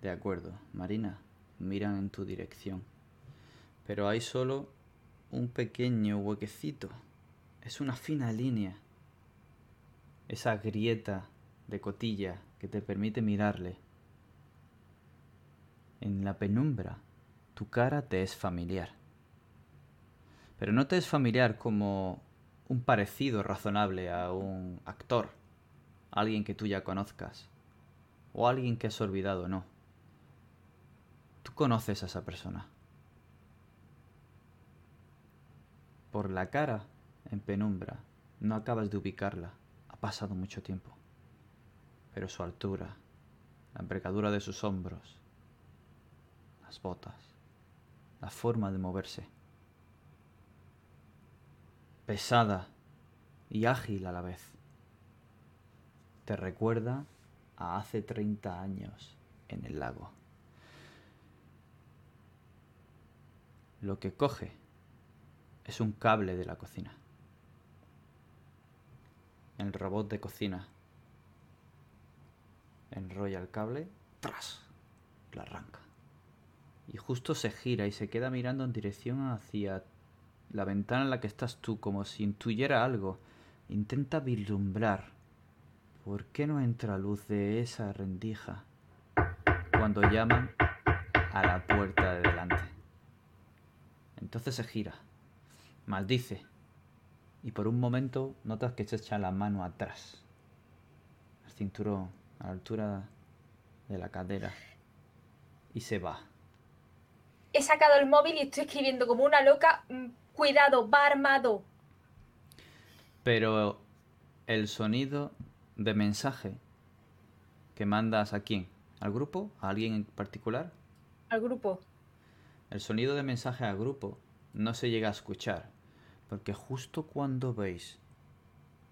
A: De acuerdo, Marina, miran en tu dirección. Pero hay solo un pequeño huequecito. Es una fina línea. Esa grieta de cotilla que te permite mirarle. En la penumbra, tu cara te es familiar. Pero no te es familiar como un parecido razonable a un actor, alguien que tú ya conozcas, o alguien que has olvidado, no. Tú conoces a esa persona. Por la cara, en penumbra, no acabas de ubicarla. Ha pasado mucho tiempo. Pero su altura, la envergadura de sus hombros, las botas, la forma de moverse. Pesada y ágil a la vez. Te recuerda a hace 30 años en el lago. Lo que coge es un cable de la cocina. El robot de cocina enrolla el cable, tras, lo arranca. Y justo se gira y se queda mirando en dirección hacia la ventana en la que estás tú, como si intuyera algo. Intenta vislumbrar. ¿Por qué no entra luz de esa rendija cuando llaman a la puerta de delante? Entonces se gira, maldice, y por un momento notas que se echa la mano atrás, al cinturón, a la altura de la cadera, y se va.
D: He sacado el móvil y estoy escribiendo como una loca. mm, Cuidado, va armado.
A: Pero el sonido de mensaje que mandas a quién? ¿Al grupo? ¿A alguien en particular?
D: Al grupo.
A: El sonido de mensaje al grupo no se llega a escuchar, porque justo cuando veis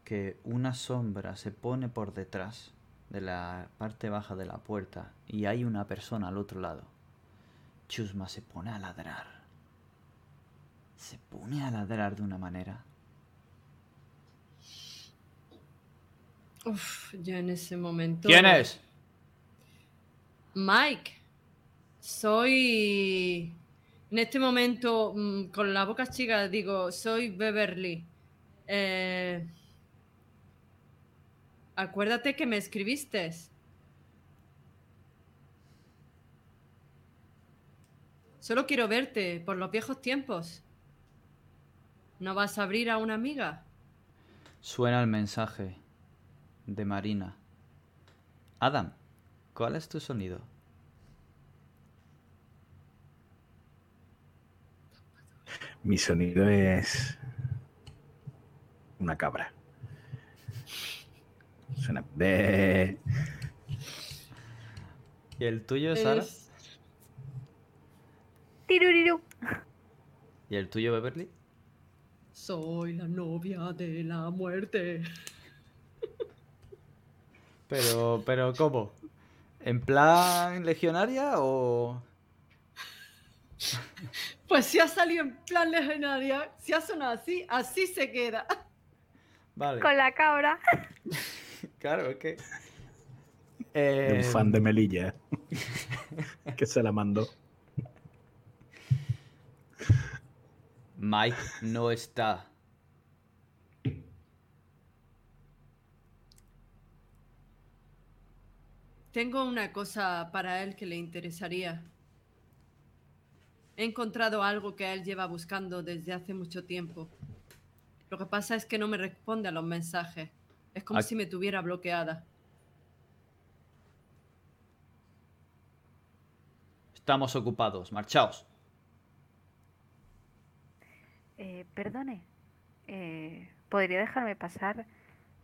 A: que una sombra se pone por detrás de la parte baja de la puerta y hay una persona al otro lado, Chusma se pone a ladrar. Se pone a ladrar de una manera.
B: Uf, yo en ese momento.
A: ¿Quién es?
B: Mike. Soy. En este momento, mm, con la boca chica, digo, soy Beverly. Eh, Acuérdate que me escribiste. Solo quiero verte por los viejos tiempos. ¿No vas a abrir a una amiga?
A: Suena el mensaje de Marina. Adam, ¿cuál es tu sonido?
E: Mi sonido es una cabra. Suena de
A: ¿Y el tuyo, Sara?
B: Es-
C: Tiruriru.
A: ¿Y el tuyo, Beverly?
B: Soy la novia de la muerte.
A: Pero, pero, ¿cómo? ¿En plan legionaria o...?
B: Pues si ha salido en plan legendaria, si ha sonado así, así se queda.
A: Vale.
C: Con la cabra.
A: Claro, es que...
E: un
A: Eh,
E: fan de Melilla que se la mandó.
A: Mike no está.
B: Tengo una cosa para él que le interesaría. He encontrado algo que él lleva buscando desde hace mucho tiempo. Lo que pasa es que no me responde a los mensajes. Es como si me tuviera bloqueada.
A: Estamos ocupados. Marchaos.
C: Eh, perdone. eh, ¿Podría dejarme pasar?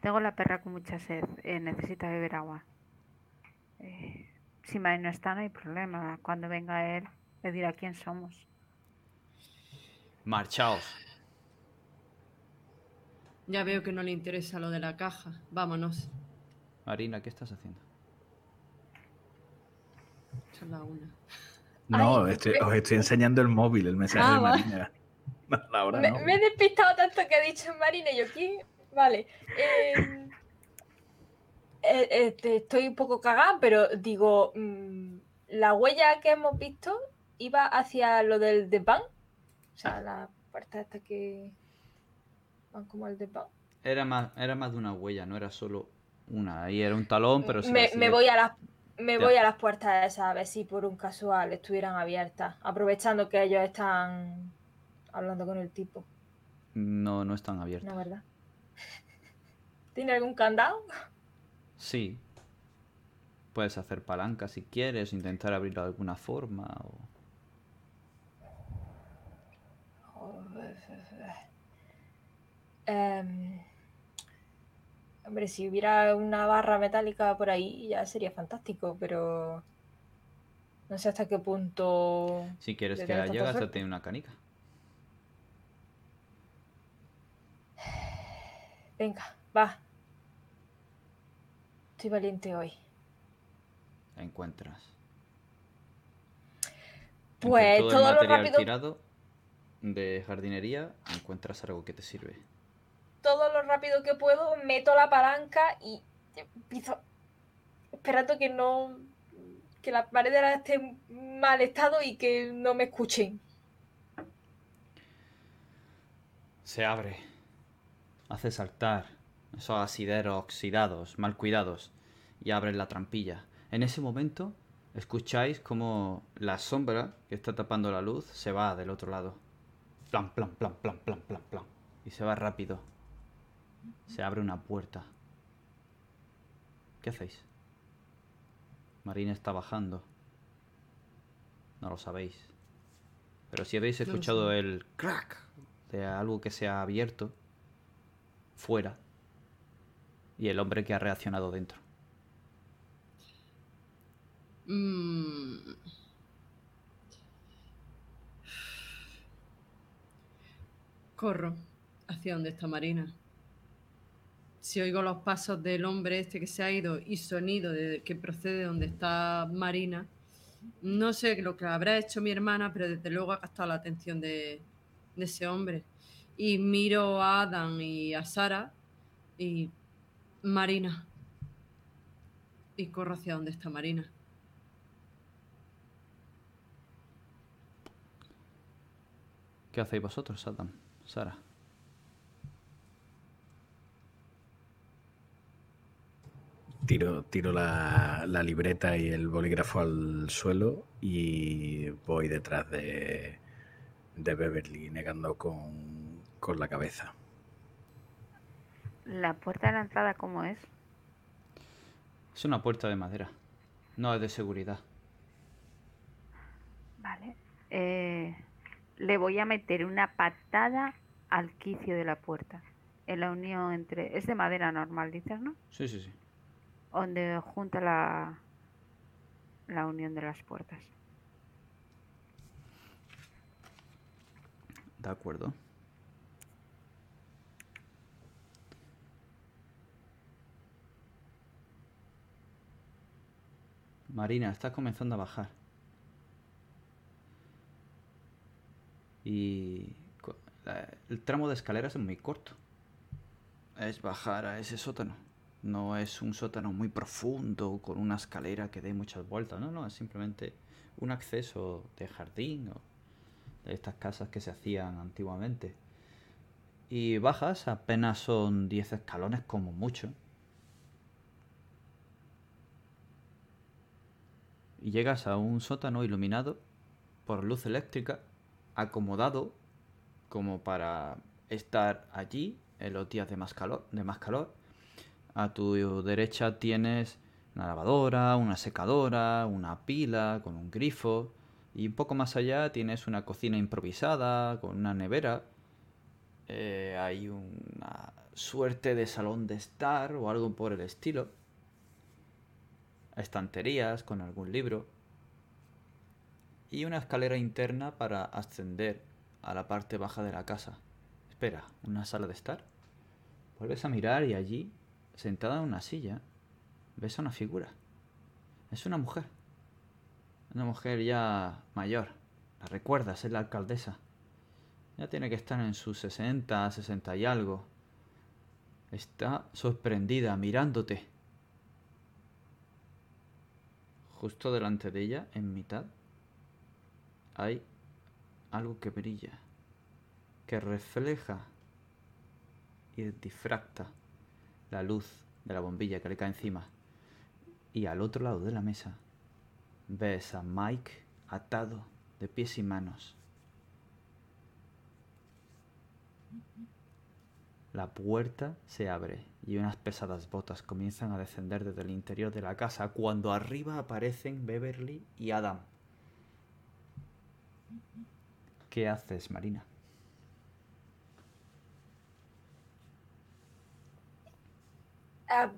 C: Tengo la perra con mucha sed. eh, necesita beber agua. Eh, si Mike no está, no hay problema. Cuando venga él, le dirá quién somos.
A: Marchaos.
B: Ya veo que no le interesa lo de la caja. Vámonos.
A: Marina, ¿qué estás haciendo?
B: Son la una.
E: No,
D: Ay,
E: estoy- os estoy enseñando el móvil, el mensaje
B: Ah,
E: de. Marina. No, Laura
D: Me,
E: no.
D: me he despistado tanto que he dicho Marina y yo, ¿quién? Vale. eh, eh, eh, estoy un poco cagada, pero digo, mm, la huella que hemos visto iba hacia lo del desván. O sea, la puerta esta que van como el desván.
A: Era más, era más de una huella, no era solo una. Ahí era un talón, pero sí.
D: me, voy a las me
A: Ya.
D: voy a las puertas esas a ver si por un casual estuvieran abiertas, aprovechando que ellos están hablando con el tipo,
A: No, no están abiertas.
D: ¿no verdad? ¿Tiene algún candado?
A: Sí. Puedes hacer palanca si quieres, intentar abrirlo de alguna forma. O...
D: Em, hombre, si hubiera una barra metálica por ahí ya sería fantástico, pero no sé hasta qué punto.
A: Si quieres que
D: suerte.
A: tiene una canica.
D: Venga, va. Estoy valiente hoy.
A: La encuentras.
D: Pues
A: todo,
D: todo
A: el
D: lo
A: material
D: rápido,
A: tirado de jardinería, encuentras algo que te sirve.
D: todo lo rápido que puedo, meto la palanca y empiezo esperando que no que la pared esté en mal estado y que no me escuchen.
A: Se abre. Hace saltar esos asideros oxidados, mal cuidados, y abre la trampilla. En ese momento escucháis como la sombra que está tapando la luz se va del otro lado. Plan, plan, plan, plan, plan, plan, plan. Y se va rápido. Se abre una puerta. ¿Qué hacéis? Marina está bajando. No lo sabéis. Pero si habéis escuchado el crack de algo que se ha abierto fuera y el hombre que ha reaccionado dentro.
B: Mm. Corro hacia donde está Marina. Si oigo los pasos del hombre este que se ha ido y sonido de, que procede de donde está Marina, no sé lo que habrá hecho mi hermana, pero desde luego ha captado la atención de ese hombre. Y miro a Adam y a Sara y Marina. Y corro hacia donde está Marina.
A: ¿Qué hacéis vosotros, Adam? Sara.
E: Tiro, tiro la, la libreta y el bolígrafo al suelo y voy detrás de, de Beverly negando con, con la cabeza.
C: La puerta de la entrada, ¿cómo es?
A: Es una puerta de madera. No es de seguridad.
C: Vale. Eh, le voy a meter una patada al quicio de la puerta. En la unión entre... Es de madera normal, dices, ¿no?
A: Sí, sí, sí.
C: Donde junta la, la unión de las puertas.
A: De acuerdo. Marina, estás comenzando a bajar. Y el tramo de escaleras es muy corto. Es bajar a ese sótano. No es un sótano muy profundo con una escalera que dé muchas vueltas. No, no, es simplemente un acceso de jardín o de estas casas que se hacían antiguamente. Y bajas, apenas son 10 escalones como mucho. Y llegas a un sótano iluminado por luz eléctrica, acomodado como para estar allí en los días de más calor, de más calor. A tu derecha tienes una lavadora, una secadora, una pila con un grifo. Y un poco más allá tienes una cocina improvisada con una nevera. Eh, hay una suerte de salón de estar o algo por el estilo. Estanterías con algún libro. Y una escalera interna para ascender a la parte baja de la casa. Espera, ¿una sala de estar? Vuelves a mirar y allí, sentada en una silla, ves a una figura. Es una mujer. Una mujer ya mayor. La recuerdas, es la alcaldesa. Ya tiene que estar en sus 60, 60 y algo. Está sorprendida, mirándote. Justo delante de ella, en mitad, hay algo que brilla, que refleja y difracta la luz de la bombilla que le cae encima. Y al otro lado de la mesa ves a Mike atado de pies y manos. La puerta se abre y unas pesadas botas comienzan a descender desde el interior de la casa cuando arriba aparecen Beverly y Adam. ¿Qué haces, Marina?
D: Ah,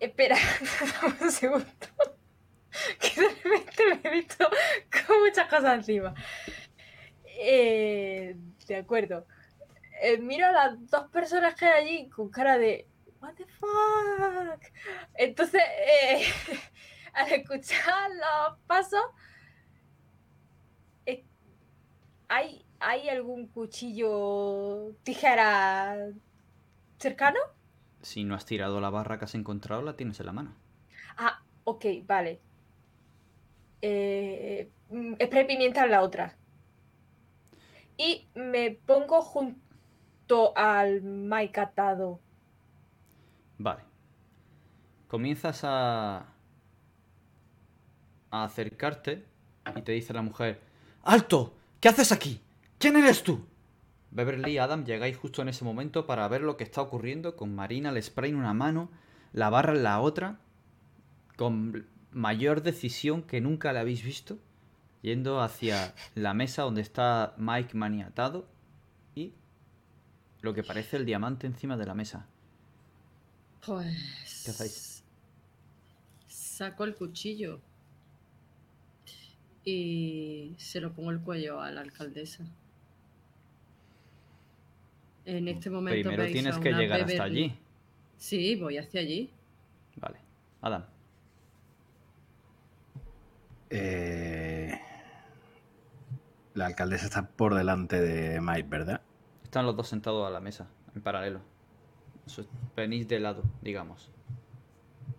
D: espera, un segundo. Que de repente me he visto con muchas cosas encima. Eh, de acuerdo. Eh, miro a las dos personas que hay allí con cara de What the fuck. Entonces, eh, al escuchar los pasos, eh, ¿hay, ¿hay algún cuchillo tijera cercano?
A: Si no has tirado la barra que has encontrado, la tienes en la mano.
D: Ah, ok, vale. Eh, mm, spray pimienta en la otra. y me pongo junto al Mike atado.
A: Vale. Comienzas a. a acercarte y te dice la mujer: ¡Alto! ¿Qué haces aquí? ¿Quién eres tú? Beverly y Adam llegáis justo en ese momento para ver lo que está ocurriendo con Marina, el spray en una mano, la barra en la otra, con mayor decisión que nunca la habéis visto, yendo hacia la mesa donde está Mike maniatado lo que parece el diamante encima de la mesa.
B: Pues.
A: ¿Qué hacéis?
B: Saco el cuchillo. Y se lo pongo el cuello a la alcaldesa. En este momento.
A: Primero tienes
B: a
A: que llegar hasta allí.
B: Sí, voy hacia allí.
A: Vale. Adam.
E: Eh, la alcaldesa está por delante de Mike, ¿verdad?
A: Están los dos sentados a la mesa, en paralelo. Venís de lado, digamos.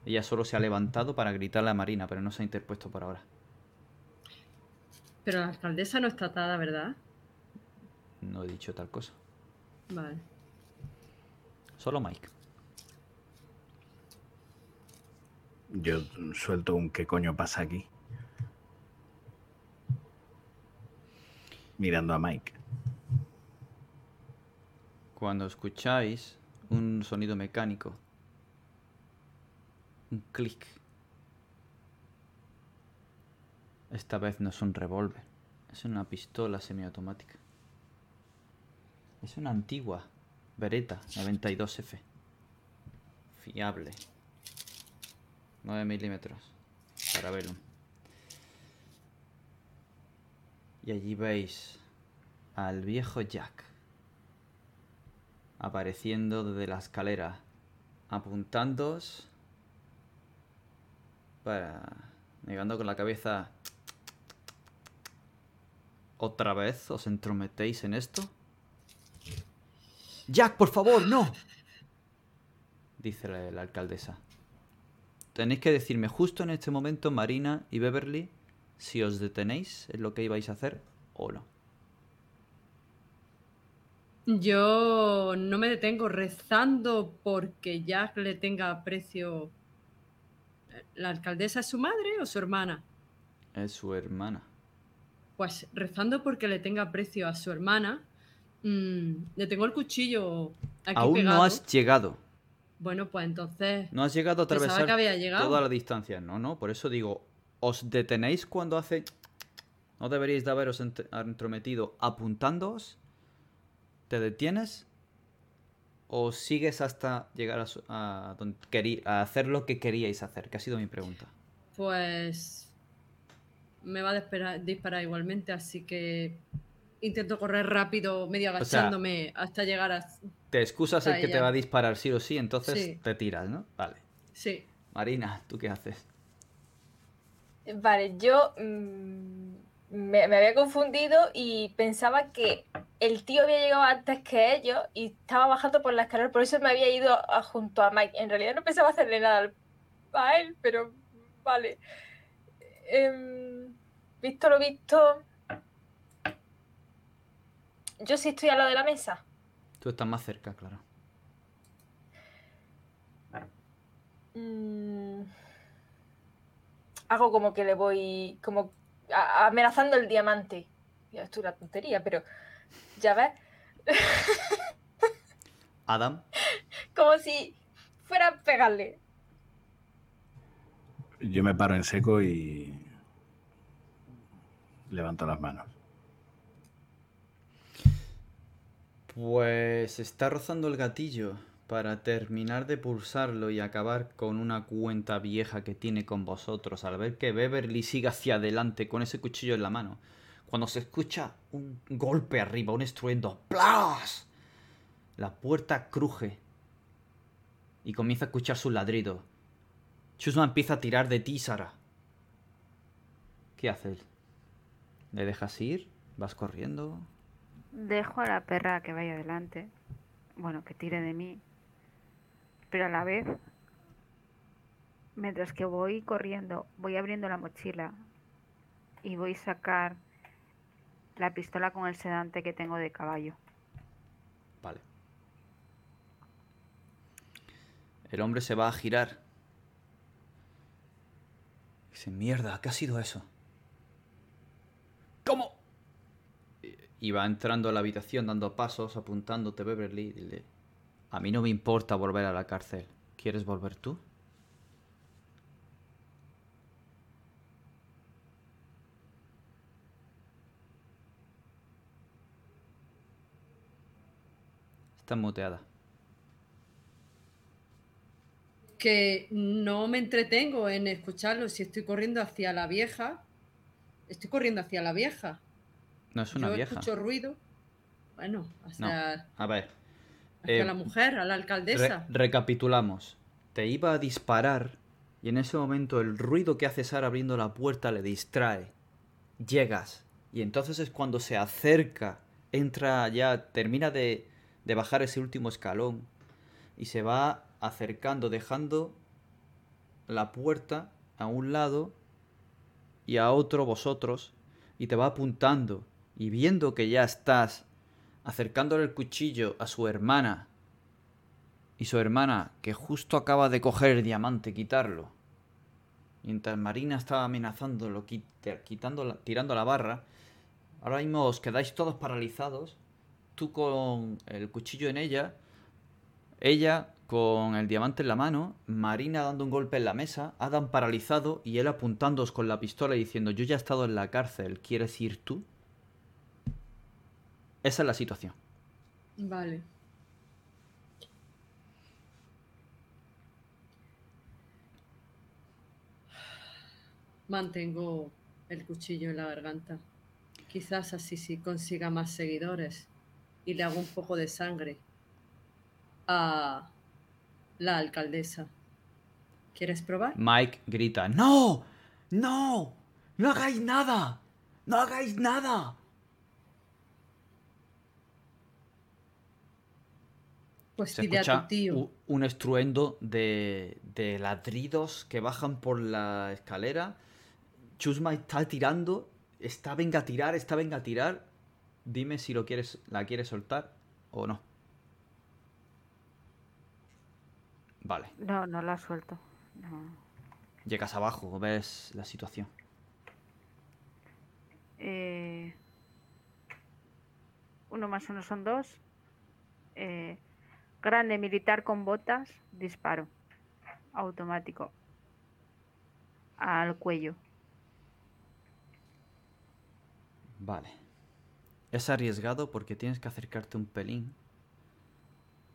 A: Ella solo se ha levantado para gritarle a Marina, pero no se ha interpuesto por ahora.
B: Pero la alcaldesa no está atada, ¿verdad?
A: No he dicho tal cosa.
B: Vale.
A: Solo Mike.
E: Yo suelto un qué coño pasa aquí. Mirando a Mike.
A: Cuando escucháis un sonido mecánico, un clic. Esta vez no es un revólver, es una pistola semiautomática. Es una antigua Beretta 92F. Fiable. 9 milímetros. Para verlo. Y allí veis al viejo Jack apareciendo desde la escalera, apuntándoos para negando con la cabeza. ¿Otra vez os entrometéis en esto? Jack, por favor, no. Dice la, la alcaldesa. Tenéis que decirme justo en este momento, Marina y Beverly, si os detenéis en lo que ibais a hacer o no.
B: Yo no me detengo rezando porque Jack le tenga aprecio. ¿La alcaldesa es su madre o su hermana?
A: Es su hermana.
B: Pues rezando porque le tenga aprecio a su hermana, mm, le tengo el cuchillo aquí
A: Aún
B: pegado.
A: no has llegado.
B: Bueno, pues entonces
A: No has llegado a atravesar
B: que había llegado.
A: toda la distancia. No, no, por eso digo, ¿os detenéis cuando hace... No deberíais de haberos ent- entrometido apuntándoos? ¿Te detienes? ¿O sigues hasta llegar a, su- a donde querí- a hacer lo que queríais hacer? Que ha sido mi pregunta.
B: Pues me va a disparar, disparar igualmente, así que intento correr rápido, medio
A: O sea-
B: agachándome hasta llegar a...
A: Te excusas el que te va a disparar sí o sí, entonces
B: Sí.
A: te tiras, ¿no? Vale.
B: Sí,
A: Marina, ¿tú qué haces?
D: Vale, yo mm, me, me había confundido y pensaba que el tío había llegado antes que ellos y estaba bajando por la escalera, por eso me había ido a- junto a Mike. En realidad no pensaba hacerle nada a él, pero vale. Em, visto lo visto, yo sí estoy al lado de la mesa.
A: Tú estás más cerca, claro.
D: Mm, hago como que le voy como a- amenazando el diamante. Ya esto es una tontería, pero ya ves,
A: Adam,
D: como si fuera a pegarle.
E: Yo me paro en seco y levanto las manos.
A: Pues está rozando el gatillo para terminar de pulsarlo y acabar con una cuenta vieja que tiene con vosotros al ver que Beverly sigue hacia adelante con ese cuchillo en la mano. Cuando se escucha un golpe arriba, un estruendo, ¡plas! La puerta cruje y comienza a escuchar su ladrido. Chusma empieza a tirar de ti, Sara. ¿Qué haces? ¿Le dejas ir? ¿Vas corriendo?
C: Dejo a la perra que vaya adelante. Bueno, que tire de mí. Pero a la vez, mientras que voy corriendo, voy abriendo la mochila y voy a sacar la pistola con el sedante que tengo de caballo.
A: Vale. El hombre se va a girar. Dice, mierda, ¿qué ha sido eso? ¿Cómo? Y va entrando a la habitación dando pasos, apuntándote Beverly. y Dile, a mí no me importa volver a la cárcel. ¿Quieres volver tú? Está muteada.
B: Que no me entretengo en escucharlo. Si estoy corriendo hacia la vieja, estoy corriendo hacia la vieja.
A: No es una
B: Yo
A: vieja.
B: escucho ruido. Bueno,
A: No.
B: hacia,
A: A ver.
B: Hacia
A: eh,
B: la mujer, a la
A: Re-
B: alcaldesa.
A: recapitulamos. Te iba a disparar y en ese momento el ruido que hace Sara abriendo la puerta le distrae. Llegas y entonces es cuando se acerca, entra ya, termina de, de bajar ese último escalón y se va acercando, dejando la puerta a un lado y a otro vosotros y te va apuntando y viendo que ya estás acercándole el cuchillo a su hermana y su hermana, que justo acaba de coger el diamante, quitarlo. Mientras Marina estaba amenazándolo, quita- quitando tirando la barra. Ahora mismo os quedáis todos paralizados. Tú con el cuchillo en ella. Ella con el diamante en la mano. Marina dando un golpe en la mesa. Adam paralizado y él apuntándoos con la pistola y diciendo: Yo ya he estado en la cárcel. ¿Quieres ir tú? Esa es la situación.
B: Vale. Mantengo el cuchillo en la garganta. Quizás así sí consiga más seguidores y le hago un poco de sangre a la alcaldesa. ¿Quieres probar?
A: Mike grita, ¡No! ¡No! ¡No hagáis nada! ¡No hagáis nada!
B: Pues
A: Se
B: dile a tu
A: escucha
B: tío.
A: un estruendo de, de ladridos que bajan por la escalera. Chusma está tirando. Está venga a tirar, está venga a tirar. Dime si lo quieres, la quieres soltar o no. Vale.
C: No, no la suelto. No.
A: Llegas abajo, ves la situación.
C: Eh, uno más uno son dos. Eh, grande militar con botas, disparo. Automático. Al cuello.
A: Vale. Es arriesgado porque tienes que acercarte un pelín.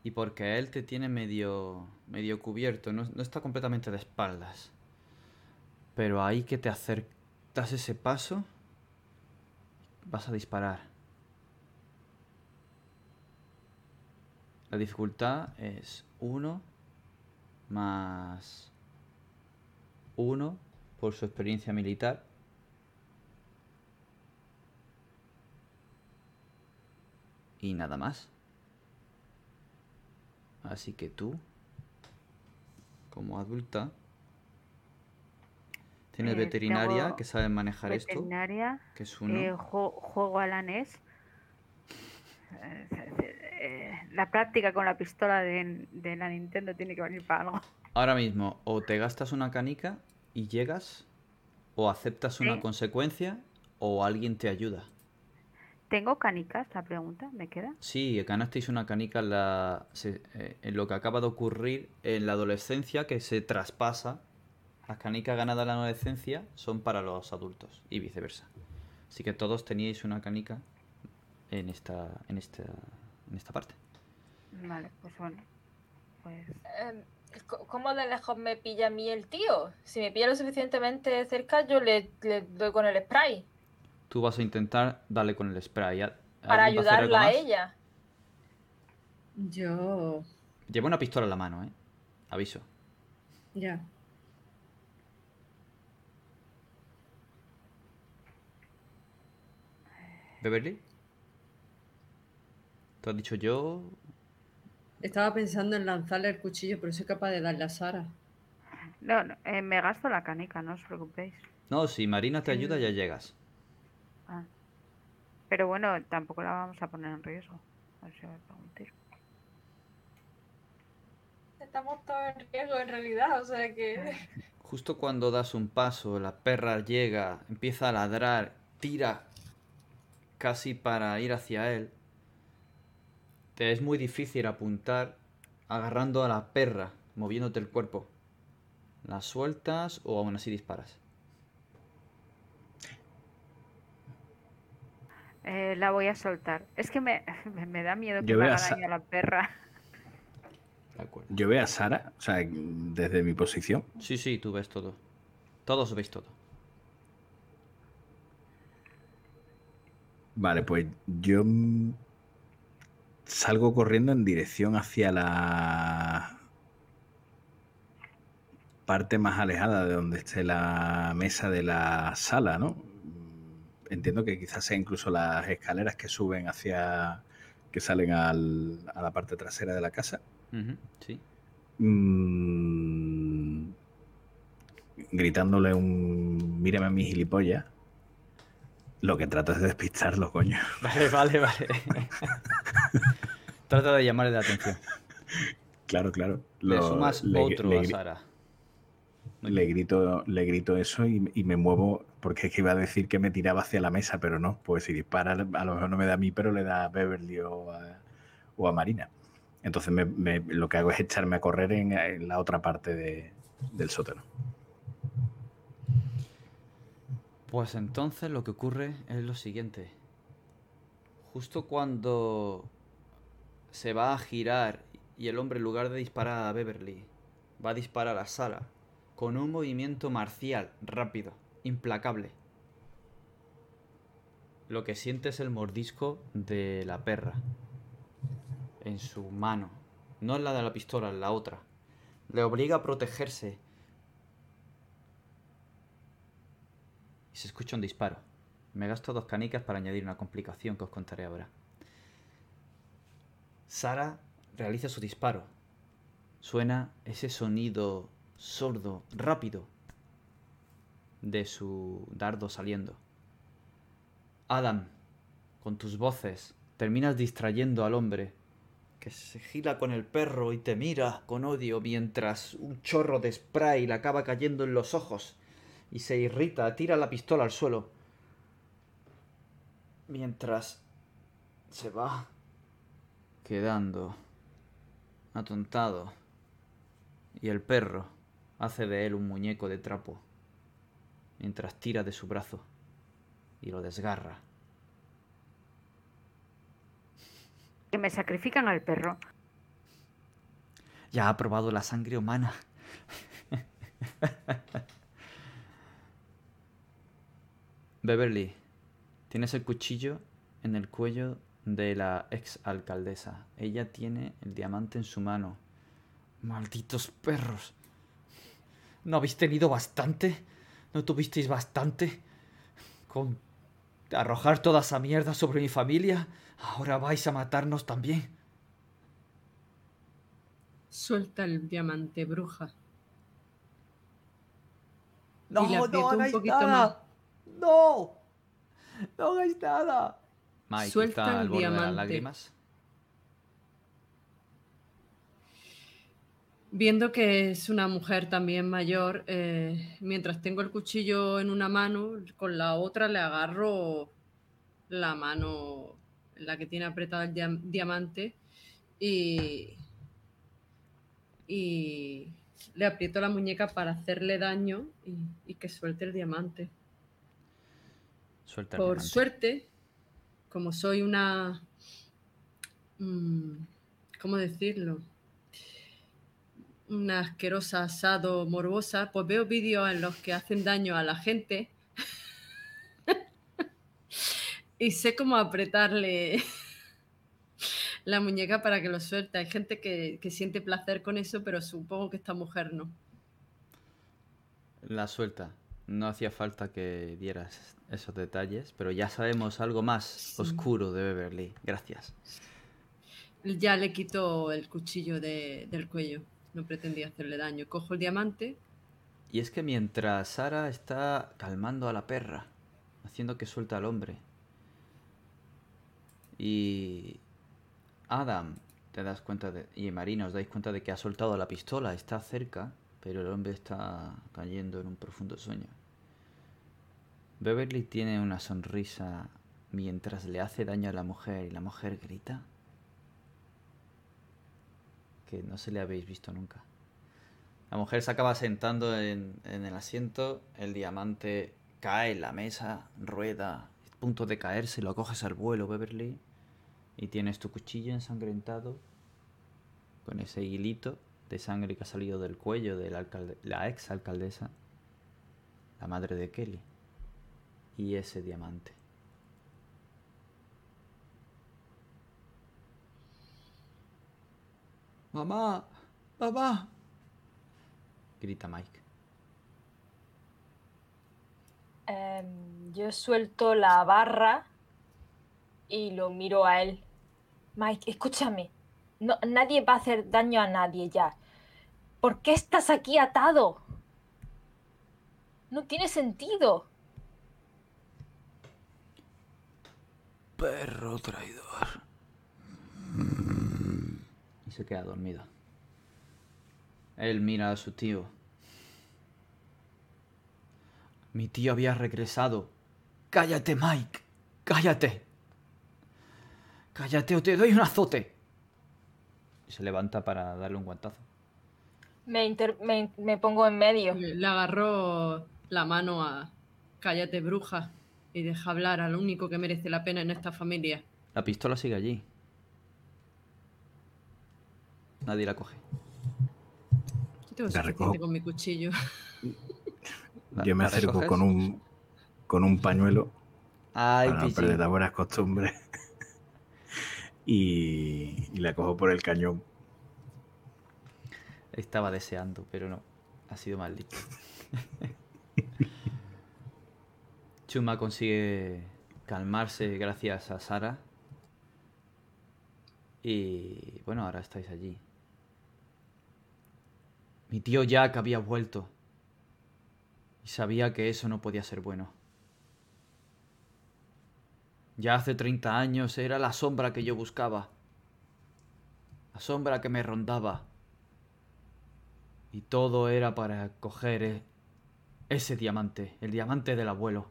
A: Y porque él te tiene medio, medio cubierto. No, no está completamente de espaldas. Pero ahí que te acercas ese paso, vas a disparar. La dificultad es 1 más 1 por su experiencia militar. Y nada más. Así que tú, como adulta, tienes
C: Eh,
A: veterinaria que sabe manejar esto,
C: Veterinaria.
A: que es uno.
C: eh, juego al anés. Eh, eh, La práctica con la pistola de, de la Nintendo tiene que venir para algo.
A: Ahora mismo, o te gastas una canica y llegas, o aceptas una consecuencia, o alguien te ayuda.
C: ¿Tengo canicas? La pregunta, ¿me queda?
A: Sí, ganasteis una canica en, la, eh, en lo que acaba de ocurrir en la adolescencia, que se traspasa. Las canicas ganadas en la adolescencia son para los adultos y viceversa. Así que todos teníais una canica en esta, en esta, en esta parte.
C: Vale, pues bueno. Pues
D: Em, ¿Cómo de lejos me pilla a mí el tío? Si me pilla lo suficientemente cerca, yo le, le doy con el spray.
A: Tú vas a intentar darle con el spray. ¿A-
D: Para
A: ¿Alguien va a hacer algo
D: ayudarla a ella.
B: Yo.
A: Lleva una pistola en la mano, ¿eh? Aviso.
B: Ya.
A: ¿Beverly? ¿Tú has dicho yo?
B: Estaba pensando en lanzarle el cuchillo, pero soy capaz de darle a Sara.
C: No, no, eh, me gasto la canica, no os preocupéis.
A: No, si Marina te ayuda
B: Mm.
A: ya llegas.
C: Ah. Pero bueno, tampoco la vamos a poner en riesgo. A ver si me pego un tiro.
D: Estamos todos en riesgo en realidad, o sea que.
A: Justo cuando das un paso, la perra llega, empieza a ladrar, tira casi para ir hacia él. Te es muy difícil apuntar agarrando a la perra, moviéndote el cuerpo. ¿La sueltas o aún así disparas?
C: Eh, la voy a soltar. Es que me, me, me da miedo que
E: Yo
C: me haga daño a la perra.
A: De acuerdo.
E: Yo veo a Sara, o sea, desde mi posición.
A: Sí, sí, tú ves todo. Todos veis todo.
E: Vale, pues yo salgo corriendo en dirección hacia la parte más alejada de donde esté la mesa de la sala, ¿no? Entiendo que quizás sea incluso las escaleras que suben hacia, que salen al- a la parte trasera de la casa.
A: Sí.
E: Mm, gritándole un mírame a mi gilipollas. Lo que trato es de despistarlo, coño.
A: Vale, vale, vale. Trata de llamarle la atención.
E: Claro, claro.
A: Le sumas
E: le-
A: otro
E: le
A: a Sara.
E: Le grito, le grito eso y, y me muevo porque es que iba a decir que me tiraba hacia la mesa, pero no, pues si dispara a lo mejor no me da a mí, pero le da a Beverly o a, o a Marina. Entonces me- me- lo que hago es echarme a correr en, en la otra parte de- del sótano.
A: Pues entonces lo que ocurre es lo siguiente. Justo cuando se va a girar y el hombre en lugar de disparar a Beverly, va a disparar a Sara con un movimiento marcial, rápido, implacable. Lo que siente es el mordisco de la perra en su mano. No es la de la pistola, es la otra. Le obliga a protegerse y se escucha un disparo. Me gasto dos canicas para añadir una complicación que os contaré ahora. Sara realiza su disparo. Suena ese sonido sordo, rápido, de su dardo saliendo. Adam, con tus voces, terminas distrayendo al hombre, que se gira con el perro y te mira con odio mientras un chorro de spray le acaba cayendo en los ojos y se irrita, tira la pistola al suelo. Mientras se va quedando atontado y el perro hace de él un muñeco de trapo mientras tira de su brazo y lo desgarra.
C: Que me sacrifican al perro.
A: Ya ha probado la sangre humana. Beverly, tienes el cuchillo en el cuello de la ex alcaldesa. Ella tiene el diamante en su mano. Malditos perros. ¿No habéis tenido bastante? ¿No tuvisteis bastante? Con arrojar toda esa mierda sobre mi familia. Ahora vais a matarnos también.
B: Suelta el diamante, bruja.
A: No, no hagáis nada. No. No hagáis nada. Mike
B: Suelta
A: está
B: el
A: al borde de las
B: diamante.
A: lágrimas.
B: Viendo que es una mujer también mayor, eh, mientras tengo el cuchillo en una mano, con la otra le agarro la mano en la que tiene apretado el diam- diamante y, y le aprieto la muñeca para hacerle daño y, y que suelte el diamante.
A: Suelta el
B: Por
A: diamante.
B: suerte, como soy una... mm, ¿Cómo decirlo? Una asquerosa asado morbosa, pues veo vídeos en los que hacen daño a la gente y sé cómo apretarle la muñeca para que lo suelte. Hay gente que, que siente placer con eso, pero supongo que esta mujer no.
A: La suelta. No hacía falta que dieras esos detalles, pero ya sabemos algo más
B: Sí.
A: oscuro de Beverly. Gracias.
B: Ya le quito el cuchillo de- del cuello. No pretendía hacerle daño. Cojo el diamante.
A: Y es que mientras Sara está calmando a la perra, haciendo que suelta al hombre, Y Adam, te das cuenta de, y Marina os dais cuenta de que ha soltado la pistola, está cerca, pero el hombre está cayendo en un profundo sueño. Beverly tiene una sonrisa mientras le hace daño a la mujer y la mujer grita que no se le habéis visto nunca. La mujer se acaba sentando en, en el asiento, el diamante cae en la mesa, rueda, a punto de caerse, lo coges al vuelo, Beverly, y tienes tu cuchillo ensangrentado con ese hilito de sangre que ha salido del cuello de la, la ex alcaldesa, la madre de Kelly, y ese diamante. Mamá, mamá, grita Mike.
D: Em, yo suelto la barra y lo miro a él. Mike, escúchame. No, nadie va a hacer daño a nadie ya. ¿Por qué estás aquí atado? No tiene sentido.
A: Perro traidor. Y se queda dormido. Él mira a su tío. Mi tío había regresado. Cállate, Mike. Cállate. Cállate o te doy un azote. Y se levanta para darle un guantazo.
D: Me, inter- me, me pongo en medio.
B: Le agarró la mano a Cállate, bruja, y deja hablar al único que merece la pena en esta familia.
A: La pistola sigue allí. Nadie la coge.
B: Yo tengo
E: La
B: suficiente
E: recojo.
B: con mi cuchillo.
A: La-
E: Yo me acerco
A: recoges.
E: con un, con un pañuelo
A: Ay,
E: para no
A: Pichi.
E: perder las buenas costumbres. y, y la cojo por el cañón.
A: Estaba deseando, pero no. Ha sido maldito. Chuma consigue calmarse gracias a Sara. Y bueno, ahora estáis allí. Mi tío Jack había vuelto. Y sabía que eso no podía ser bueno. Ya hace 30 años era la sombra que yo buscaba. La sombra que me rondaba. Y todo era para coger e- ese diamante, el diamante del abuelo.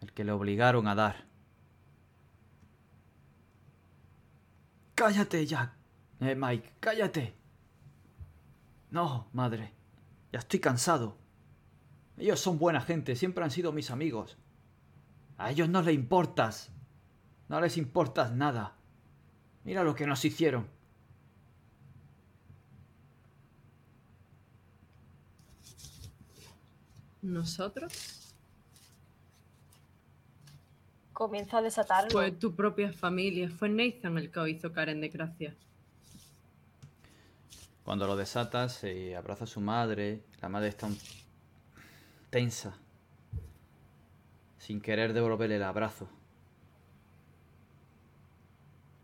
A: El que le obligaron a dar. Cállate, Jack. Eh, Mike, cállate. No, madre. Ya estoy cansado. Ellos son buena gente, siempre han sido mis amigos. A ellos no les importas. No les importas nada. Mira lo que nos hicieron.
B: ¿Nosotros?
D: Comienzo a desatarlo.
B: Fue tu propia familia. Fue Nathan el que os hizo caer en desgracia.
A: Cuando lo desatas, se abraza a su madre. La madre está un- tensa. Sin querer devolverle el abrazo.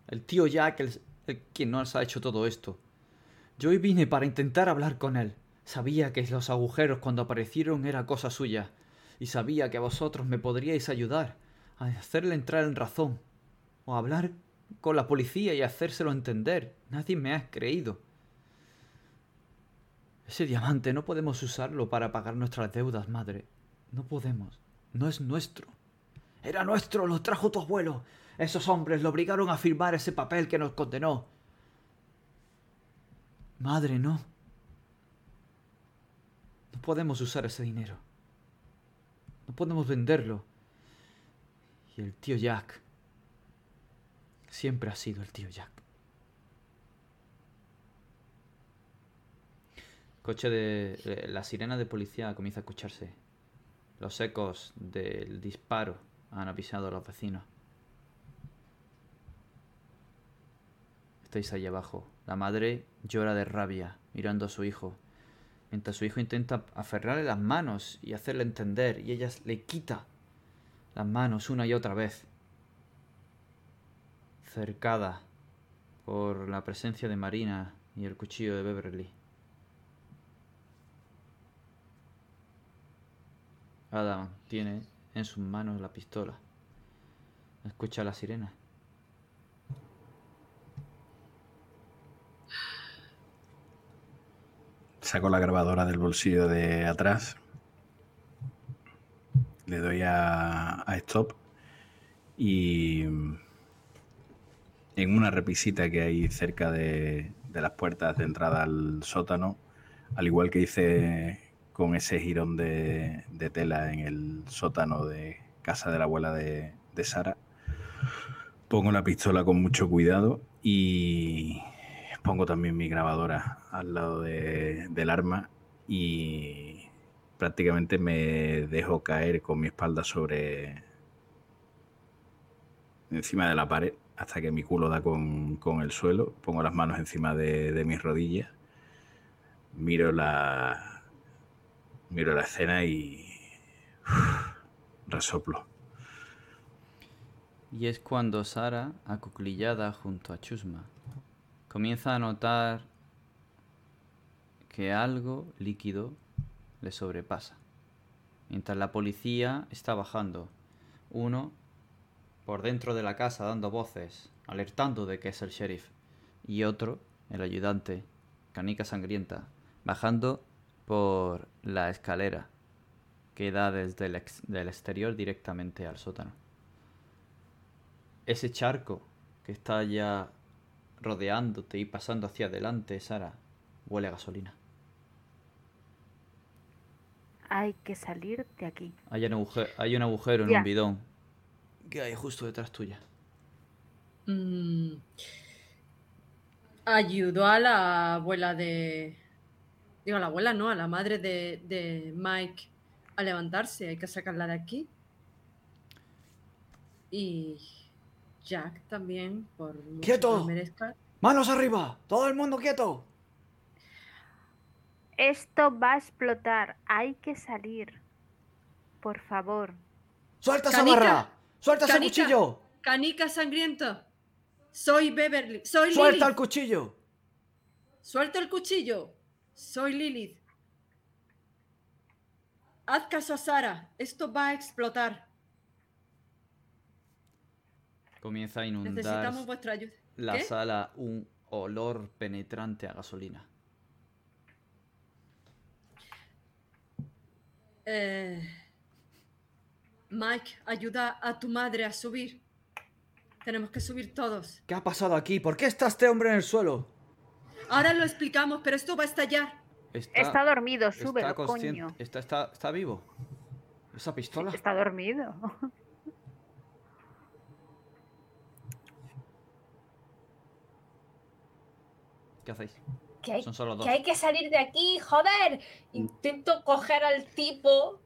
A: El tío Jack, el, el quien nos ha hecho todo esto. Yo hoy vine para intentar hablar con él. Sabía que los agujeros cuando aparecieron era cosa suya. Y sabía que vosotros me podríais ayudar a hacerle entrar en razón. O hablar con la policía y hacérselo entender. Nadie me ha creído. Ese diamante no podemos usarlo para pagar nuestras deudas, madre. No podemos. No es nuestro. Era nuestro, lo trajo tu abuelo. Esos hombres lo obligaron a firmar ese papel que nos condenó. Madre, no. No podemos usar ese dinero. No podemos venderlo. El tío Jack. Siempre ha sido el tío Jack. Coche de. eh, La sirena de policía comienza a escucharse. Los ecos del disparo han avisado a los vecinos. Estáis ahí abajo. La madre llora de rabia, mirando a su hijo. Mientras su hijo intenta aferrarle las manos y hacerle entender, y ella le quita las manos una y otra vez. Cercada por la presencia de Marina y el cuchillo de Beverly. Adam tiene en sus manos la pistola. Escucha la sirena.
E: Saco la grabadora del bolsillo de atrás. Le doy a, stop. Y en una repisita que hay cerca de, las puertas de entrada al sótano, al igual que hice con ese jirón de, tela en el sótano de casa de la abuela de, de Sara, pongo la pistola con mucho cuidado y pongo también mi grabadora al lado de- del arma y prácticamente me dejo caer con mi espalda sobre encima de la pared hasta que mi culo da con, con el suelo. Pongo las manos encima de, de mis rodillas, miro la miro la escena y resoplo.
A: Y es cuando Sara, acuclillada junto a Chusma, comienza a notar que algo líquido le sobrepasa. Mientras la policía está bajando, uno por dentro de la casa dando voces, alertando de que es el sheriff, y otro, el ayudante, canica sangrienta, bajando por la escalera que da desde el del exterior directamente al sótano ese charco que está ya rodeándote y pasando hacia adelante, Sara, huele a gasolina.
C: Hay que salir de aquí.
A: Hay un agujero, hay un agujero en
C: Ya.
A: un bidón que hay justo detrás tuya.
B: Mm. Ayudó a la abuela de. Digo, a la abuela no, a la madre de, de Mike a levantarse. Hay que sacarla de aquí. Y Jack también, por que
A: ¡Quieto!
B: lo merezca.
A: ¡Manos arriba! ¡Todo el mundo quieto!
C: Esto va a explotar. Hay que salir. Por favor.
A: ¡Suelta esa
B: Canica,
A: barra! ¡Suelta ese
B: Canica.
A: cuchillo!
B: Canica sangrienta. Soy Beverly. Soy
A: ¡Suelta
B: Lilith.
A: el cuchillo!
B: Suelta el cuchillo. Soy Lilith. Haz caso a Sara. Esto va a explotar.
A: Comienza a inundar
B: Necesitamos vuestra ayuda.
A: la
B: ¿Qué?
A: sala un olor penetrante a gasolina.
B: Eh, Mike, ayuda a tu madre a subir. Tenemos que subir todos.
A: ¿Qué ha pasado aquí? ¿Por qué está este hombre en el suelo?
B: Ahora lo explicamos, pero esto va a estallar.
A: Está,
C: Está dormido,
A: está
C: súbelo,
A: consciente-
C: coño.
A: Está, está, está vivo. ¿Esa pistola?
C: Está dormido.
A: ¿Qué hacéis?
D: Que hay,
A: Son solo dos.
D: que hay que salir de aquí, joder. Intento coger al tipo.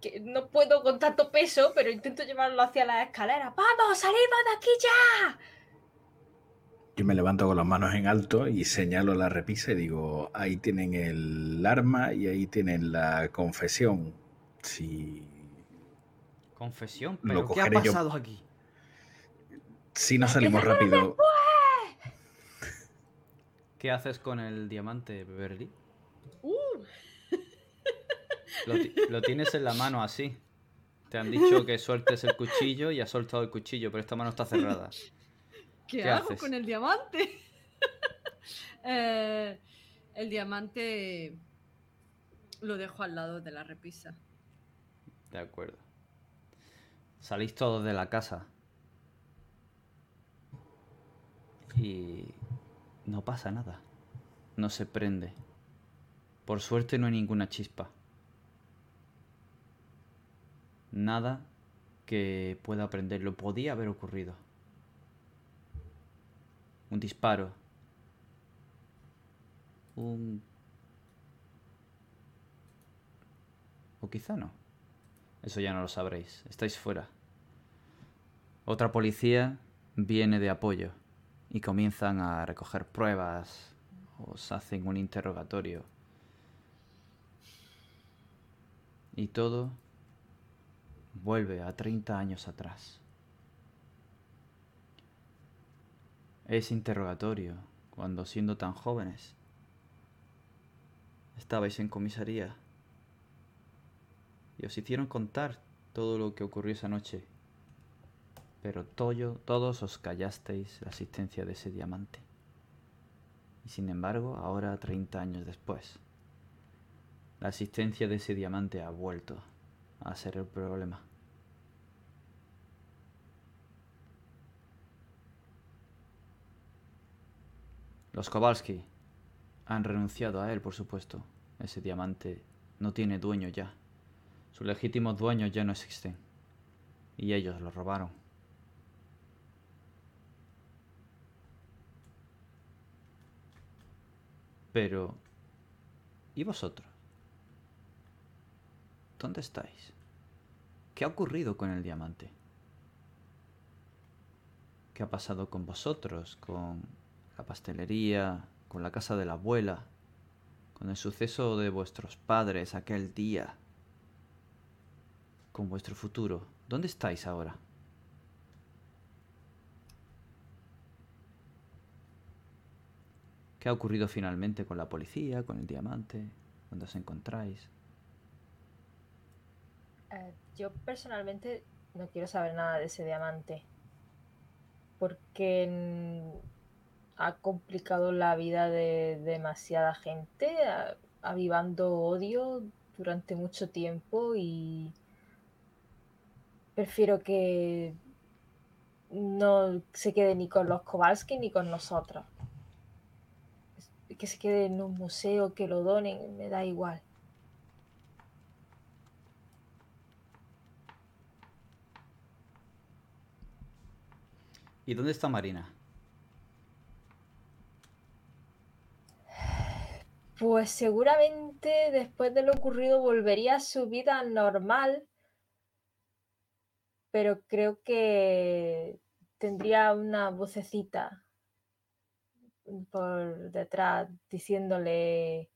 D: Que no puedo con tanto peso, pero intento llevarlo hacia la escalera. ¡Vamos, salimos de aquí ya!
E: Yo me levanto con las manos en alto y señalo la repisa y digo, ahí tienen el arma y ahí tienen la confesión. Si,
A: Confesión,
E: Lo
A: pero ¿qué ha
E: yo.
A: pasado aquí?
E: si no salimos rápido,
A: ¿Qué haces con el diamante, Beverly?
B: Uh,
A: Lo, lo tienes en la mano así. Te han dicho que sueltes el cuchillo y has soltado el cuchillo, pero esta mano está cerrada.
B: ¿Qué,
A: ¿Qué
B: hago
A: haces?
B: con el diamante? Eh, el diamante lo dejo al lado de la repisa.
A: De acuerdo. Salís todos de la casa. Y no pasa nada. No se prende. Por suerte no hay ninguna chispa. Nada que pueda prenderlo. Podía haber ocurrido. Un disparo. Un... O quizá no. Eso ya no lo sabréis. Estáis fuera. Otra policía viene de apoyo y comienzan a recoger pruebas. Os hacen un interrogatorio. Y todo vuelve a 30 años atrás. Ese interrogatorio, cuando siendo tan jóvenes, estabais en comisaría y os hicieron contar todo lo que ocurrió esa noche pero todos os callasteis la existencia de ese diamante. Y sin embargo, ahora, 30 años después, la existencia de ese diamante ha vuelto a ser el problema. Los Kowalski han renunciado a él, por supuesto. Ese diamante no tiene dueño ya. Sus legítimos dueños ya no existen. Y ellos lo robaron. Pero... ¿Y vosotros? ¿Dónde estáis? ¿Qué ha ocurrido con el diamante? ¿Qué ha pasado con vosotros, con la pastelería, con la casa de la abuela, con el suceso de vuestros padres aquel día, con vuestro futuro? ¿Dónde estáis ahora? ¿Qué ha ocurrido finalmente con la policía, con el diamante? ¿Dónde os encontráis?
D: Eh, yo personalmente no quiero saber nada de ese diamante. Porque ha complicado la vida de demasiada gente, avivando odio durante mucho tiempo y prefiero que no se quede ni con los Kowalski ni con nosotros que se quede en un museo, que lo donen, me da igual.
A: ¿Y dónde está Marina?
D: Pues seguramente después de lo ocurrido volvería a su vida normal, pero creo que tendría una vocecita por detrás diciéndole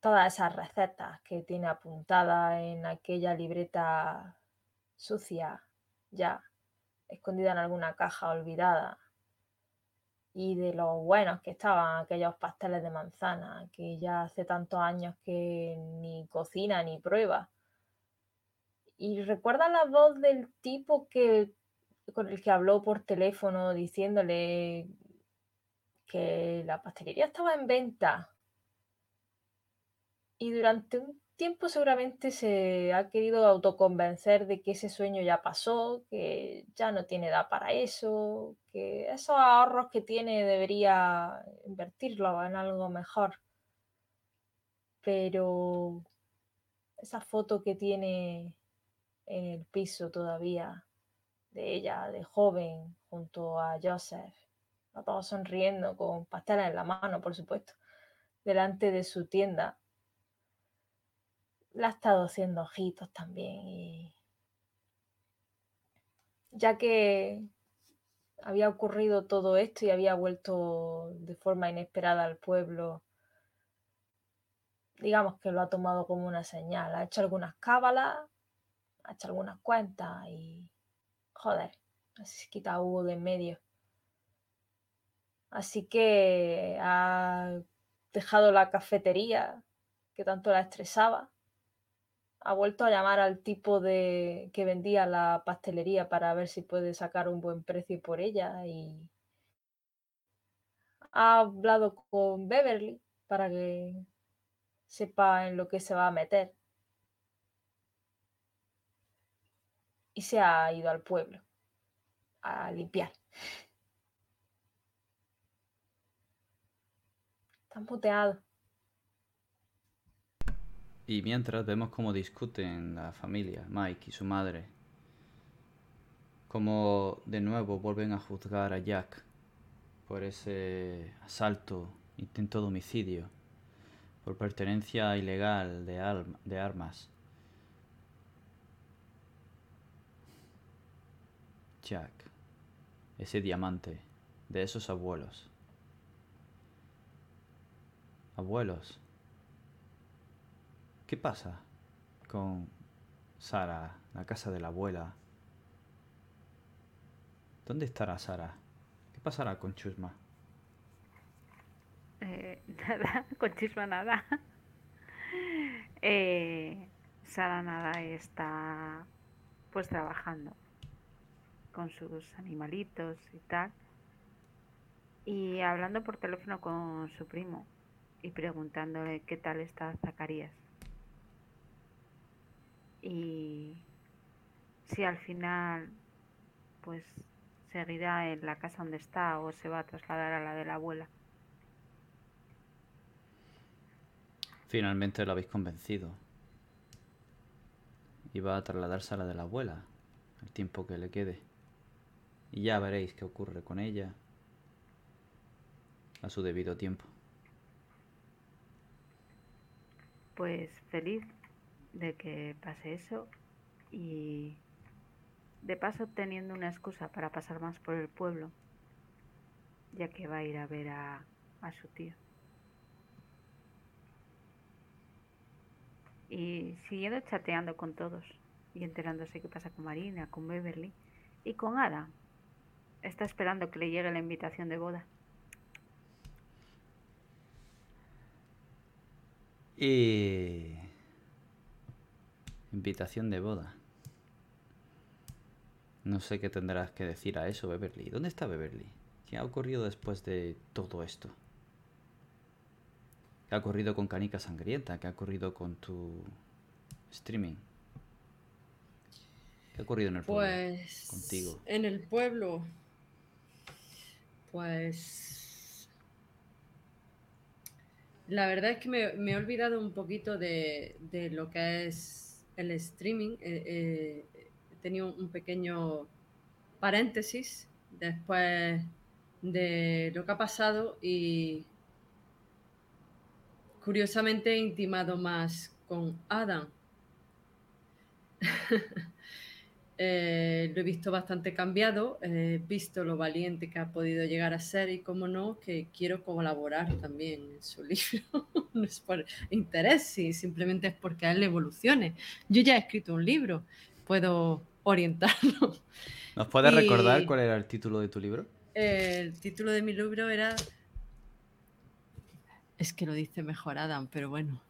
D: todas esas recetas que tiene apuntadas en aquella libreta sucia, ya escondida en alguna caja olvidada. Y de lo buenos que estaban aquellos pasteles de manzana, que ya hace tantos años que ni cocina ni prueba. Y recuerda la voz del tipo que con el que habló por teléfono diciéndole que la pastelería estaba en venta y durante un tiempo seguramente se ha querido autoconvencer de que ese sueño ya pasó, que ya no tiene edad para eso, que esos ahorros que tiene debería invertirlos en algo mejor. Pero esa foto que tiene en el piso todavía de ella, de joven, junto a Joseph, todos sonriendo, con pasteles en la mano, por supuesto, delante de su tienda. Le ha estado haciendo ojitos también. Y... Ya que había ocurrido todo esto y había vuelto de forma inesperada al pueblo, digamos que lo ha tomado como una señal. Ha hecho algunas cábalas, ha hecho algunas cuentas y. Joder, así se quita Hugo de en medio. Así que ha dejado la cafetería que tanto la estresaba. Ha vuelto a llamar al tipo de que vendía la pastelería para ver si puede sacar un buen precio por ella y ha hablado con Beverly para que sepa en lo que se va a meter. Y se ha ido al pueblo a limpiar. Están puteados.
A: Y mientras vemos cómo discuten la familia, Mike y su madre. Cómo de nuevo vuelven a juzgar a Jack por ese asalto, intento de homicidio, por pertenencia ilegal de, de armas. Jack, ese diamante de esos abuelos abuelos. ¿Qué pasa con Sara, la casa de la abuela? ¿Dónde estará Sara? ¿Qué pasará con Chusma?
C: Eh, nada, con Chusma nada. Eh, Sara nada está pues trabajando. con sus animalitos y tal. Y hablando por teléfono con su primo y preguntándole qué tal está Zacarías. Y si al final pues seguirá en la casa donde está o se va a trasladar a la de la abuela.
A: Finalmente lo habéis convencido. Y va a trasladarse a la de la abuela, el tiempo que le quede. Y ya veréis qué ocurre con ella a su debido tiempo.
C: Pues feliz de que pase eso y de paso teniendo una excusa para pasar más por el pueblo, ya que va a ir a ver a, su tío. Y siguiendo chateando con todos y enterándose qué pasa con Marina, con Beverly y con Ada. Está esperando que le llegue la invitación de boda.
A: Y... Invitación de boda. No sé qué tendrás que decir a eso, Beverly. ¿Dónde está Beverly? ¿Qué ha ocurrido después de todo esto? ¿Qué ha ocurrido con Canica Sangrienta? ¿Qué ha ocurrido con tu streaming? ¿Qué ha ocurrido en el pueblo?
B: Pues
A: Contigo.
B: en el pueblo, pues la verdad es que me, he olvidado un poquito de, de lo que es el streaming. Eh, eh, he tenido un pequeño paréntesis después de lo que ha pasado y curiosamente he intimado más con Adam. Eh, lo he visto bastante cambiado, he visto lo valiente que ha podido llegar a ser y, como no, que quiero colaborar también en su libro. no es por interés, sí, simplemente es porque a él evolucione. Yo ya he escrito un libro, puedo orientarlo.
A: ¿Nos puedes recordar cuál era el título de tu libro?
B: El título de mi libro era... Es que lo dice mejor Adam, pero bueno.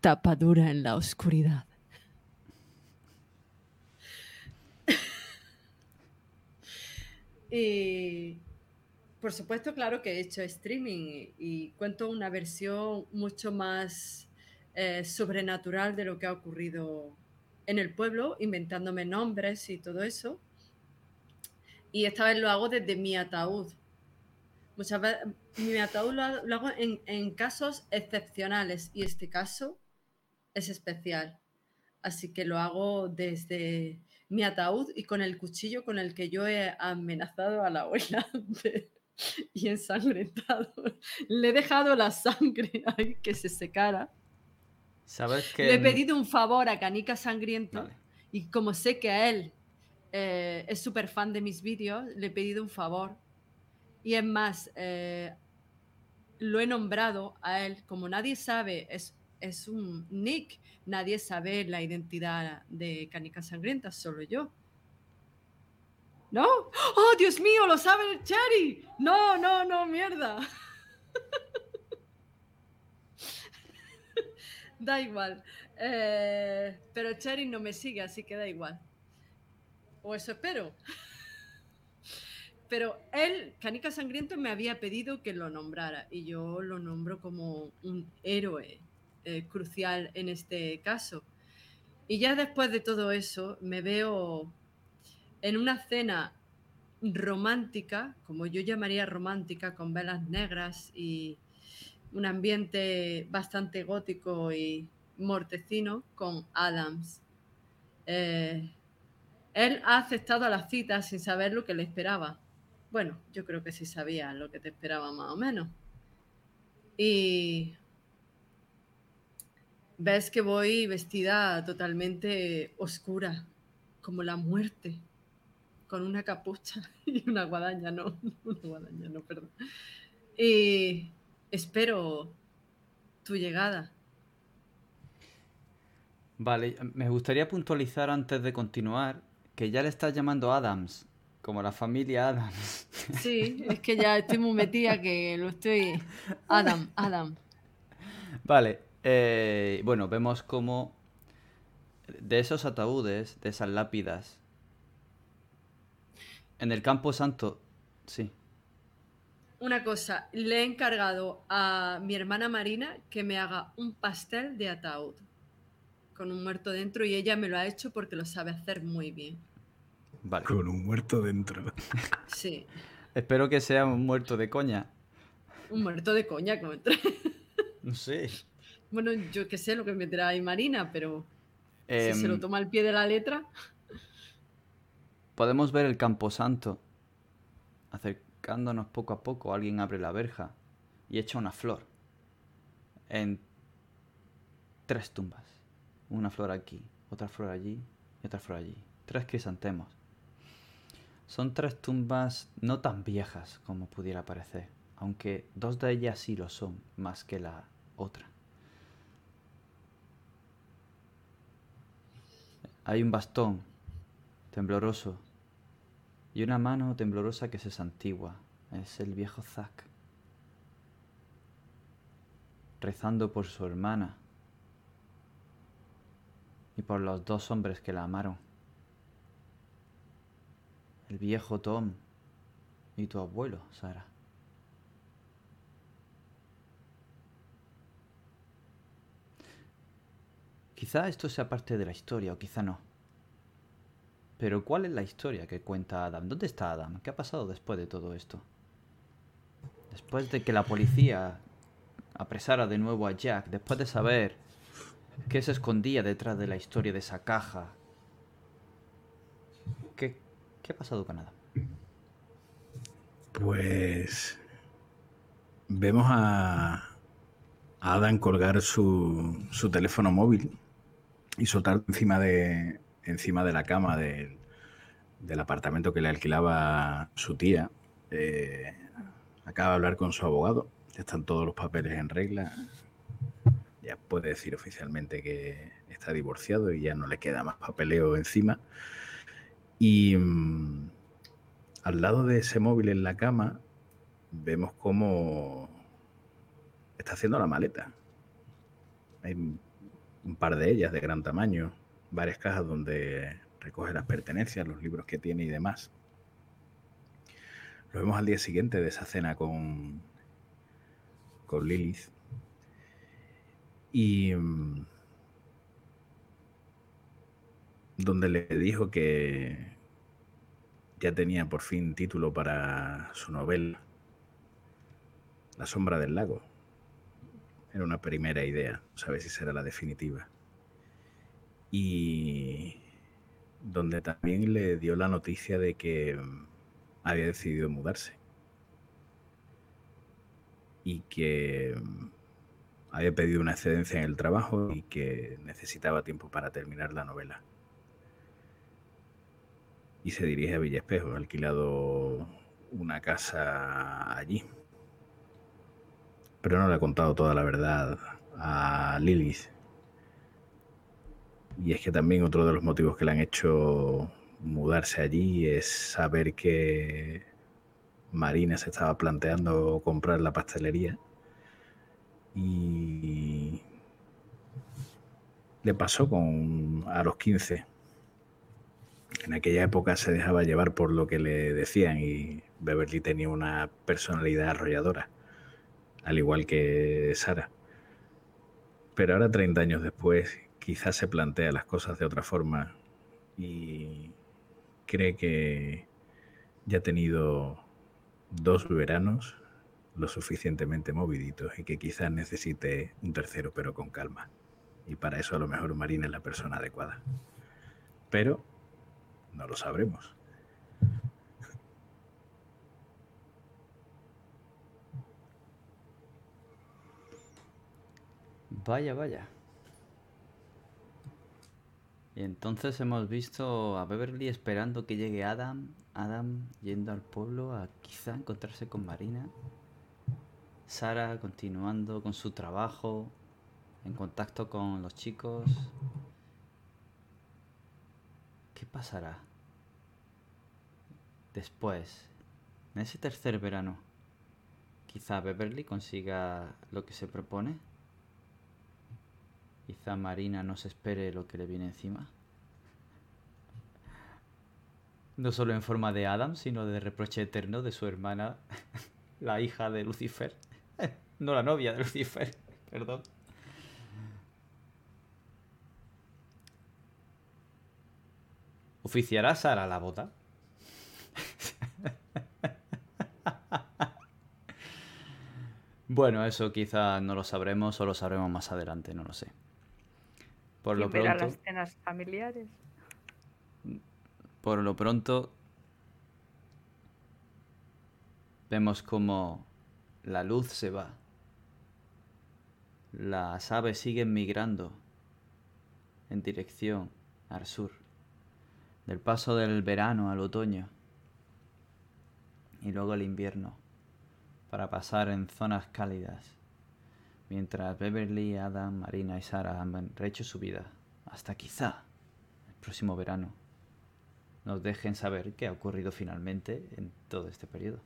B: Tapadura en la oscuridad. Y por supuesto, claro que he hecho streaming y, cuento una versión mucho más eh, sobrenatural de lo que ha ocurrido en el pueblo, inventándome nombres y todo eso. Y esta vez lo hago desde mi ataúd. Muchas veces mi ataúd lo, lo hago en, en casos excepcionales y este caso es especial. Así que lo hago desde mi ataúd y con el cuchillo con el que yo he amenazado a la abuela de- y ensangrentado. Le he dejado la sangre ahí que se secara.
A: ¿Sabes que
B: Le he pedido un favor a Canica Sangriento
A: Vale.
B: y como sé que a él eh, es súper fan de mis vídeos, le he pedido un favor. Y es más, eh, lo he nombrado a él. Como nadie sabe, es, es un nick, nadie sabe la identidad de Canica Sangrienta, solo yo. ¿No? ¡Oh, Dios mío! ¡Lo sabe el Cherry! No, no, no, mierda. da igual. Eh, pero Cherry no me sigue, así que da igual. O eso espero. Pero él, Canica Sangriento, me había pedido que lo nombrara y yo lo nombro como un héroe eh, crucial en este caso. Y ya después de todo eso, me veo en una cena romántica, como yo llamaría romántica, con velas negras y un ambiente bastante gótico y mortecino con Adams. Eh, él ha aceptado la cita sin saber lo que le esperaba. Bueno, yo creo que sí sabía lo que te esperaba más o menos. Y ves que voy vestida totalmente oscura, como la muerte, con una capucha y una guadaña, no, una guadaña, no, perdón. Y espero tu llegada.
A: Vale, me gustaría puntualizar antes de continuar que ya le estás llamando Adams, como la familia Adams.
B: Sí, es que ya estoy muy metida que lo estoy. Adam, Adam.
A: Vale, eh, bueno, vemos como de esos ataúdes, de esas lápidas, En el campo santo, sí.
B: Una cosa, le he encargado a mi hermana Marina que me haga un pastel de ataúd con un muerto dentro y ella me lo ha hecho porque lo sabe hacer muy bien.
A: Vale.
E: Con un muerto dentro.
B: Sí,
A: Espero que sea un muerto de coña.
B: un muerto de coña como entre-
A: No sé.
B: Bueno, yo qué sé lo que meterá ahí Marina, pero si se lo
A: Em,
B: toma al pie de la letra,
A: Podemos ver el camposanto. Acercándonos poco a poco, alguien abre la verja y echa una flor. En tres tumbas. Una flor aquí, otra flor allí y otra flor allí. Tres crisantemos. Son tres tumbas no tan viejas como pudiera parecer, aunque dos de ellas sí lo son, más que la otra. Hay un bastón tembloroso y una mano temblorosa que se santigua. Es el viejo Zack. Rezando por su hermana y por los dos hombres que la amaron. El viejo Tom y tu abuelo, Sara. Quizá esto sea parte de la historia o quizá no. Pero ¿cuál es la historia que cuenta Adam? ¿Dónde está Adam? ¿Qué ha pasado después de todo esto? Después de que la policía apresara de nuevo a Jack, después de saber qué se escondía detrás de la historia de esa caja. ¿Qué, qué ha pasado con Adam?
E: Pues vemos a, Adam colgar su, su teléfono móvil y soltar encima de, encima de la cama del, del apartamento que le alquilaba su tía. Eh, acaba de hablar con su abogado, ya están todos los papeles en regla. Ya puede decir oficialmente que está divorciado y ya no le queda más papeleo encima. Y mm, al lado de ese móvil en la cama vemos cómo está haciendo la maleta. Hay un par de ellas de gran tamaño, varias cajas donde recoge las pertenencias, los libros que tiene y demás. Lo vemos al día siguiente de esa cena con, con Lilith. Y mm, donde le dijo que ya tenía por fin título para su novela, La sombra del lago. Era una primera idea, no sabe si será la definitiva. Y donde también le dio la noticia de que mm, había decidido mudarse. Y que mm, había pedido una excedencia en el trabajo y que necesitaba tiempo para terminar la novela. Y se dirige a Villa Espejo, ha alquilado una casa allí. Pero no le ha contado toda la verdad a Lilith. Y es que también otro de los motivos que le han hecho mudarse allí es saber que Marina se estaba planteando comprar la pastelería. Y le pasó con a los 15. En aquella época se dejaba llevar por lo que le decían y Beverly tenía una personalidad arrolladora, al igual que Sara. Pero ahora, 30 años después, quizás se plantea las cosas de otra forma y cree que ya ha tenido dos veranos lo suficientemente moviditos y que quizás necesite un tercero, pero con calma. Y para eso a lo mejor Marina es la persona adecuada. Pero no lo sabremos.
A: Vaya, vaya. Y entonces hemos visto a Beverly esperando que llegue Adam, Adam yendo al pueblo a quizá encontrarse con Marina, Sara continuando con su trabajo, en contacto con los chicos. ¿Qué pasará? Después, en ese tercer verano, quizá Beverly consiga lo que se propone. Quizá Marina no se espere lo que le viene encima. No solo en forma de Adam, sino de reproche eterno de su hermana, la hija de Lucifer. No la novia de Lucifer, perdón. ¿Oficiará Sara la boda? bueno, eso quizá no lo sabremos o lo sabremos más adelante, no lo sé. Por lo
C: ¿Quién verá
A: pronto,
C: las escenas familiares?
A: por lo pronto, vemos como la luz se va. Las aves siguen migrando en dirección al sur. Del paso del verano al otoño y luego el invierno para pasar en zonas cálidas. Mientras Beverly, Adam, Marina y Sara han rehecho su vida hasta quizá el próximo verano nos dejen saber qué ha ocurrido finalmente en todo este periodo.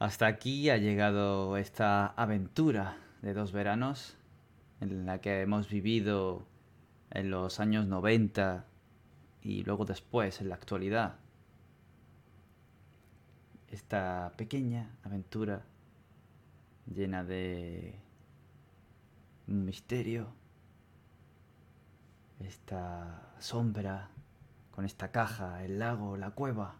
A: Hasta aquí ha llegado esta aventura de dos veranos en la que hemos vivido en los años 90 y luego después en la actualidad. Esta pequeña aventura llena de misterio, esta sombra con esta caja, el lago, la cueva,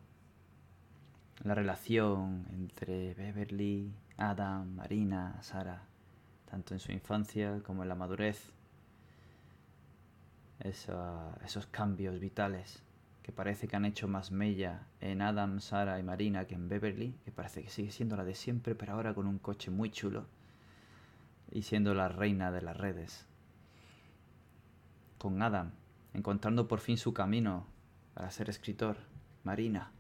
A: la relación entre Beverly, Adam, Marina, Sara, tanto en su infancia como en la madurez, esos cambios vitales que parece que han hecho más mella en Adam, Sara y Marina que en Beverly, que parece que sigue siendo la de siempre, pero ahora con un coche muy chulo y siendo la reina de las redes. Con Adam, encontrando por fin su camino para ser escritor, Marina,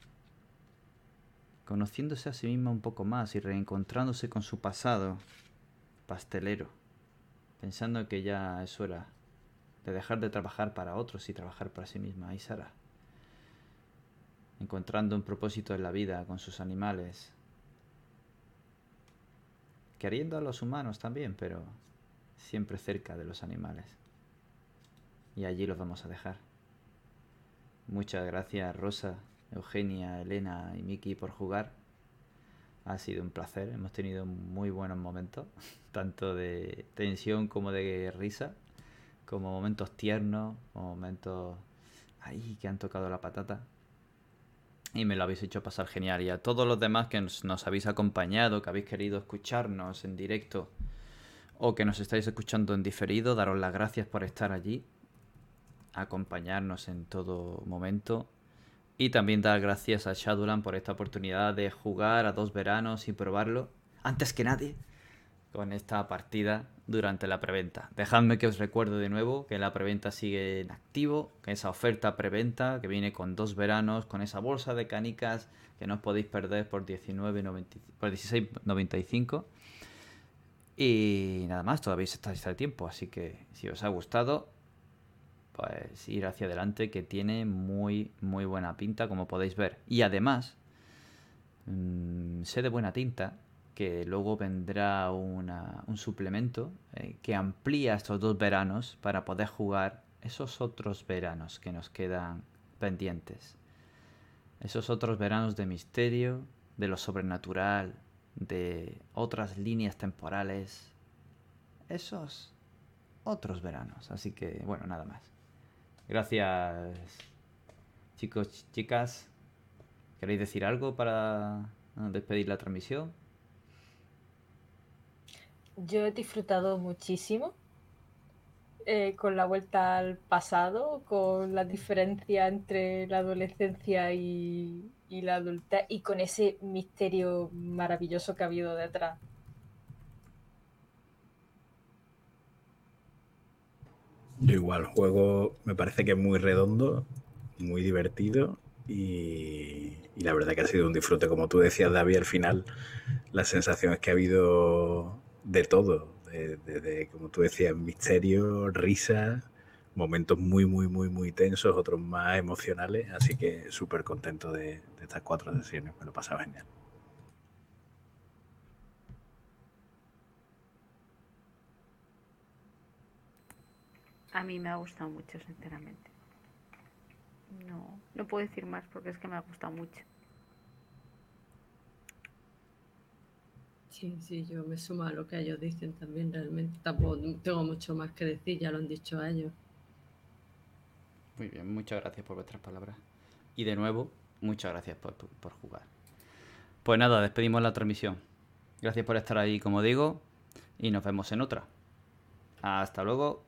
A: conociéndose a sí misma un poco más y reencontrándose con su pasado pastelero, pensando que ya es hora de dejar de trabajar para otros y trabajar para sí misma. Y Sara, encontrando un propósito en la vida con sus animales, queriendo a los humanos también, pero siempre cerca de los animales. Y allí los vamos a dejar. Muchas gracias Rosa, Eugenia, Elena y Miki por jugar. Ha sido un placer, hemos tenido muy buenos momentos, tanto de tensión como de risa, como momentos tiernos, momentos ahí que han tocado la patata. Y me lo habéis hecho pasar genial. Y a todos los demás que nos, habéis acompañado, que habéis querido escucharnos en directo o que nos estáis escuchando en diferido, daros las gracias por estar allí, acompañarnos en todo momento. Y también dar gracias a Shadowland por esta oportunidad de jugar a dos veranos y probarlo, antes que nadie, con esta partida durante la preventa. Dejadme que os recuerde de nuevo que la preventa sigue en activo, que esa oferta preventa que viene con dos veranos, con esa bolsa de canicas que no os podéis perder por 19.90 por 16.95. Y nada más, todavía estáis a tiempo, así que si os ha gustado, pues ir hacia adelante que tiene muy muy buena pinta como podéis ver y además mm, sé de buena tinta que luego vendrá una- un suplemento eh, que amplía estos dos veranos para poder jugar esos otros veranos que nos quedan pendientes esos otros veranos de misterio de lo sobrenatural de otras líneas temporales esos otros veranos así que bueno nada más Gracias, chicos, chicas. ¿Queréis decir algo para eh, despedir la transmisión?
D: Yo he disfrutado muchísimo eh, con la vuelta al pasado, con la diferencia entre la adolescencia y, la adultez y con ese misterio maravilloso que ha habido detrás.
E: Yo igual, juego me parece que es muy redondo, muy divertido y, y la verdad que ha sido un disfrute. Como tú decías, David, al final las sensaciones que ha habido de todo, de, como tú decías, misterio, risa, momentos muy, muy, muy, muy tensos, otros más emocionales, así que súper contento de, de estas cuatro sesiones, me lo pasaba genial.
C: A mí me ha gustado mucho, sinceramente. No, no puedo decir más porque es que me ha gustado mucho.
B: Sí, sí, yo me sumo a lo que ellos dicen también, realmente. Tampoco tengo mucho más que decir, ya lo han dicho ellos.
A: Muy bien, muchas gracias por vuestras palabras. Y de nuevo, muchas gracias por, por jugar. Pues nada, despedimos la transmisión. Gracias por estar ahí, como digo, y nos vemos en otra. Hasta luego.